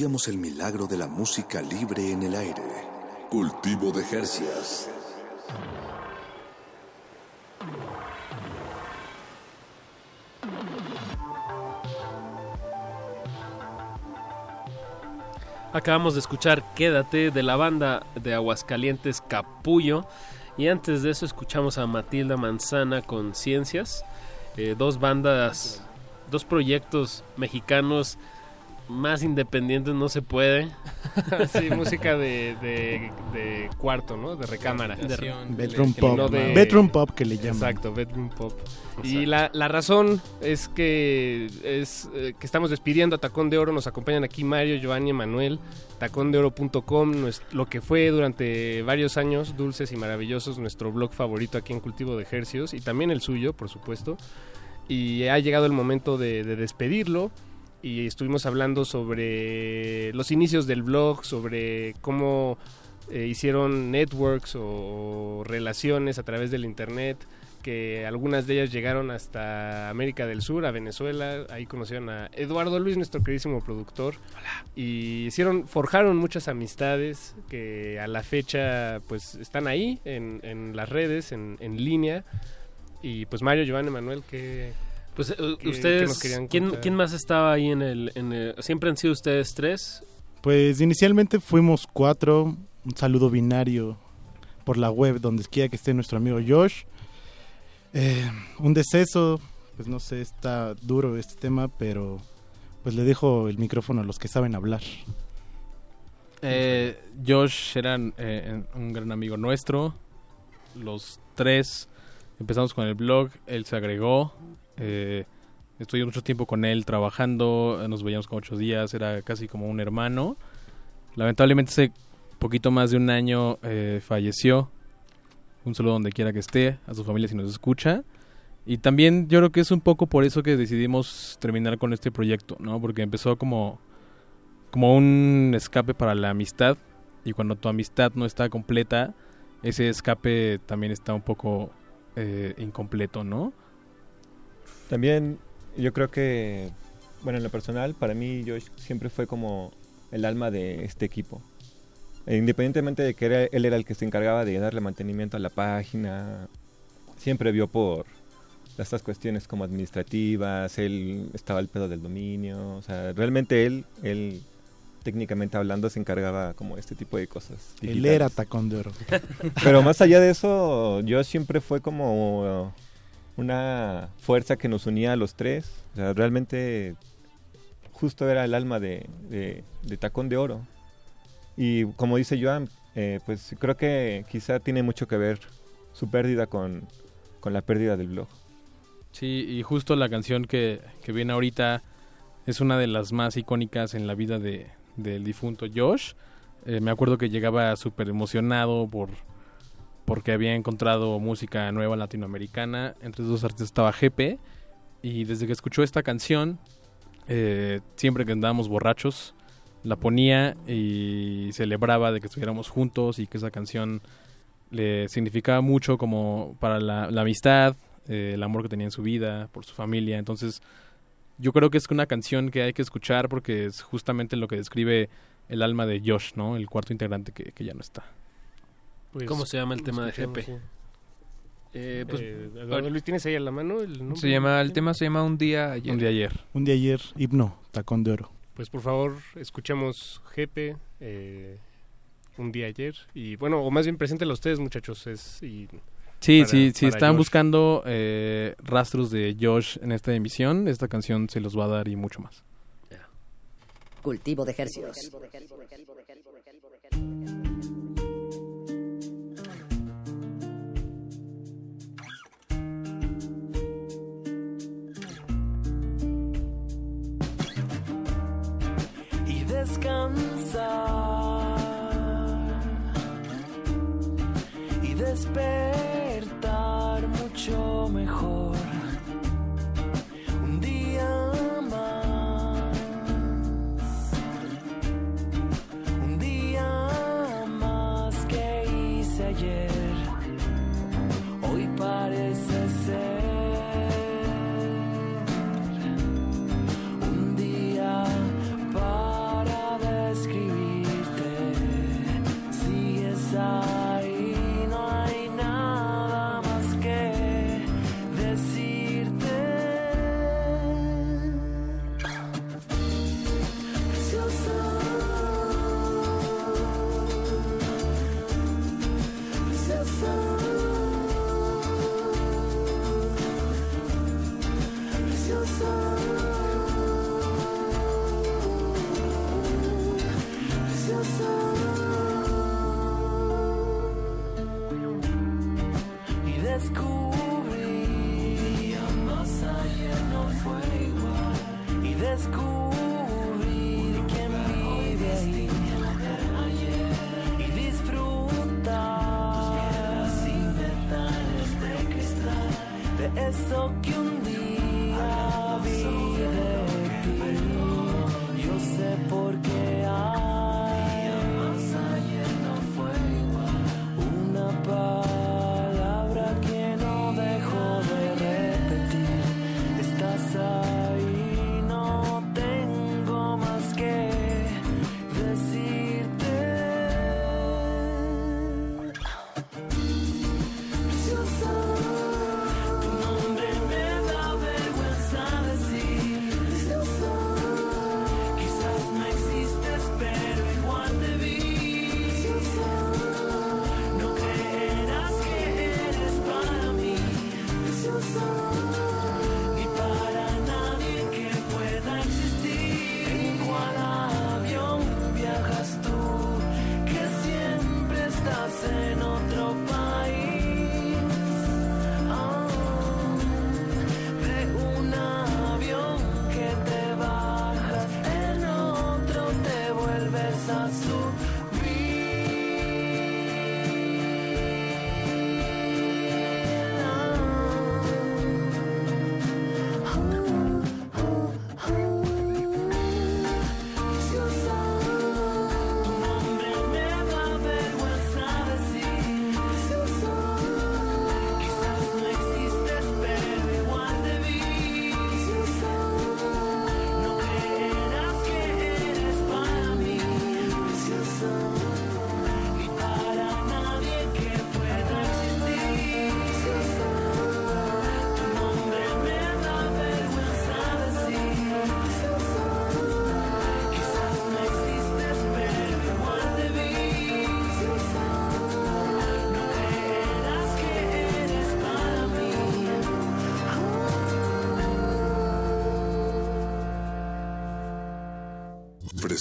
El milagro de la música libre en el aire. Cultivo de Jercias. Acabamos de escuchar Quédate de la banda de Aguascalientes Capullo. Y antes de eso escuchamos a Matilda Manzana con Ciencias. Eh, dos bandas, dos proyectos mexicanos más independientes no se puede. sí, música de, de, de cuarto, ¿no? De recámara. De, Bedroom pop. no de- Bedroom pop que le llaman. Exacto, bedroom pop. Y la, la razón es que es eh, que estamos despidiendo a Tacón de Oro. Nos acompañan aquí Mario, Giovanni, Manuel. Tacondeoro.com, lo que fue durante varios años, dulces y maravillosos, nuestro blog favorito aquí en Cultivo de Ejercios y también el suyo, por supuesto. Y ha llegado el momento de, de despedirlo y estuvimos hablando sobre los inicios del blog, sobre cómo eh, hicieron networks o, relaciones a través del internet, que algunas de ellas llegaron hasta América del Sur, a Venezuela, ahí conocieron a Eduardo Luis, nuestro queridísimo productor, y hicieron, forjaron muchas amistades que a la fecha pues están ahí en, en las redes, en, en línea, y pues Mario, Giovanni, Manuel, que... Pues eh, ¿Qué- qué ustedes, ¿quién, más estaba ahí en el, en el- ¿Siempre han sido ustedes tres? Pues inicialmente fuimos cuatro, un saludo binario por la web donde quiera que esté nuestro amigo Josh. Eh, un deceso, pues no sé, está duro este tema, pero pues le dejo el micrófono a los que saben hablar. Eh, Josh era eh, un gran amigo nuestro. Los tres empezamos con el blog. Él se agregó. Eh, estuve mucho tiempo con él trabajando. Nos veíamos como ocho días. Era casi como un hermano. Lamentablemente hace poquito más de un año eh, falleció. Un saludo donde quiera que esté. A su familia si nos escucha. Y también yo creo que es un poco por eso que decidimos terminar con este proyecto, ¿no? Porque empezó como como un escape para la amistad y cuando tu amistad no está completa ese escape también está un poco eh, incompleto no También yo creo que, bueno, en lo personal, para mí Josh siempre fue como el alma de este equipo. E independientemente de que era- él era el que se encargaba de darle mantenimiento a la página, siempre vio por estas cuestiones como administrativas, él estaba al pedo del dominio, o sea, realmente él, él técnicamente hablando se encargaba como este tipo de cosas. Él era tacón de oro. Pero más allá de eso, yo siempre fue como una fuerza que nos unía a los tres. O sea, realmente justo era el alma de, de- Tacón de Oro. Y como dice Joan, eh, pues creo que quizá tiene mucho que ver su pérdida con, con la pérdida del blog. sí y justo la canción que, que viene ahorita es una de las más icónicas en la vida de, del difunto Josh Eh, me acuerdo que llegaba súper emocionado por porque había encontrado música nueva latinoamericana entre esos artistas estaba GP y desde que escuchó esta canción eh, siempre que andábamos borrachos la ponía y celebraba de que estuviéramos juntos y que esa canción le significaba mucho como para la, amistad, eh, el amor que tenía en su vida, por su familia. Entonces, yo creo que es una canción que hay que escuchar porque es justamente lo que describe el alma de Josh, ¿no? El cuarto integrante que ya no está. Pues, ¿Cómo se llama el tema de GP? sí. Eh, pues, Eh, Eduardo Luis, ¿tienes ahí a la mano el nombre? Se llama, el tema se llama Un día ayer. Un día ayer. Un día ayer, himno, tacón de oro. Pues por favor, escuchemos GP, eh, un día ayer. Y bueno, o más bien preséntelo a ustedes, muchachos. Es, y Sí, para- sí, si para están Josh. buscando eh, rastros de Josh en esta emisión, esta canción se los va a dar y mucho más. Cultivo de Hercios. y descansar y despertar mucho mejor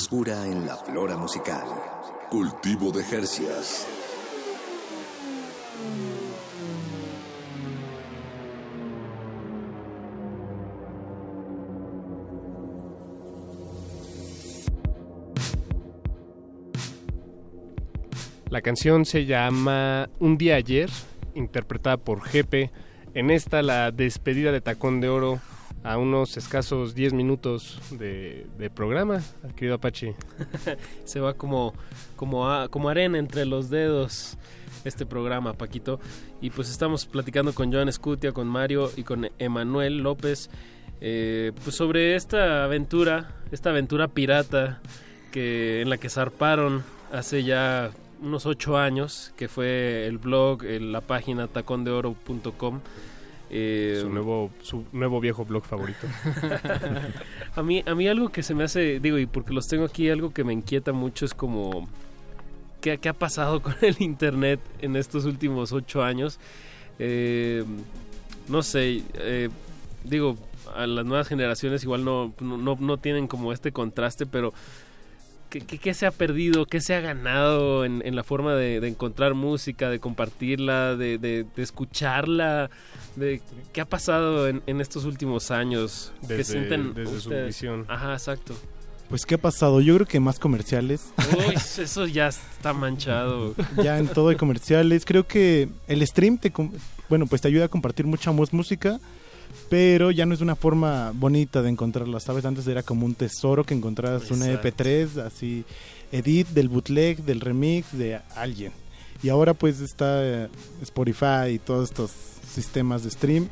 Frescura en la flora musical. Cultivo de Jercias. La canción se llama Un día ayer, interpretada por Jepe. En esta la despedida de Tacón de Oro a unos escasos 10 minutos de, programa, querido Apache. Se va como, como, como arena entre los dedos este programa, Paquito. Y pues estamos platicando con Joan Escutia, con Mario y con Emanuel López. eh, pues sobre esta aventura, esta aventura pirata que en la que zarparon hace ya unos ocho años, que fue el blog, la página tacondeoro.com. Eh, su nuevo su nuevo viejo blog favorito. a mí a mí algo que se me hace digo y porque los tengo aquí algo que me inquieta mucho es como qué, qué ha pasado con el internet en estos últimos ocho años Eh, no sé eh, digo a las nuevas generaciones igual no no, no- no tienen como este contraste pero ¿Qué, qué- qué se ha perdido? ¿Qué se ha ganado en, en la forma de, de encontrar música, de compartirla, de, de- de escucharla? De, ¿Qué ha pasado en, en estos últimos años? ¿Qué Desde- sienten desde su visión. Ajá, exacto. Pues, ¿qué ha pasado? Yo creo que más comerciales. Uy, eso ya está manchado. ya en todo hay comerciales. Creo que el stream te, com- bueno, pues te ayuda a compartir mucha más música, pero ya no es una forma bonita de encontrarla, ¿sabes? Antes era como un tesoro que encontrabas una Exacto. EP3, así, edit del bootleg, del remix de alguien. Y ahora pues está eh, Spotify y todos estos sistemas de stream,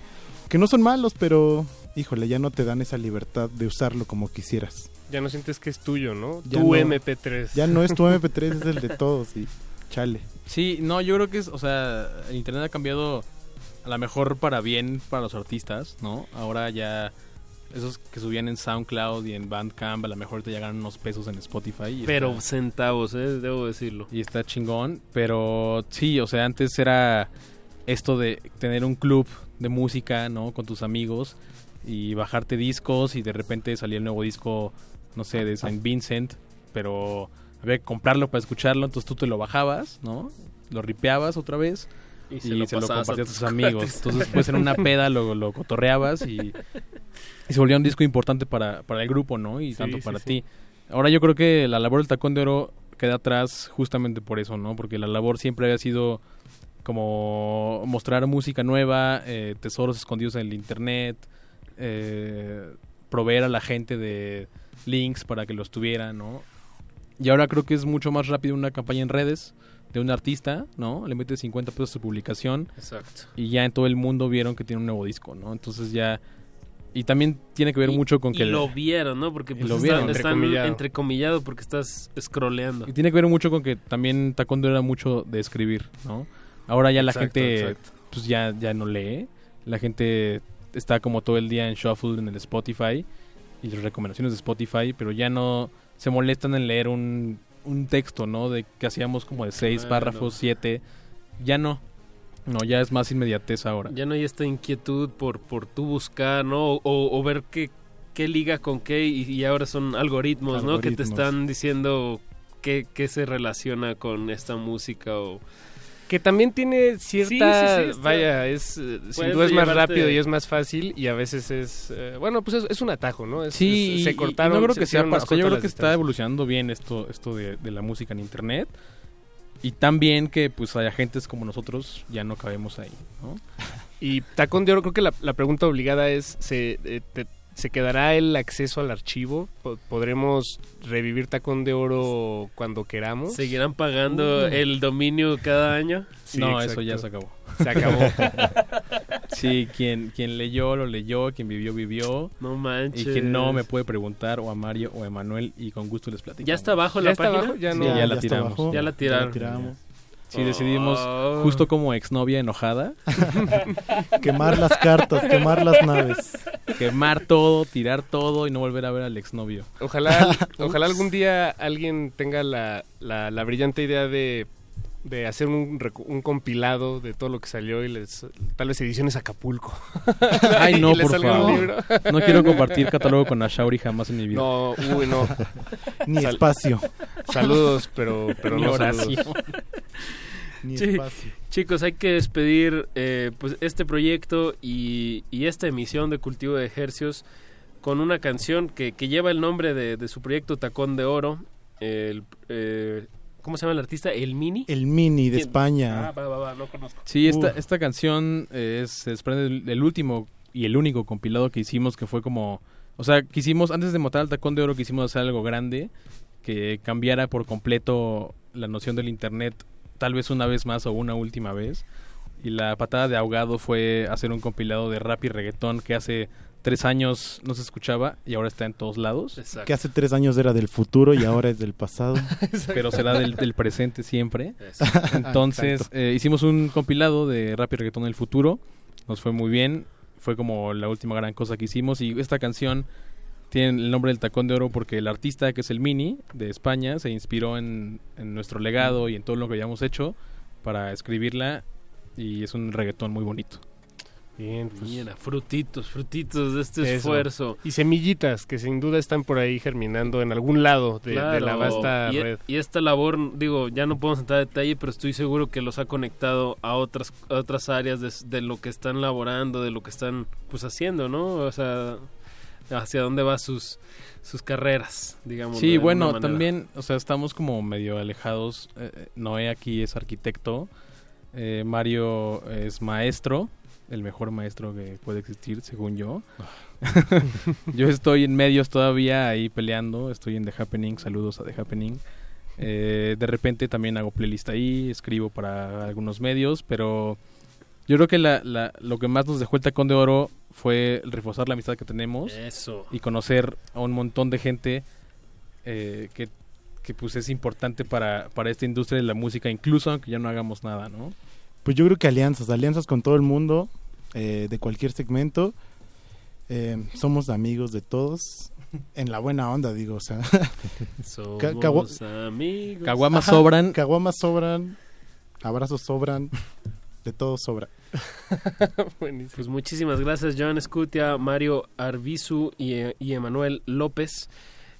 que no son malos, pero híjole, ya no te dan esa libertad de usarlo como quisieras. Ya no sientes que es tuyo, ¿no? Ya tu no- MP3. Ya no es tu MP3, es el de todos y chale. Sí, no, yo creo que es, o sea, el internet ha cambiado a lo mejor para bien para los artistas, ¿no? Ahora ya esos que subían en SoundCloud y en Bandcamp a lo mejor te llegan unos pesos en Spotify. y Pero está- centavos, eh, debo decirlo. y está chingón, pero sí, o sea, antes era esto de tener un club de música, ¿no? Con tus amigos y bajarte discos y de repente salía el nuevo disco, no sé, de Saint Vincent, pero había que comprarlo para escucharlo, entonces tú te lo bajabas, ¿no? Lo ripeabas otra vez Y y se se lo compartías a tus amigos. cuates. Entonces, pues en una peda lo, lo cotorreabas y, y se volvió un disco importante para, para el grupo, ¿no? Y Sí, tanto para sí. ti. Ahora yo creo que la labor del Tacón de Oro queda atrás justamente por eso, ¿no? Porque la labor siempre había sido como mostrar música nueva, eh, tesoros escondidos en el internet, eh, proveer a la gente de links para que los tuviera, ¿no? Y ahora creo que es mucho más rápido una campaña en redes de un artista, ¿no? Le metes 50 pesos a su publicación. Exacto. Y ya en todo el mundo vieron que tiene un nuevo disco, ¿no? Entonces ya... Y también tiene que ver mucho con Y que... lo vieron, ¿no? Porque Y pues lo están- vieron. están Entrecomillado. entrecomillado porque estás scrolleando. Y tiene que ver mucho con que también Taekwondo era mucho de escribir, ¿no? Ahora ya la Exacto, gente exacto. pues ya, ya no lee. La gente está como todo el día en shuffle en el Spotify y las recomendaciones de Spotify, pero ya no se molestan en leer un, un texto, ¿no? De que hacíamos como de seis Ah, párrafos, no. siete. Ya no. No, ya es más inmediatez ahora. Ya no hay esta inquietud por, por tú buscar, ¿no? O, o ver qué, qué liga con qué y, y ahora son algoritmos, ¿no? Que te Algoritmos. están diciendo qué, qué se relaciona con esta música o... Que también tiene cierta... Sí, sí, sí, está- vaya, es eh, sin duda es más llevarte- rápido y es más fácil y a veces es... eh, bueno, pues es, es un atajo, ¿no? Es- Sí, es- se cortaron... y no creo que sea yo creo que está evolucionando bien esto esto de, de la música en internet y también que pues hay agentes como nosotros ya no cabemos ahí, ¿no? Y Tacón de Oro, creo que la, la pregunta obligada es, ¿se, eh, te- ¿se quedará el acceso al archivo? Po- ¿Podremos revivir Tacón de Oro cuando queramos? ¿Seguirán pagando Uh. el dominio cada año? Sí, no, exacto. eso ya se acabó. Se acabó. sí, quien, quien leyó, lo leyó, quien vivió, vivió. No manches. Y quien no me puede preguntar o a Mario o a Emanuel y con gusto les platico. ¿Ya está abajo ¿Ya la está página? abajo? Ya Sí, no. ya, ya la tiramos. abajo. Ya la tiraron. tiramos. Sí, decidimos, Oh. justo como exnovia enojada, Quemar las cartas, quemar las naves. quemar todo, tirar todo y no volver a ver al exnovio. Ojalá, ojalá algún día alguien tenga la, la, la brillante idea de, de hacer un, recu- un compilado de todo lo que salió y les, tal vez ediciones Acapulco. Ay, no, por favor. No quiero compartir catálogo con Ashauri jamás en mi vida. No, uy, no. Ni Sal- espacio. Saludos, pero, pero no saludos. Ni Sí. espacio. Chicos, hay que despedir eh, pues este proyecto y, y esta emisión de Cultivo de Ejercios con una canción que, que lleva el nombre de, de su proyecto Tacón de Oro. El, eh, ¿Cómo se llama el artista? El Mini. El mini de ¿Quién? España. Ah, va, va, va, no conozco. Sí, esta, Uf. esta canción eh, es, se desprende del, del último y el único compilado que hicimos que fue como... O sea, quisimos, antes de montar al tacón de oro, quisimos hacer algo grande que cambiara por completo la noción del Internet, tal vez una vez más o una última vez. Y la patada de ahogado fue hacer un compilado de rap y reggaetón que hace tres años no se escuchaba y ahora está en todos lados. Exacto. Que hace tres años era del futuro y ahora es del pasado. pero será del, del presente siempre. Entonces eh, hicimos un compilado de rap y reggaetón del futuro. Nos fue muy bien. Fue como la última gran cosa que hicimos. Y esta canción tiene el nombre del tacón de oro porque el artista que es el Mini de España se inspiró en, en nuestro legado y en todo lo que habíamos hecho para escribirla. Y es un reggaetón muy bonito. Bien, pues, Mira, frutitos, frutitos de este eso. esfuerzo. Y semillitas que sin duda están por ahí germinando en algún lado de, de la vasta y, e- red. y esta labor, digo, ya no podemos entrar a detalle, pero estoy seguro que los ha conectado a otras a otras áreas de, de lo que están laborando, de lo que están pues haciendo, ¿no? O sea, hacia dónde va sus sus carreras, digamos. Sí, bueno, también, o sea, estamos como medio alejados. Eh, eh, Noé aquí es arquitecto, eh, Mario es maestro, el mejor maestro que puede existir, según yo. yo estoy en medios todavía ahí peleando, estoy en The Happening, saludos a The Happening. Eh, de repente también hago playlist ahí, escribo para algunos medios, pero yo creo que la, la- lo que más nos dejó el tacón de oro fue reforzar la amistad que tenemos Eso. y conocer a un montón de gente eh, que, que pues es importante para, para esta industria de la música, incluso aunque ya no hagamos nada, ¿no? Pues yo creo que alianzas, alianzas con todo el mundo, eh, de cualquier segmento. Eh, somos amigos de todos, en la buena onda, digo, o sea. Somos amigos. Caguamas sobran. Caguamas sobran, abrazos sobran, de todo sobra. Pues muchísimas gracias, Joan Escutia, Mario Arbizu y, eh, y Emanuel López.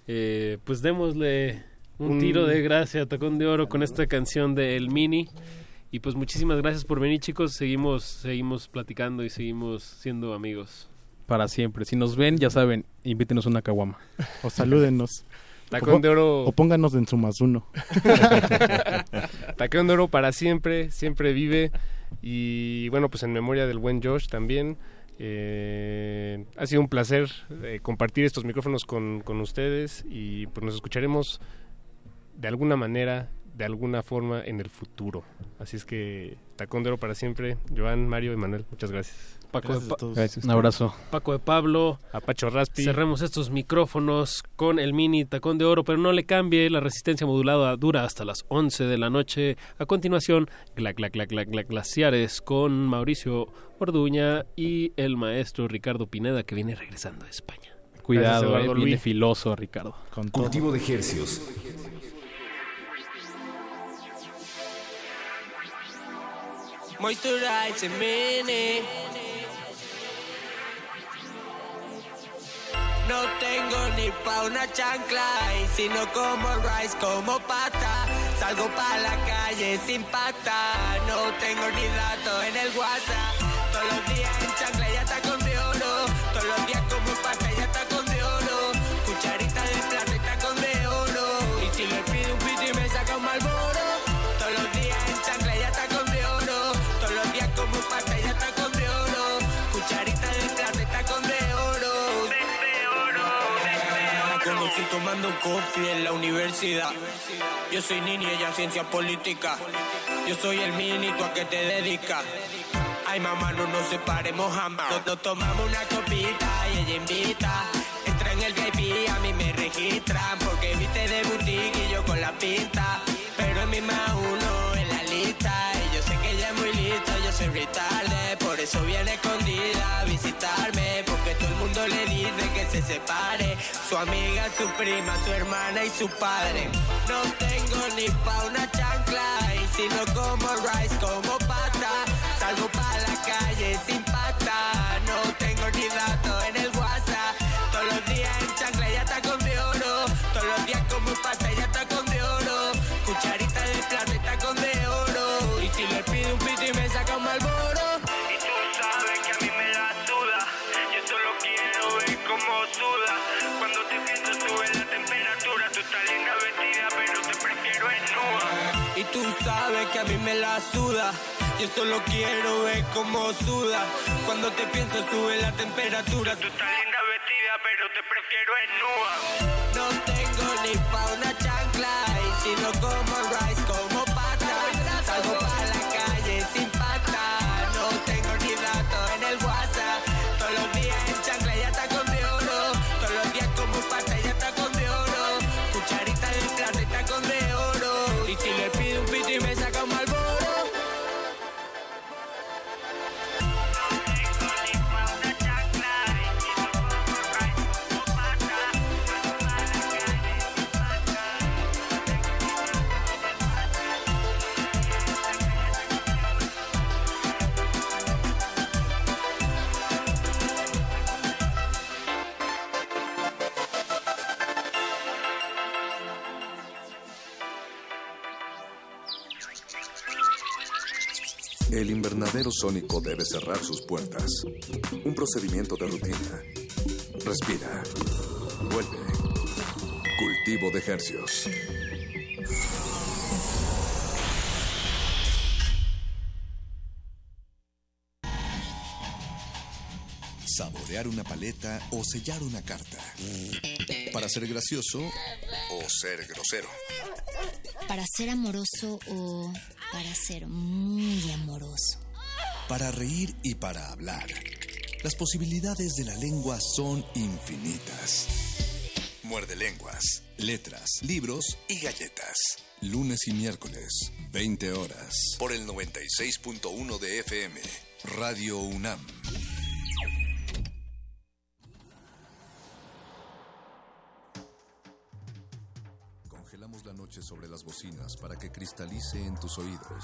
Eh, pues démosle un Un- tiro de gracia a Tacón de Oro con esta canción de El Mini. Y pues muchísimas gracias por venir, chicos. Seguimos, seguimos platicando y seguimos siendo amigos. Para siempre. Si nos ven, ya saben, invítenos una caguama. O salúdenos. Tacón o, de oro. O pónganos en su más uno. Tacón de oro para siempre, siempre vive. Y bueno, pues en memoria del buen Josh también. Eh, ha sido un placer eh, compartir estos micrófonos con, con ustedes y pues nos escucharemos de alguna manera, de alguna forma en el futuro. Así es que tacón de oro para siempre. Joan, Mario y Manuel, muchas gracias. Paco Gracias de a. Gracias. Un abrazo. Paco de Pablo. A Pacho Raspi. Cerremos estos micrófonos con el mini tacón de oro, pero no le cambie, la resistencia modulada dura hasta las 11 de la noche. A continuación, gla, gla, gla, gla, gla, glaciares con Mauricio Orduña y el maestro Ricardo Pineda que viene regresando a España. Cuidado, Gracias, eh, viene filoso, Ricardo. Con. Cultivo de ejercios. Moisturize mini. No tengo ni pa' una chancla y si no como rice como pata. Salgo pa' la calle sin pata. No tengo ni datos en el WhatsApp. Todos los días en coffee en la universidad. Yo soy Nini, ella ciencia política. Yo soy el mini, ¿tú a qué te dedicas? Ay, mamá, no nos separemos jamás. Nos, tomamos una copita y ella invita. Entra en el VIP, a mí me registran. Porque viste de boutique y yo con la pinta. Pero es mi más uno en la lista. Y yo sé que ella es muy lista, yo soy retarde. Por eso viene escondida a visitarme. Porque todo el mundo le dice se separe. Su amiga, su prima, su hermana y su padre. No tengo ni pa' una chancla. Y si no como rice, como pata. Salgo pa' la calle sin la suda. Yo solo quiero ver cómo suda. Cuando te pienso sube la temperatura. Tú estás linda vestida, pero te prefiero en No tengo invernadero sónico debe cerrar sus puertas. Un procedimiento de rutina. Respira. Vuelve. Cultivo de hercios. Saborear una paleta o sellar una carta. Para ser gracioso o ser grosero. Para ser amoroso o para ser muy amoroso. Para reír y para hablar. Las posibilidades de la lengua son infinitas. Muerde lenguas, letras, libros y galletas. Lunes y miércoles, 20 horas. Por el 96.1 de FM. Radio UNAM. Congelamos la noche sobre las bocinas para que cristalice en tus oídos.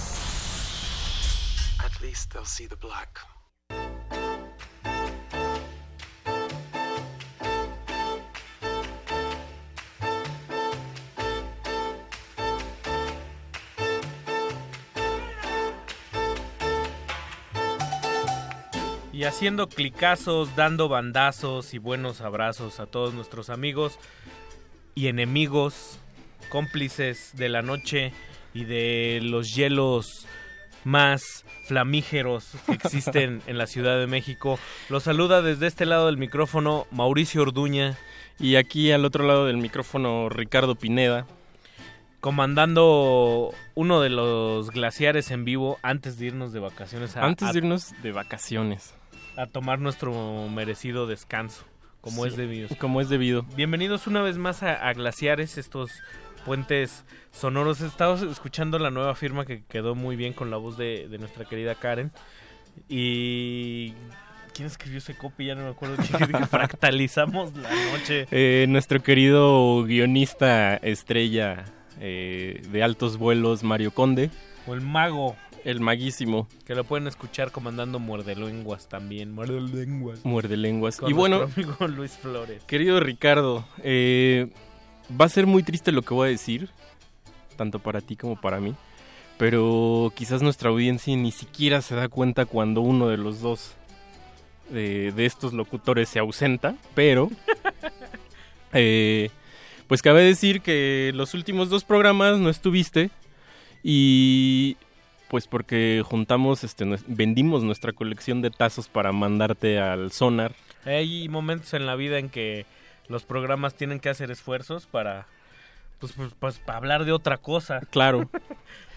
Least they'll see the black. Y haciendo clicazos, dando bandazos y buenos abrazos a todos nuestros amigos y enemigos, cómplices de la noche y de los hielos más flamígeros que existen en la Ciudad de México. Los saluda desde este lado del micrófono Mauricio Orduña. Y aquí al otro lado del micrófono Ricardo Pineda. Comandando uno de los glaciares en vivo antes de irnos de vacaciones. A, Antes de irnos de vacaciones. a tomar nuestro merecido descanso, como Sí, es debido. Como es debido. Bienvenidos una vez más a, a Glaciares, estos puentes sonoros. Estamos escuchando la nueva firma que quedó muy bien con la voz de, de nuestra querida Karen. Y... ¿Quién escribió ese copy? Ya no me acuerdo. que fractalizamos la noche. Eh, nuestro querido guionista estrella eh, de altos vuelos, Mario Conde. O el mago. El maguísimo. Que lo pueden escuchar comandando Muerdelenguas también. Muerdelenguas. Muerde lenguas. Con y bueno, nuestro amigo Luis Flores. querido Ricardo, eh, va a ser muy triste lo que voy a decir, tanto para ti como para mí, pero quizás nuestra audiencia ni siquiera se da cuenta cuando uno de los dos de, de estos locutores se ausenta, pero eh, pues cabe decir que los últimos dos programas no estuviste y pues porque juntamos, este, vendimos nuestra colección de tazos para mandarte al sonar. Hay momentos en la vida en que los programas tienen que hacer esfuerzos para... Pues, pues, pues, para hablar de otra cosa. Claro.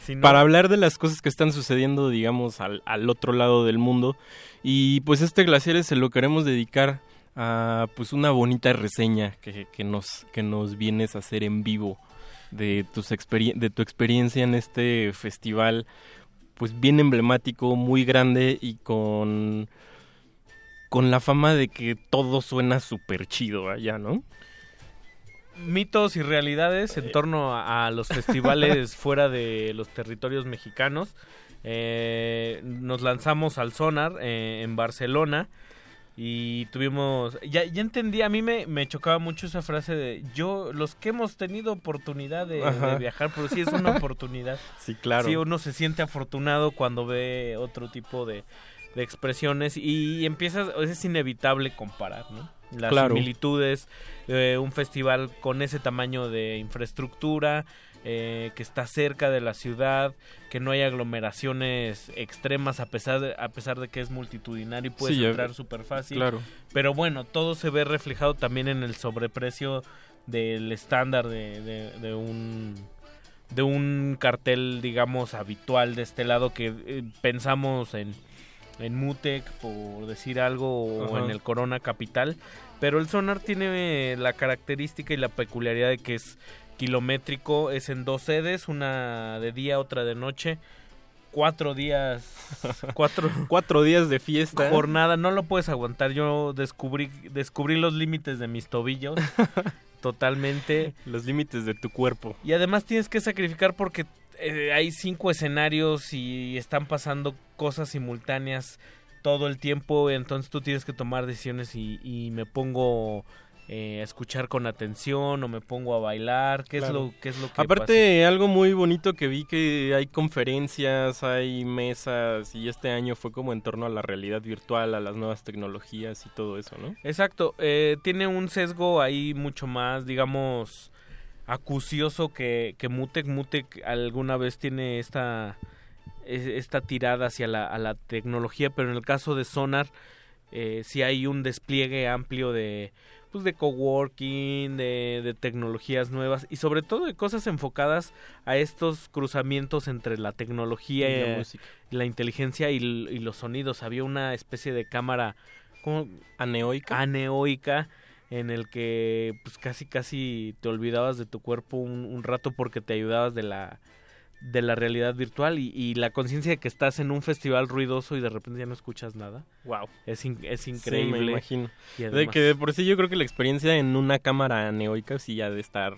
Si no- Para hablar de las cosas que están sucediendo, digamos, al, al otro lado del mundo. Y pues este Glaciares se lo queremos dedicar a pues una bonita reseña que, que nos, que nos vienes a hacer en vivo de, tus experien- de tu experiencia en este festival pues bien emblemático, muy grande y con, con la fama de que todo suena súper chido allá, ¿no? mitos y realidades en torno a, a los festivales fuera de los territorios mexicanos. Eh, nos lanzamos al Sonar eh, en Barcelona y tuvimos... Ya, ya entendí, a mí me, me chocaba mucho esa frase de yo, los que hemos tenido oportunidad de, de viajar, pero sí es una oportunidad. Sí, claro. Sí, uno se siente afortunado cuando ve otro tipo de, de expresiones y empiezas, es inevitable comparar, ¿no? Las Claro. similitudes, eh, un festival con ese tamaño de infraestructura, eh, que está cerca de la ciudad, que no hay aglomeraciones extremas a pesar de, a pesar de que es multitudinario y puedes Sí, entrar súper fácil. claro. Pero bueno, todo se ve reflejado también en el sobreprecio del estándar de, de- de un de un cartel digamos habitual de este lado que eh, pensamos en en Mutec por decir algo o Ajá. en el Corona Capital pero el sonar tiene eh, la característica y la peculiaridad de que es kilométrico es en dos sedes una de día otra de noche cuatro días cuatro Cuatro días de fiesta. jornada no lo puedes aguantar yo descubrí descubrí los límites de mis tobillos totalmente Los límites de tu cuerpo. y además tienes que sacrificar porque eh, hay cinco escenarios y están pasando cosas simultáneas todo el tiempo, entonces tú tienes que tomar decisiones y, y me pongo eh, a escuchar con atención o me pongo a bailar, ¿qué Claro. es lo qué es lo que Aparte, algo muy bonito que vi que hay conferencias, hay mesas y este año fue como en torno a la realidad virtual, a las nuevas tecnologías y todo eso, ¿no? Exacto, eh, tiene un sesgo ahí mucho más, digamos, acucioso que, que Mutec. Mutec alguna vez tiene esta, esta tirada hacia la, a la tecnología, pero en el caso de Sonar eh, sí hay un despliegue amplio de pues de coworking, de, de tecnologías nuevas y sobre todo de cosas enfocadas a estos cruzamientos entre la tecnología Y la eh, la inteligencia y, y los sonidos. Había una especie de cámara ¿cómo? aneoica. Aneoica en el que pues casi casi te olvidabas de tu cuerpo un, un rato porque te ayudabas de la de la realidad virtual y, y la conciencia de que estás en un festival ruidoso y de repente ya no escuchas nada. Wow. Es, in- es Sí, increíble. me imagino. De que de por sí yo creo que la experiencia en una cámara neoica sí ha de estar...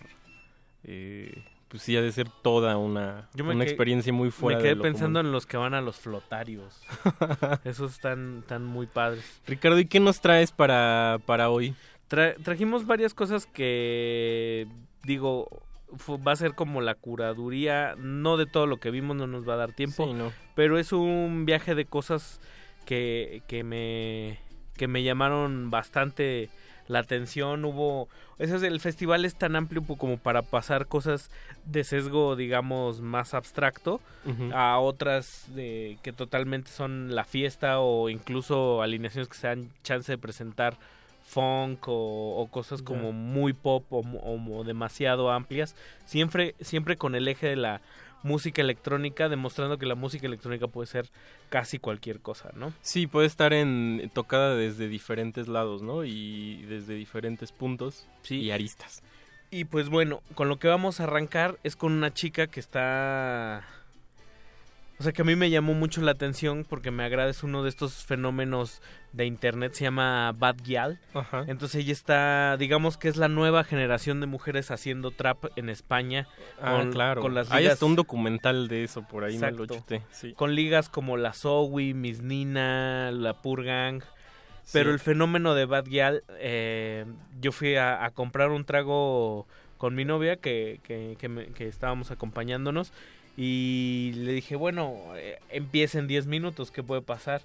eh, pues sí ha de ser toda una, Yo me una quedé- experiencia muy fuera Me quedé de lo pensando común. en los que van a los flotarios. Esos están, están muy padres. Ricardo, ¿y qué nos traes para, para hoy? Tra- trajimos varias cosas que, digo, va a ser como la curaduría, no de todo lo que vimos, no nos va a dar tiempo, Sí, no. pero es un viaje de cosas que, que me que me llamaron bastante la atención hubo ese es el festival es tan amplio como para pasar cosas de sesgo digamos más abstracto a otras de, que totalmente son la fiesta o incluso alineaciones que se dan chance de presentar funk o, o cosas como muy pop o, demasiado amplias siempre siempre con el eje de la música electrónica demostrando que la música electrónica puede ser casi cualquier cosa no Sí, puede estar en tocada desde diferentes lados, ¿no? Y desde diferentes puntos y aristas. Y pues bueno, con lo que vamos a arrancar es con una chica que está... O sea, que a mí me llamó mucho la atención porque me agrada, es uno de estos fenómenos de internet, se llama Bad Gyal. Ajá. Entonces ella está, digamos que es la nueva generación de mujeres haciendo trap en España. Ah, con, claro. Con las Hay hasta un documental de eso por ahí, me lo chuté. Sí. Con ligas como la Zoe, Miss Nina, la Pur Gang. Pero Sí. el fenómeno de Bad Gyal, eh, yo fui a, a comprar un trago con mi novia que, que, que me- que estábamos acompañándonos y le dije, bueno, eh, empieza en 10 minutos, ¿qué puede pasar?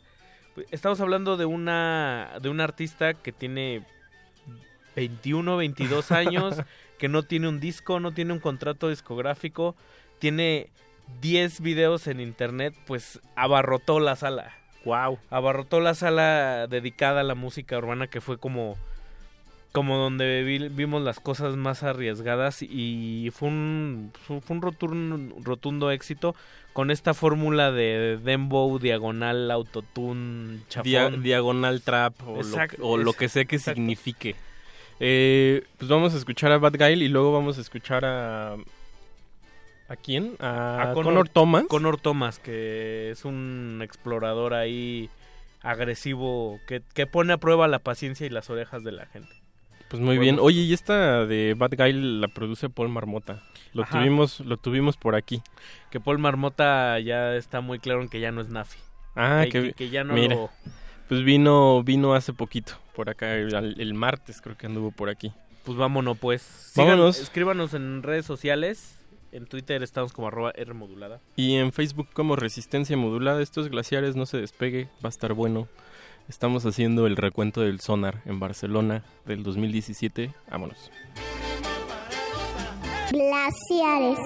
Estamos hablando de una, de una artista que tiene 21, 22 años, que no tiene un disco, no tiene un contrato discográfico, tiene 10 videos en internet, pues abarrotó la sala. Wow. Abarrotó la sala dedicada a la música urbana que fue como como donde vi- vimos las cosas más arriesgadas y fue un fue un rotundo, rotundo éxito con esta fórmula de dembow diagonal autotune chafón. Dia- diagonal trap o, Exacto, lo, que- lo sea que exacto. signifique. Eh, pues vamos a escuchar a Bad Guy y luego vamos a escuchar a... ¿A quién? A, a Connor, Thomas. Connor Thomas, que es un explorador ahí agresivo que, que pone a prueba la paciencia y las orejas de la gente. Pues muy Bueno. bien. Oye, y esta de Bad Guy la produce Paul Marmota. Lo Ajá. tuvimos lo tuvimos por aquí. Que Paul Marmota ya está muy claro en que ya no es Nafi. Ah, que, que, que- que ya no mira, lo... Pues vino vino hace poquito por acá el, el martes creo que anduvo por aquí. Pues vámonos pues. Sigan- Vámonos. escríbanos en redes sociales. En Twitter estamos como arroba R modulada. Y en Facebook como Resistencia Modulada, estos glaciares no se despegue, va a estar bueno. Estamos haciendo el recuento del sonar en Barcelona del 2017. Vámonos. Glaciares.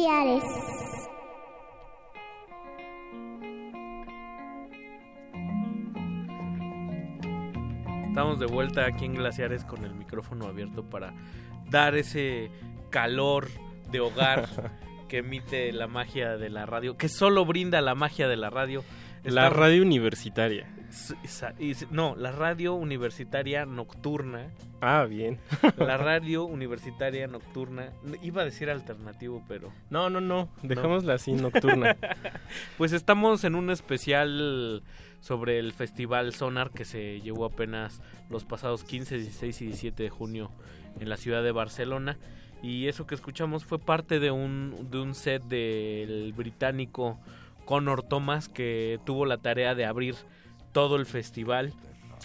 Glaciares. Estamos de vuelta aquí en Glaciares con el micrófono abierto para dar ese calor de hogar que emite la magia de la radio, que solo brinda la magia de la radio. La radio universitaria. No, la radio universitaria nocturna. Ah, bien. La radio universitaria nocturna. Iba a decir alternativo, pero. No, no, no. Dejémosla así, nocturna. pues estamos en un especial sobre el festival Sonar que se llevó apenas los pasados 15, 16 y 17 de junio en la ciudad de Barcelona. Y eso que escuchamos fue parte de un, de un set del británico Connor Thomas que tuvo la tarea de abrir todo el festival.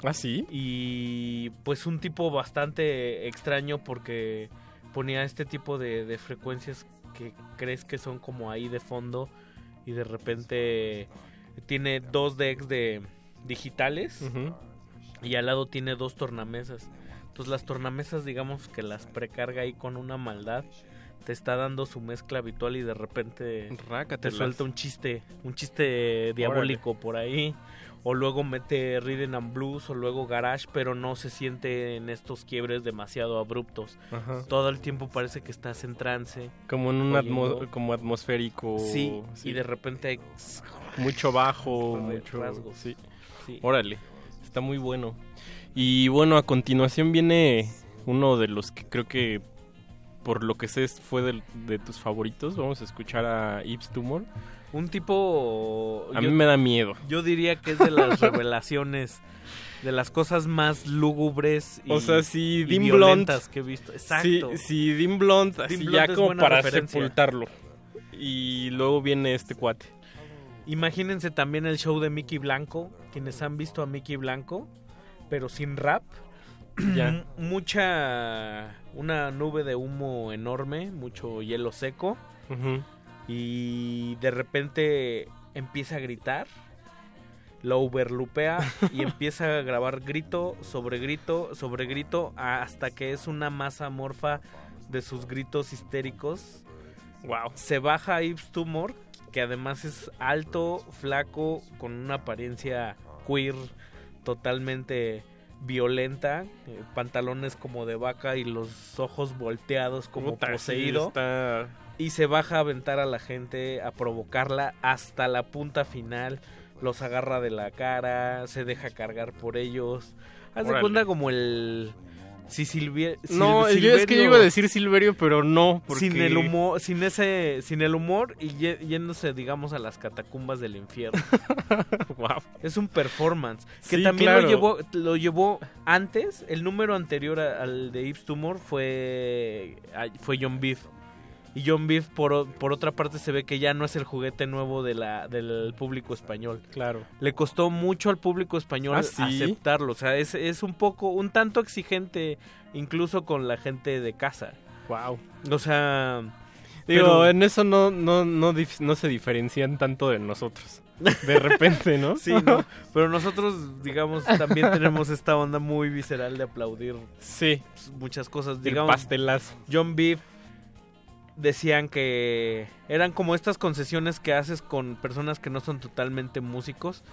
¿Ah, sí? Y pues un tipo bastante extraño porque ponía este tipo de, de frecuencias que crees que son como ahí de fondo y de repente tiene dos decks de digitales y al lado tiene dos tornamesas. Entonces las tornamesas digamos que las precarga ahí con una maldad. Te está dando su mezcla habitual y de repente te Rácatelas. suelta un chiste, un chiste diabólico por ahí. O luego mete Rhythm and Blues o luego Garage, pero no se siente en estos quiebres demasiado abruptos. Ajá. Todo el tiempo parece que estás en trance. Como en un atmo- como atmosférico. Sí, y de repente hay mucho bajo, de mucho rasgos. sí. Sí. Órale, está muy bueno. Y bueno, a continuación viene uno de los que creo que por lo que sé fue del- de, tus favoritos. Vamos a escuchar a Ibs Tumor. Un tipo... A mí me da miedo. Yo diría que es de las revelaciones, de las cosas más lúgubres y, o sea, si y Dim violentas Blunt que he visto. Exacto. Si, si Blunt, así ya Blunt como para referencia. sepultarlo. Y luego viene este cuate. Imagínense también el show de Mickey Blanco, quienes han visto a Mickey Blanco, pero sin rap. Ya. Mucha... Una nube de humo enorme, mucho hielo seco. Y de repente empieza a gritar, lo overlupea y empieza a grabar grito sobre grito sobre grito hasta que es una masa morfa de sus gritos histéricos. Wow. Se baja Yves Tumor, que además es alto, flaco, con una apariencia queer totalmente violenta, eh, pantalones como de vaca y los ojos volteados como Puta, sí, poseído está- y se baja a aventar a la gente, a provocarla hasta la punta final. Los agarra de la cara, se deja cargar por ellos. Haz de cuenta como el. Si No, Sil- yo es que yo iba a decir Silverio, pero no. Porque... Sin el humor, sin ese, sin el humor y yéndose, digamos, a las catacumbas del infierno. wow. Es un performance que Sí, también claro. lo llevó, lo llevó antes. El número anterior al de Yves Tumor fue, fue John Beef. Y John Beef, por, por otra parte, se ve que ya no es el juguete nuevo de la, del público español. Claro. Le costó mucho al público español ¿Ah, sí? aceptarlo. O sea, es, es un poco, un tanto exigente, incluso con la gente de casa. Wow. O sea. Digo, pero- en eso no, no, no, no se diferencian tanto de nosotros. De repente, ¿no? Sí, no. Pero nosotros, digamos, también tenemos esta onda muy visceral de aplaudir Sí. muchas cosas. El Digamos, pastelazo. John Beef decían que eran como estas concesiones que haces con personas que no son totalmente músicos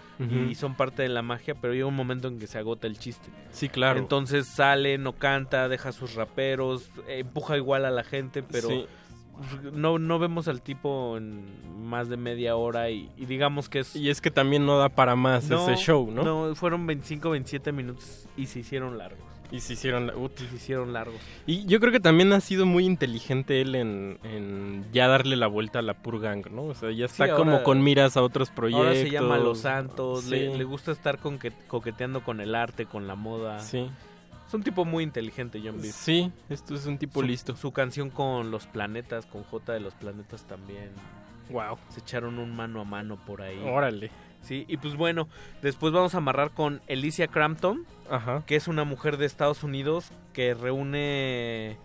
y son parte de la magia, pero llega un momento en que se agota el chiste. Sí, claro. Entonces sale, no canta, deja sus raperos, empuja igual a la gente, pero Sí. no, no vemos al tipo en más de media hora y, y digamos que es... Y es que también no da para más ese show, ¿no? No, fueron 25, 27 minutos y se hicieron largos. Y se hicieron... la- ut. Y se hicieron largos. Y yo creo que también ha sido muy inteligente él en, en ya darle la vuelta a la Purgang, ¿no? O sea, ya está Sí, como con miras a otros proyectos. Ahora se llama Los Santos, le, gusta estar con que, coqueteando con el arte, con la moda. Sí. Es un tipo muy inteligente, John Beef. Sí, esto es un tipo Su- listo. Su canción con Los Planetas, con J de los Planetas también. Wow. Se echaron un mano a mano por ahí. Órale. Sí, y pues bueno, después vamos a amarrar con Alicia Crampton, Ajá. que es una mujer de Estados Unidos que reúne,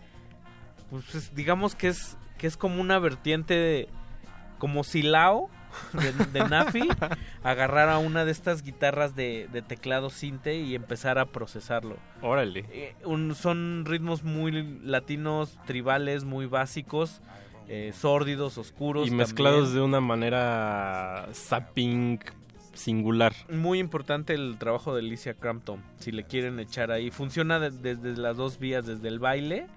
pues es- digamos que es que es como una vertiente de, como Silao de, de Nafi, agarrar a una de estas guitarras de, de teclado sinte y empezar a procesarlo. Órale. Eh, un- son ritmos muy latinos, tribales, muy básicos, eh, sórdidos, oscuros. Y mezclados también. de una manera zapping singular. Muy importante el trabajo de Alicia Crampton, si le quieren echar ahí. Funciona de- desde las dos vías, desde el baile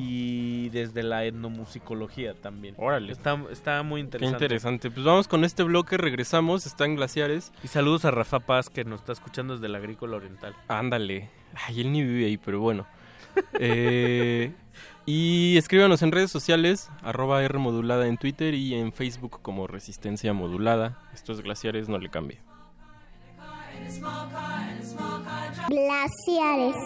y desde la etnomusicología también. Órale. Está, está muy Qué interesante. interesante. Pues vamos con este bloque, regresamos, están glaciares. Y saludos a Rafa Paz que nos está escuchando desde la Agrícola Oriental. Ándale. Ay, él ni vive ahí, pero bueno. Eh, y escríbanos en redes sociales, arroba R modulada en Twitter y en Facebook como Resistencia Modulada. Estos glaciares no le cambie. Glaciares.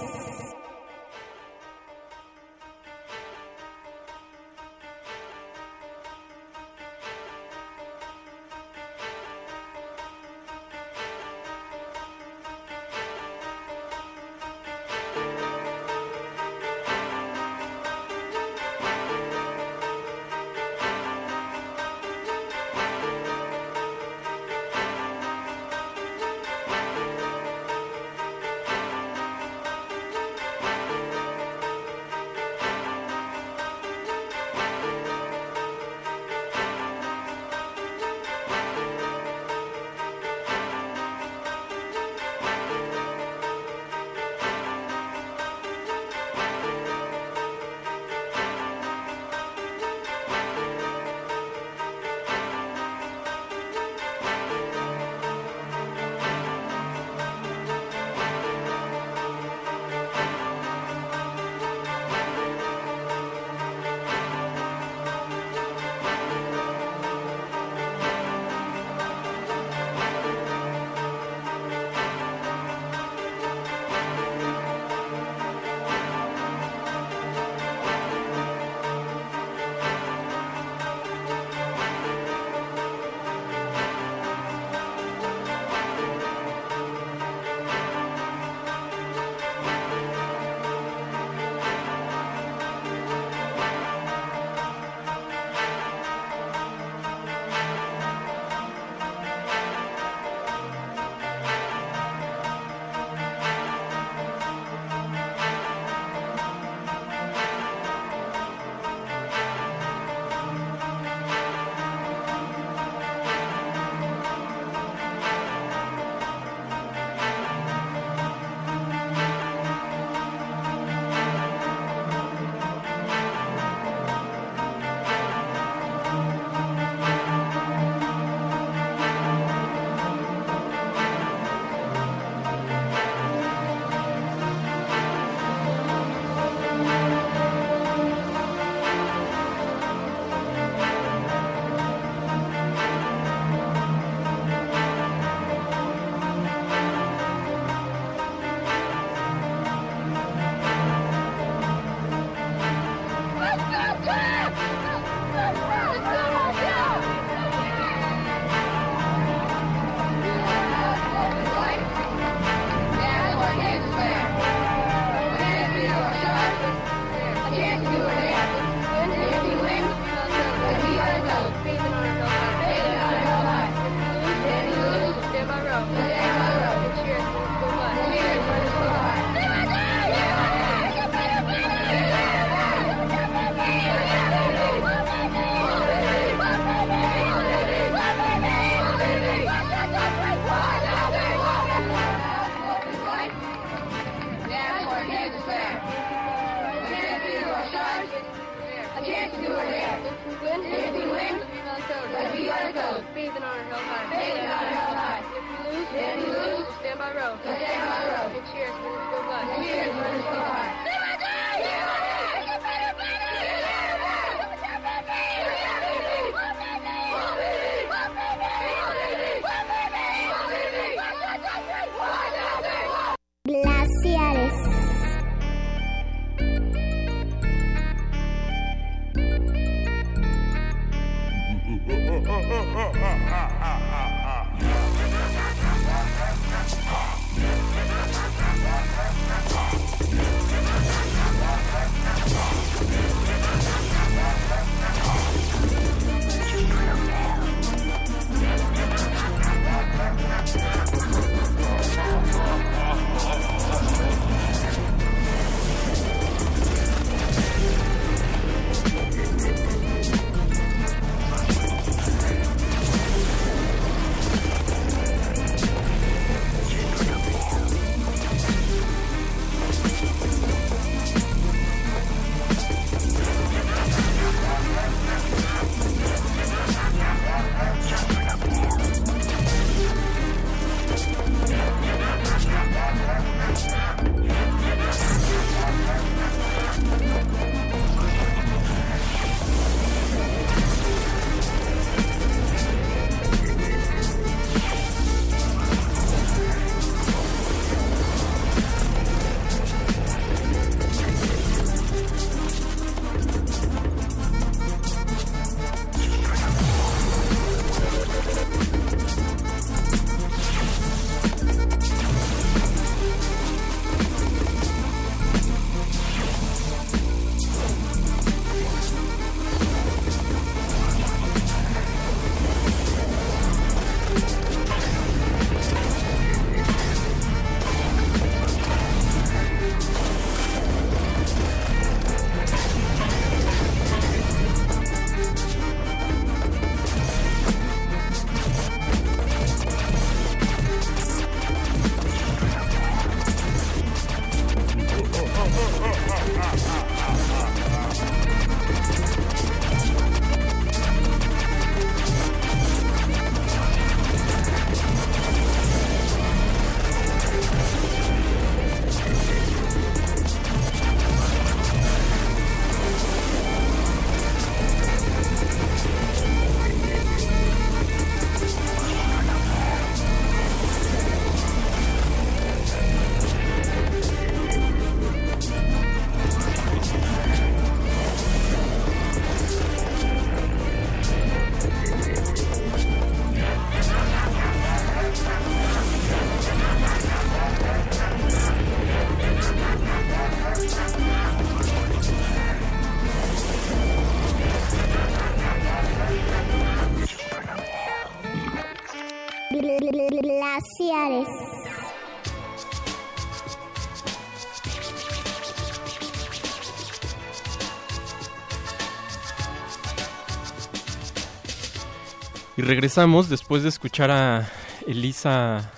Regresamos después de escuchar a Elisa.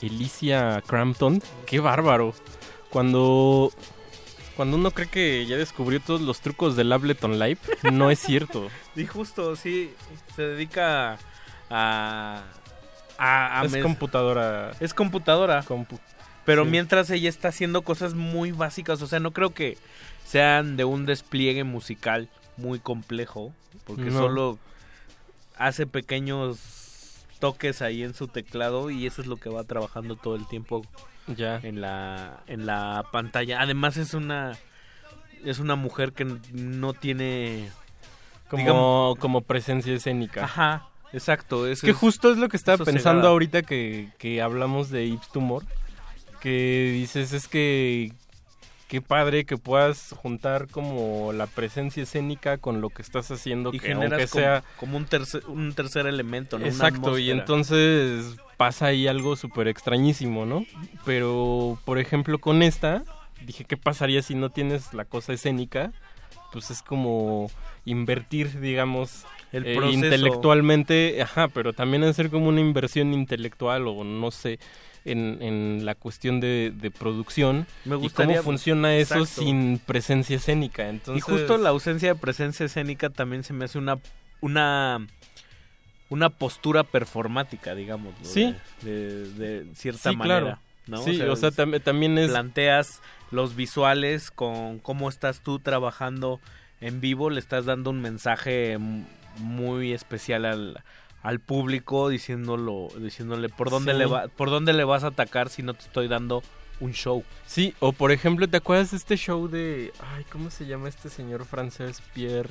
Elicia Crampton. ¡Qué bárbaro! Cuando. Cuando uno cree que ya descubrió todos los trucos del Ableton Live, no es cierto. Y justo, sí, se dedica a... a, a es computadora. Es computadora. Pero Sí. mientras ella está haciendo cosas muy básicas, o sea, no creo que sean de un despliegue musical muy complejo, porque No. solo hace pequeños toques ahí en su teclado y eso es lo que va trabajando todo el tiempo ya en la en la pantalla. Además es una es una mujer que no tiene Como, digamos- como presencia escénica. Ajá, exacto. Es eso que justo es lo que estaba pensando ahorita que, que hablamos de Ips Tumor. Que dices, es que qué padre que puedas juntar como la presencia escénica con lo que estás haciendo. y que aunque como, sea como un tercer un tercer elemento, ¿no? Exacto, y entonces pasa ahí algo súper extrañísimo, ¿no? Pero, por ejemplo, con esta, dije, ¿qué pasaría si no tienes la cosa escénica? Pues es como invertir, digamos, El eh, proceso. intelectualmente, ajá, pero también hacer como una inversión intelectual o no sé, en, en la cuestión de, de producción Me y gustaría- cómo funciona eso Exacto. sin presencia escénica. Entonces, Y justo la ausencia de presencia escénica también se me hace una una una postura performática, digamos, Sí. de, de- de cierta Sí, manera, claro. ¿no? Sí, o sea, es- tam- también es- planteas los visuales con cómo estás tú trabajando en vivo, le estás dando un mensaje muy especial al, al público diciéndolo diciéndole por dónde Sí. le va, por dónde le vas a atacar si no te estoy dando un show. Sí, o por ejemplo, ¿te acuerdas de este show de... Ay, ¿cómo se llama este señor francés, Pierre?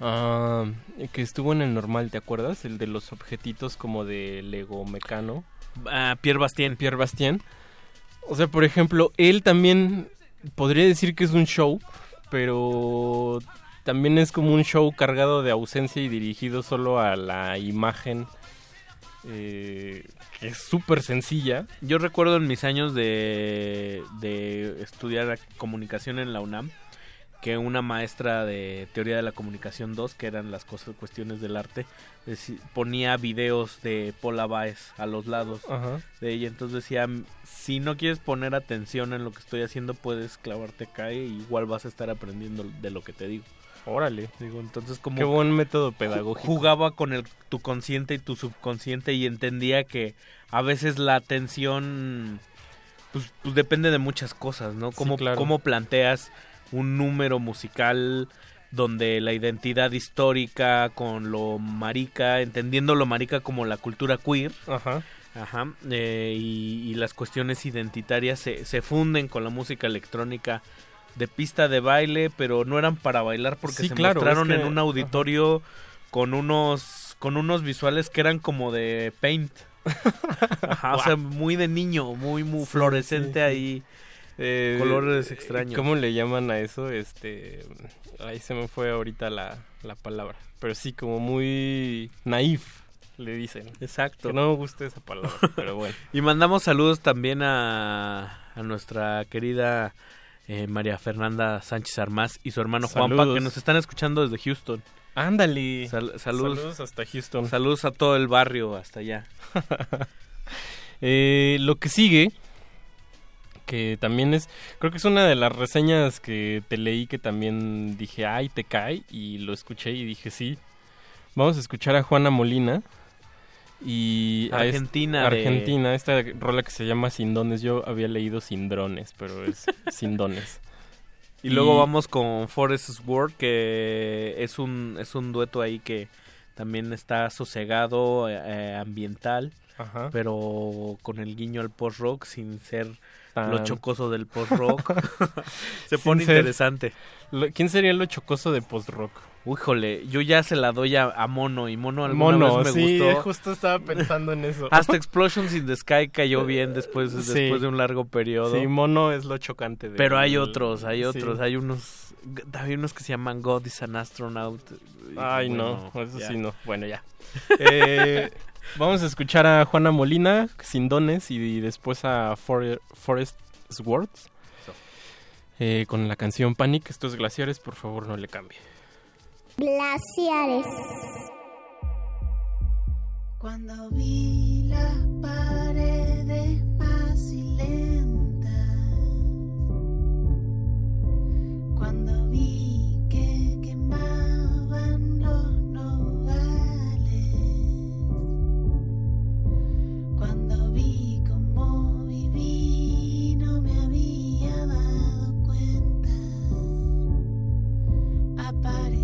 Ah, que estuvo en el normal, ¿te acuerdas? El de los objetitos como de Lego Mecano. Ah, Pierre Bastien. Pierre Bastien. O sea, por ejemplo, él también podría decir que es un show, pero también es como un show cargado de ausencia y dirigido solo a la imagen, eh, que es súper sencilla. Yo recuerdo en mis años de, de estudiar comunicación en la UNAM que una maestra de teoría de la comunicación 2, que eran las cosas, cuestiones del arte, ponía videos de Paula Baez a los lados Ajá. de ella. Entonces decía, si no quieres poner atención en lo que estoy haciendo, puedes clavarte acá y igual vas a estar aprendiendo de lo que te digo. Órale. Digo, entonces como... Qué buen método pedagógico. Jugaba con el, tu consciente y tu subconsciente y entendía que a veces la atención pues, pues depende de muchas cosas, ¿no? Sí, Cómo, claro. cómo planteas un número musical donde la identidad histórica con lo marica, entendiendo lo marica como la cultura queer, Ajá. Ajá, eh, y, y las cuestiones identitarias se, se funden con la música electrónica de pista de baile, pero no eran para bailar porque Sí, se claro, mostraron es que- en un auditorio con unos con unos visuales que eran como de paint. Ajá, o sea, muy de niño, muy muy Sí, fluorescente sí, sí. ahí. Eh, colores extraños. ¿Cómo le llaman a eso? Este, ahí se me fue ahorita la, la palabra. Pero sí, como muy naif, le dicen. Exacto. Que no me gusta esa palabra, pero bueno. Y mandamos saludos también a, a nuestra querida eh, María Fernanda Sánchez Armás y su hermano Juanpa, Saludos. que nos están escuchando desde Houston. Ándale. Sal- saludos. Saludos hasta Houston. Saludos a todo el barrio hasta allá. Eh, lo que sigue, que también es, creo que es una de las reseñas que te leí que también dije, ay, te cae, y lo escuché y dije, sí. Vamos a escuchar a Juana Molina. Y es- Argentina de- Argentina, esta rola que se llama Sin Dones. Yo había leído Sin Drones, pero es Sin Dones. Y, luego vamos con Forest World, que es un, es un dueto ahí que también está sosegado, eh, ambiental, Ajá. pero con el guiño al post-rock sin ser Tan- lo chocoso del post-rock. Se pone ser- interesante. Lo- ¿Quién sería lo chocoso de post-rock? Híjole, yo ya se la doy a, a Mono y Mono alguna Mono, vez me sí, gustó. justo estaba pensando en eso. Hasta Explosions in the Sky cayó bien después, Sí. después de un largo periodo. Sí, mono es lo chocante. de- Pero hay otros, hay Sí. otros, hay unos, hay unos que se llaman God is an Astronaut. Ay, bueno, no, eso ya. sí no. Bueno, ya. Eh, vamos a escuchar a Juana Molina, Sin Dones, y, después a For- Forest Swords. Eh, con la canción Panic. Estos glaciares, por favor, no le cambie. Glaciares. Cuando vi las paredes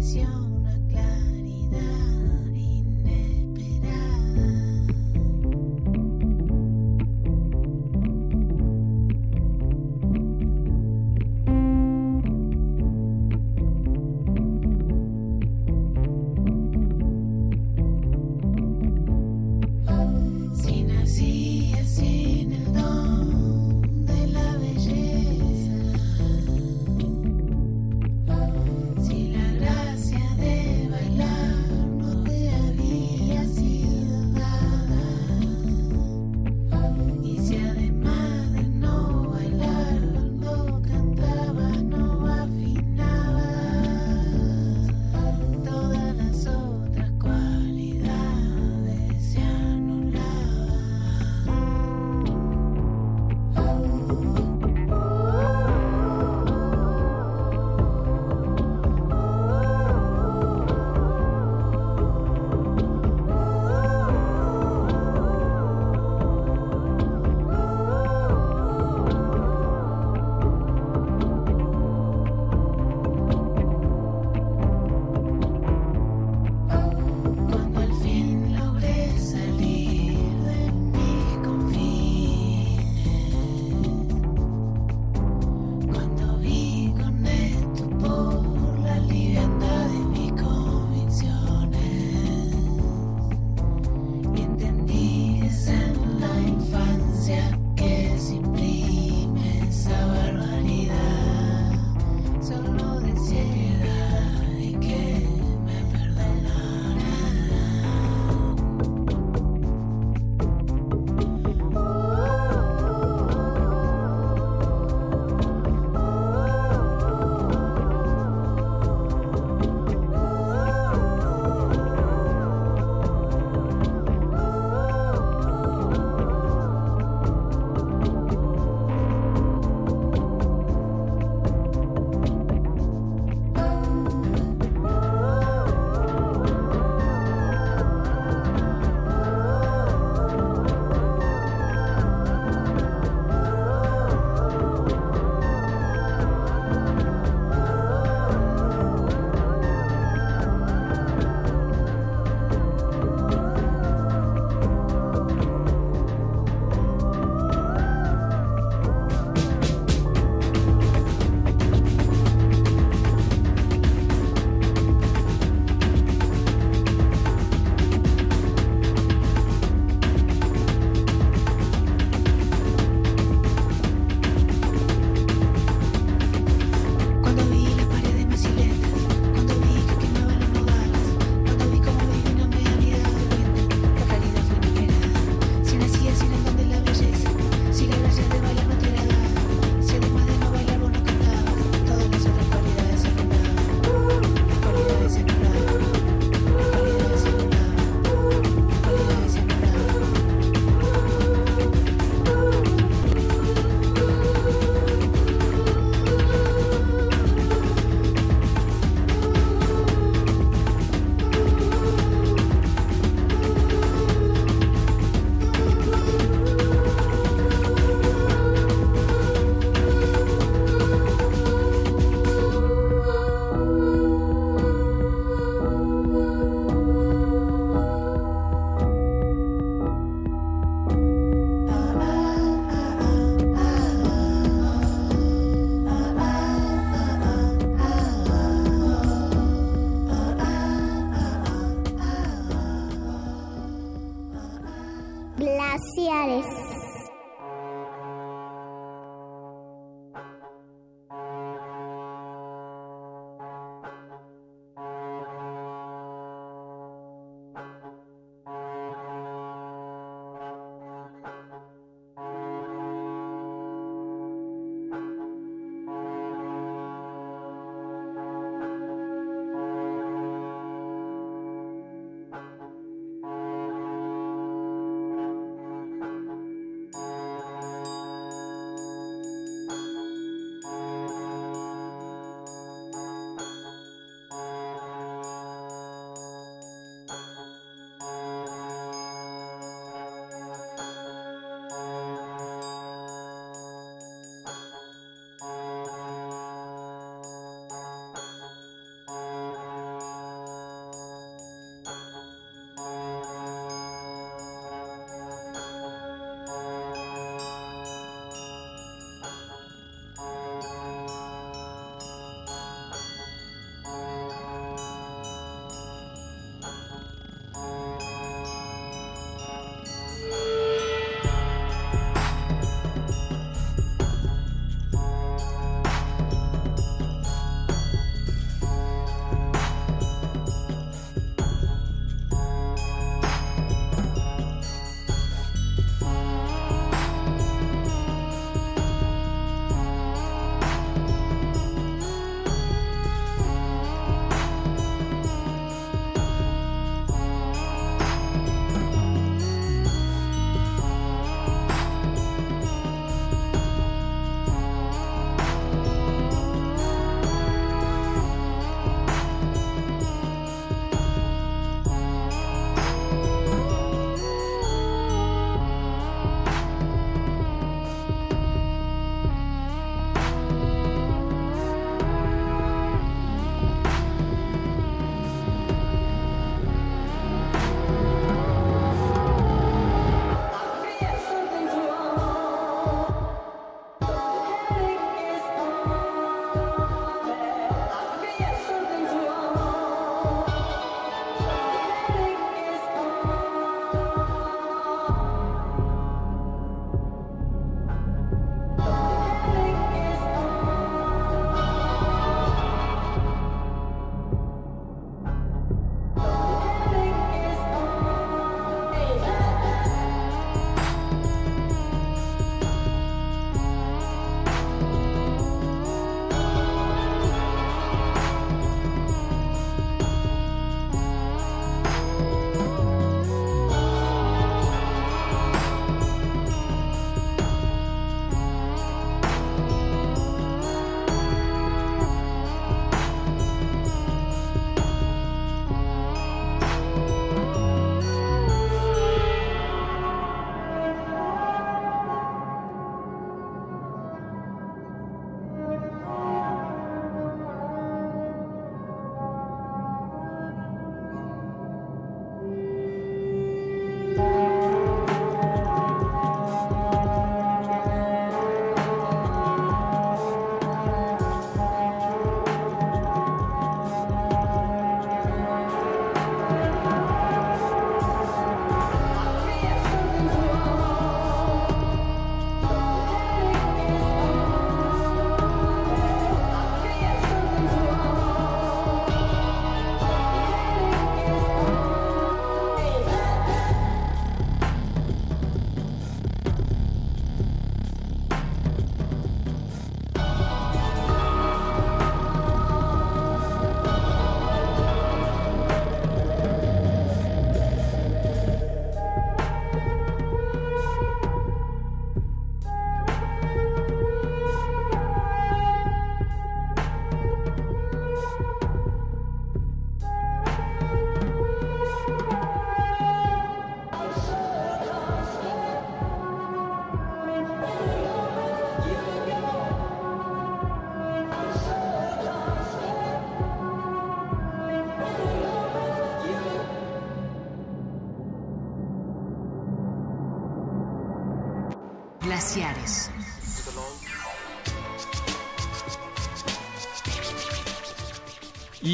你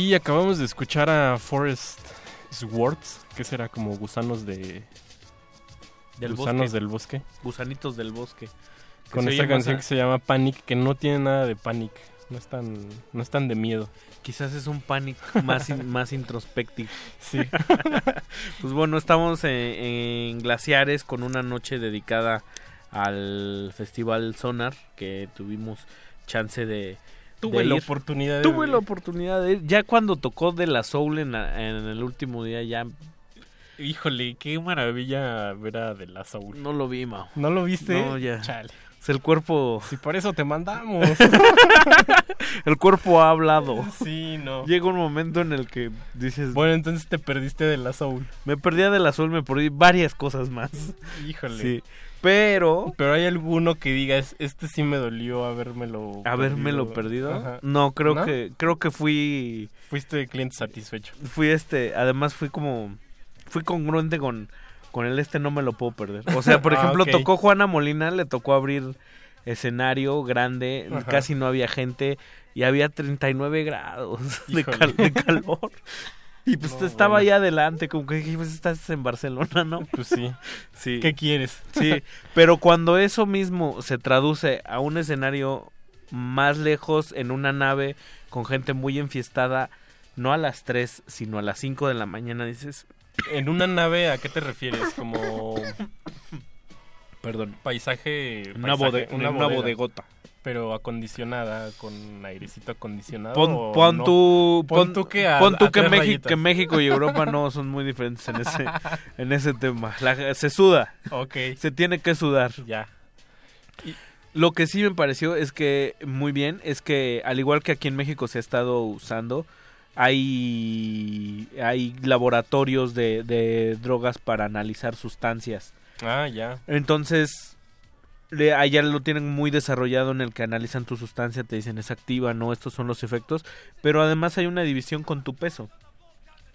Y acabamos de escuchar a Forest Swords, que será como gusanos de... Del gusanos bosque. del bosque. Gusanitos del bosque. Que Con esta canción a- que se llama Panic, que no tiene nada de Panic. No es tan, no es tan de miedo. Quizás es un panic más, in- más introspectivo. Sí. pues bueno, estamos en, en Glaciares con una noche dedicada al Festival Sonar que tuvimos chance de. Tuve de la ir. oportunidad de Tuve ir. la oportunidad de ir. Ya cuando tocó de la Soul en, la- en el último día, ya Híjole, qué maravilla ver a De La Soul. no lo vi, Mao. ¿No lo viste? No, ya. Chale. Sea, el cuerpo. Si por eso te mandamos. el cuerpo ha hablado. Sí, no. Llega un momento en el que dices. Bueno, entonces te perdiste de la Soul. Me perdí de la Soul, me perdí varias cosas más. Híjole. Sí. Pero. Pero hay alguno que digas, este sí me dolió habérmelo ¿Habérmelo perdido? Ajá. No, creo ¿No? que creo que fui Fuiste cliente satisfecho. fui este, además fui como fui congruente con con el este no me lo puedo perder. O sea, por Ah, ejemplo, tocó Juana Molina, le tocó abrir escenario grande, Ajá. casi no había gente y había 39 grados de, cal- de calor. Y pues No, estaba bueno. ahí adelante, como que dije, pues estás en Barcelona, ¿no? Pues sí. Sí. ¿Qué quieres? Sí, pero cuando eso mismo se traduce a un escenario más lejos en una nave con gente muy enfiestada, no a las 3, sino a las 5 de la mañana, dices, En una nave, ¿a qué te refieres? Como perdón, paisaje... una, bode- bodegota. Pero acondicionada, con airecito acondicionado. Pon, pon no? tú, Pon tú que a- pon tú que, México, que México y Europa no son muy diferentes en ese, en ese tema. La- se suda, Ok, se tiene que sudar. ya. Lo que sí me pareció es que muy bien, es que al igual que aquí en México se ha estado usando, hay, hay laboratorios de, de drogas para analizar sustancias. Ah, ya. Entonces, allá lo tienen muy desarrollado en el que analizan tu sustancia, te dicen es activa, no, estos son los efectos, pero además hay una división con tu peso.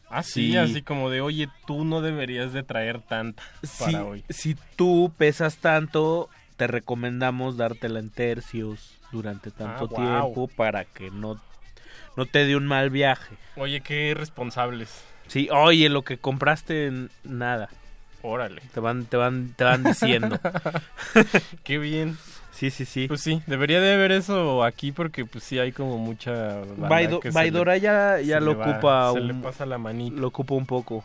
Ah, sí, Sí. así como de, oye, tú no deberías de traer tanta para hoy. si tú pesas tanto, te recomendamos dártela en tercios durante tanto Ah, guau. tiempo para que no, no te dé un mal viaje. Oye, qué responsables. Sí, oye, lo que compraste, nada. Órale. Te van, te van, te van diciendo. Qué bien. Sí, sí, sí. Pues sí, debería de haber eso aquí porque pues sí hay como mucha... Baido- que Baidora le- ya, ya lo va- ocupa Se le pasa la manita. lo ocupa un poco.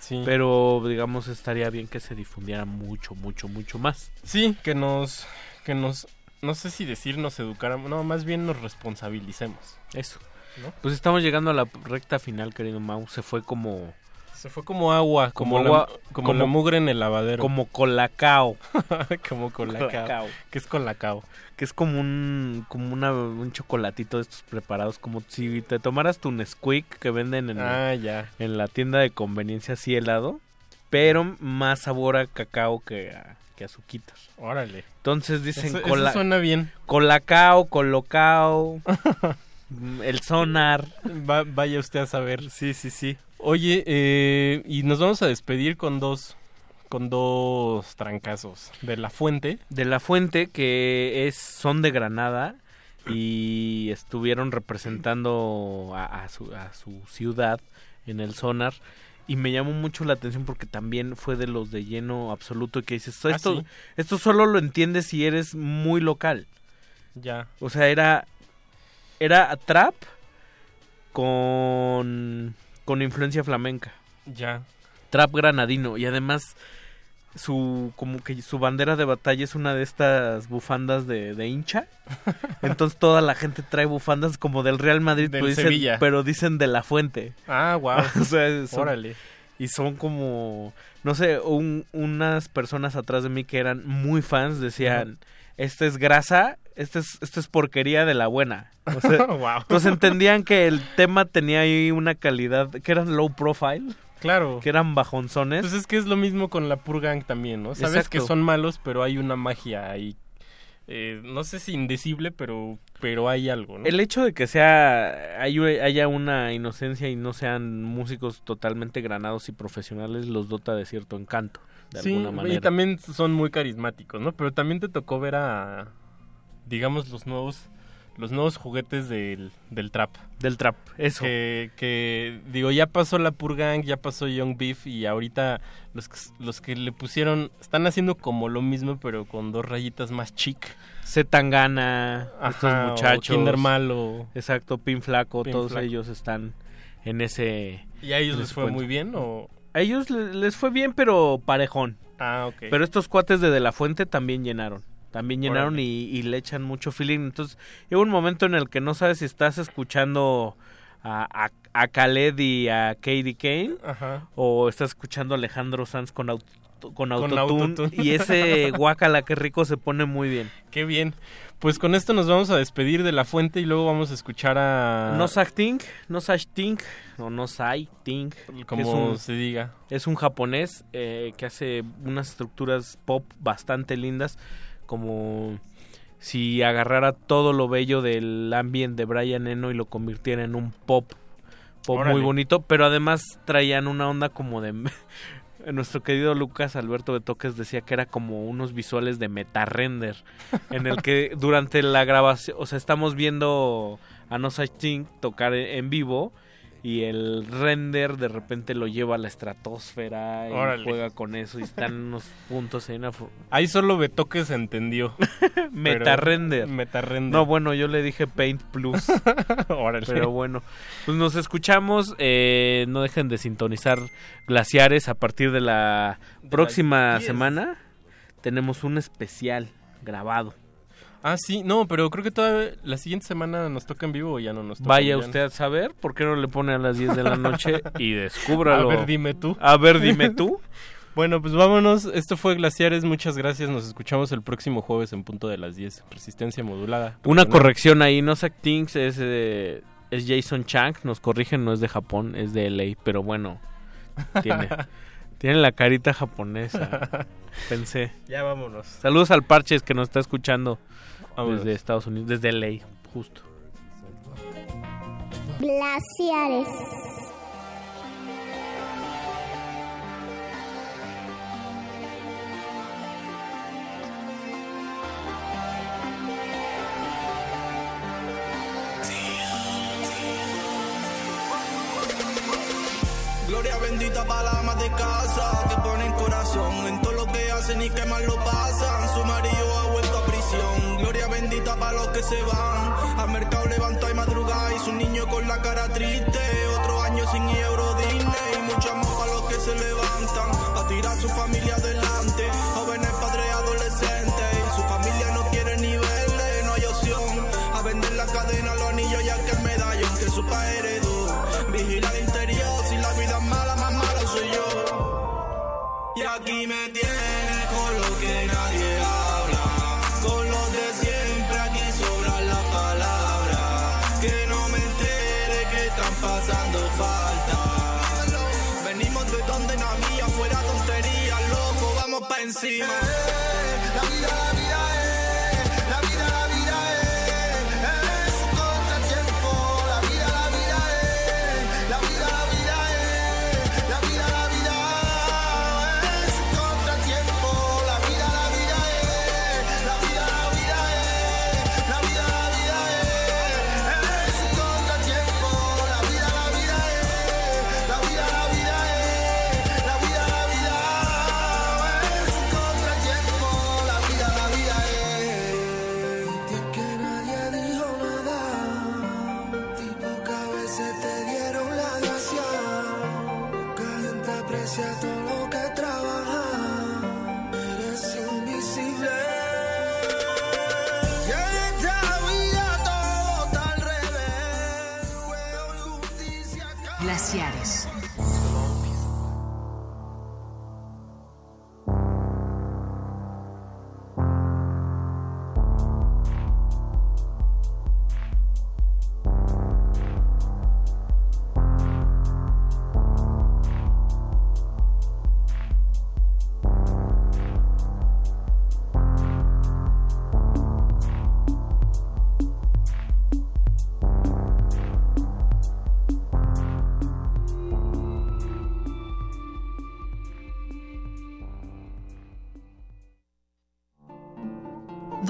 Sí. Pero digamos estaría bien que se difundiera mucho, mucho, mucho más. Sí, que nos... Que nos... No sé si decir nos educáramos, no, más bien nos responsabilicemos. Eso. ¿No? Pues estamos llegando a la recta final, querido Mau. Se fue como Se fue como agua, como, Como la, agua- como, como- la mugre en el lavadero. como colacao, como colacao. Colacao. ¿Qué es colacao? que es como un como una, un chocolatito de estos preparados, como si te tomaras tu Nesquik que venden en, Ah, ya. en la tienda de conveniencia así helado, pero más sabor a cacao que a, que a suquitos. Órale. Entonces dicen Eso, eso cola- suena bien. colacao, colocao, el sonar. Va- vaya usted a saber. Sí, sí, sí. Oye, eh, y nos vamos a despedir con dos, con dos trancazos. De la fuente. de la fuente que es son de Granada y estuvieron representando a, a su, a su ciudad en el sonar y me llamó mucho la atención porque también fue de los de lleno absoluto que dices Ah, esto ¿sí? esto solo lo entiendes si eres muy local Ya. o sea era era trap con con influencia flamenca Ya. trap granadino y además su como que su bandera de batalla es una de estas bufandas de, de hincha entonces toda la gente trae bufandas como del Real Madrid Del pero dicen, Sevilla. pero dicen de la fuente Ah, wow. o sea son- Órale. y son como no sé un- unas personas atrás de mí que eran muy fans decían esta es grasa esta es esta es porquería de la buena o sea, wow. pues entendían que el tema tenía ahí una calidad que eran low profile Claro. que eran bajonzones Pues es que es lo mismo con la Purgang también, ¿no? Sabes Exacto. que son malos, pero hay una magia ahí. Eh, no sé si indecible, pero, pero hay algo, ¿no? El hecho de que sea hay- haya una inocencia y no sean músicos totalmente granados y profesionales los dota de cierto encanto, de sí, alguna manera. y también son muy carismáticos, ¿no? Pero también te tocó ver a, digamos, los nuevos, los nuevos juguetes del, del trap. Del trap, eso. Que, que, digo, ya pasó la Purgang, ya pasó Young Beef y ahorita los, que- los que le pusieron están haciendo como lo mismo pero con dos rayitas más chic. Z Tangana, estos muchachos. Kinder Malo. Exacto, Pin Flaco, Pin todos Flaco. ellos están en ese. ¿Y a ellos les fue cuento. muy bien o...? A ellos le- les fue bien, pero parejón. Ah, ok. Pero estos cuates de De La Fuente también llenaron. También llenaron y, y le echan mucho feeling. Entonces, llega un momento en el que no sabes si estás escuchando a, a, a Khaled y a Katie Kane Ajá. o estás escuchando a Alejandro Sanz con, auto, con autotune. y ese guacala que rico se pone muy bien. Qué bien. Pues con esto nos vamos a despedir de la fuente y luego vamos a escuchar a... No Ting, No Ting, o No Sai Ting. Como un- se diga. Es un japonés eh, que hace unas estructuras pop bastante lindas, como si agarrara todo lo bello del ambiente de Brian Eno y lo convirtiera en un pop, pop Órale. muy bonito, pero además traían una onda como de... Nuestro querido Lucas Alberto Betoques decía que era como unos visuales de metarrender, en el que durante la grabación, o sea, estamos viendo a No Such Thing tocar en vivo y el render de repente lo lleva a la estratosfera y Órale. juega con eso y están unos puntos en una Ahí solo Betoques entendió. Metarrender. Pero- Metarrender. No, bueno, yo le dije Paint Plus. Órale. Pero bueno, pues nos escuchamos. eh, no dejen de sintonizar Glaciares a partir de la próxima 10. semana. Tenemos un especial grabado. Ah, sí, no, pero creo que todavía la siguiente semana nos toca en vivo o ya no nos toca. Vaya ya. usted a saber por qué no le pone a las 10 de la noche y descúbralo. A ver, dime tú. A ver, dime tú. Bueno, pues vámonos. Esto fue Glaciares. Muchas gracias. Nos escuchamos el próximo jueves en punto de las 10. Resistencia modulada. Una corrección ahí, no Things es, eh, es Jason Chang, nos corrigen, no es de Japón, es de LA, pero bueno, tiene, tiene la carita japonesa, pensé. Ya vámonos. Saludos al Parches que nos está escuchando Vámonos. desde Estados Unidos, desde LA, justo. Glaciares. Ama de casa que ponen corazón en todo lo que hacen y que mal lo pasan. Su marido ha vuelto a prisión. Gloria bendita para los que se van. Al mercado levanta y madruga y su niño con la cara triste. Otro año sin euro Disney y mucho amor para los que se levantan. A tirar su familia encima.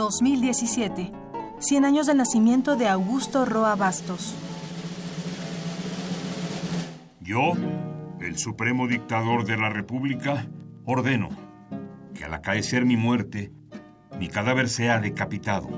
...2017... 100 años del nacimiento de Augusto Roa Bastos. Yo, el supremo dictador de la República, ordeno que al acaecer mi muerte, mi cadáver sea decapitado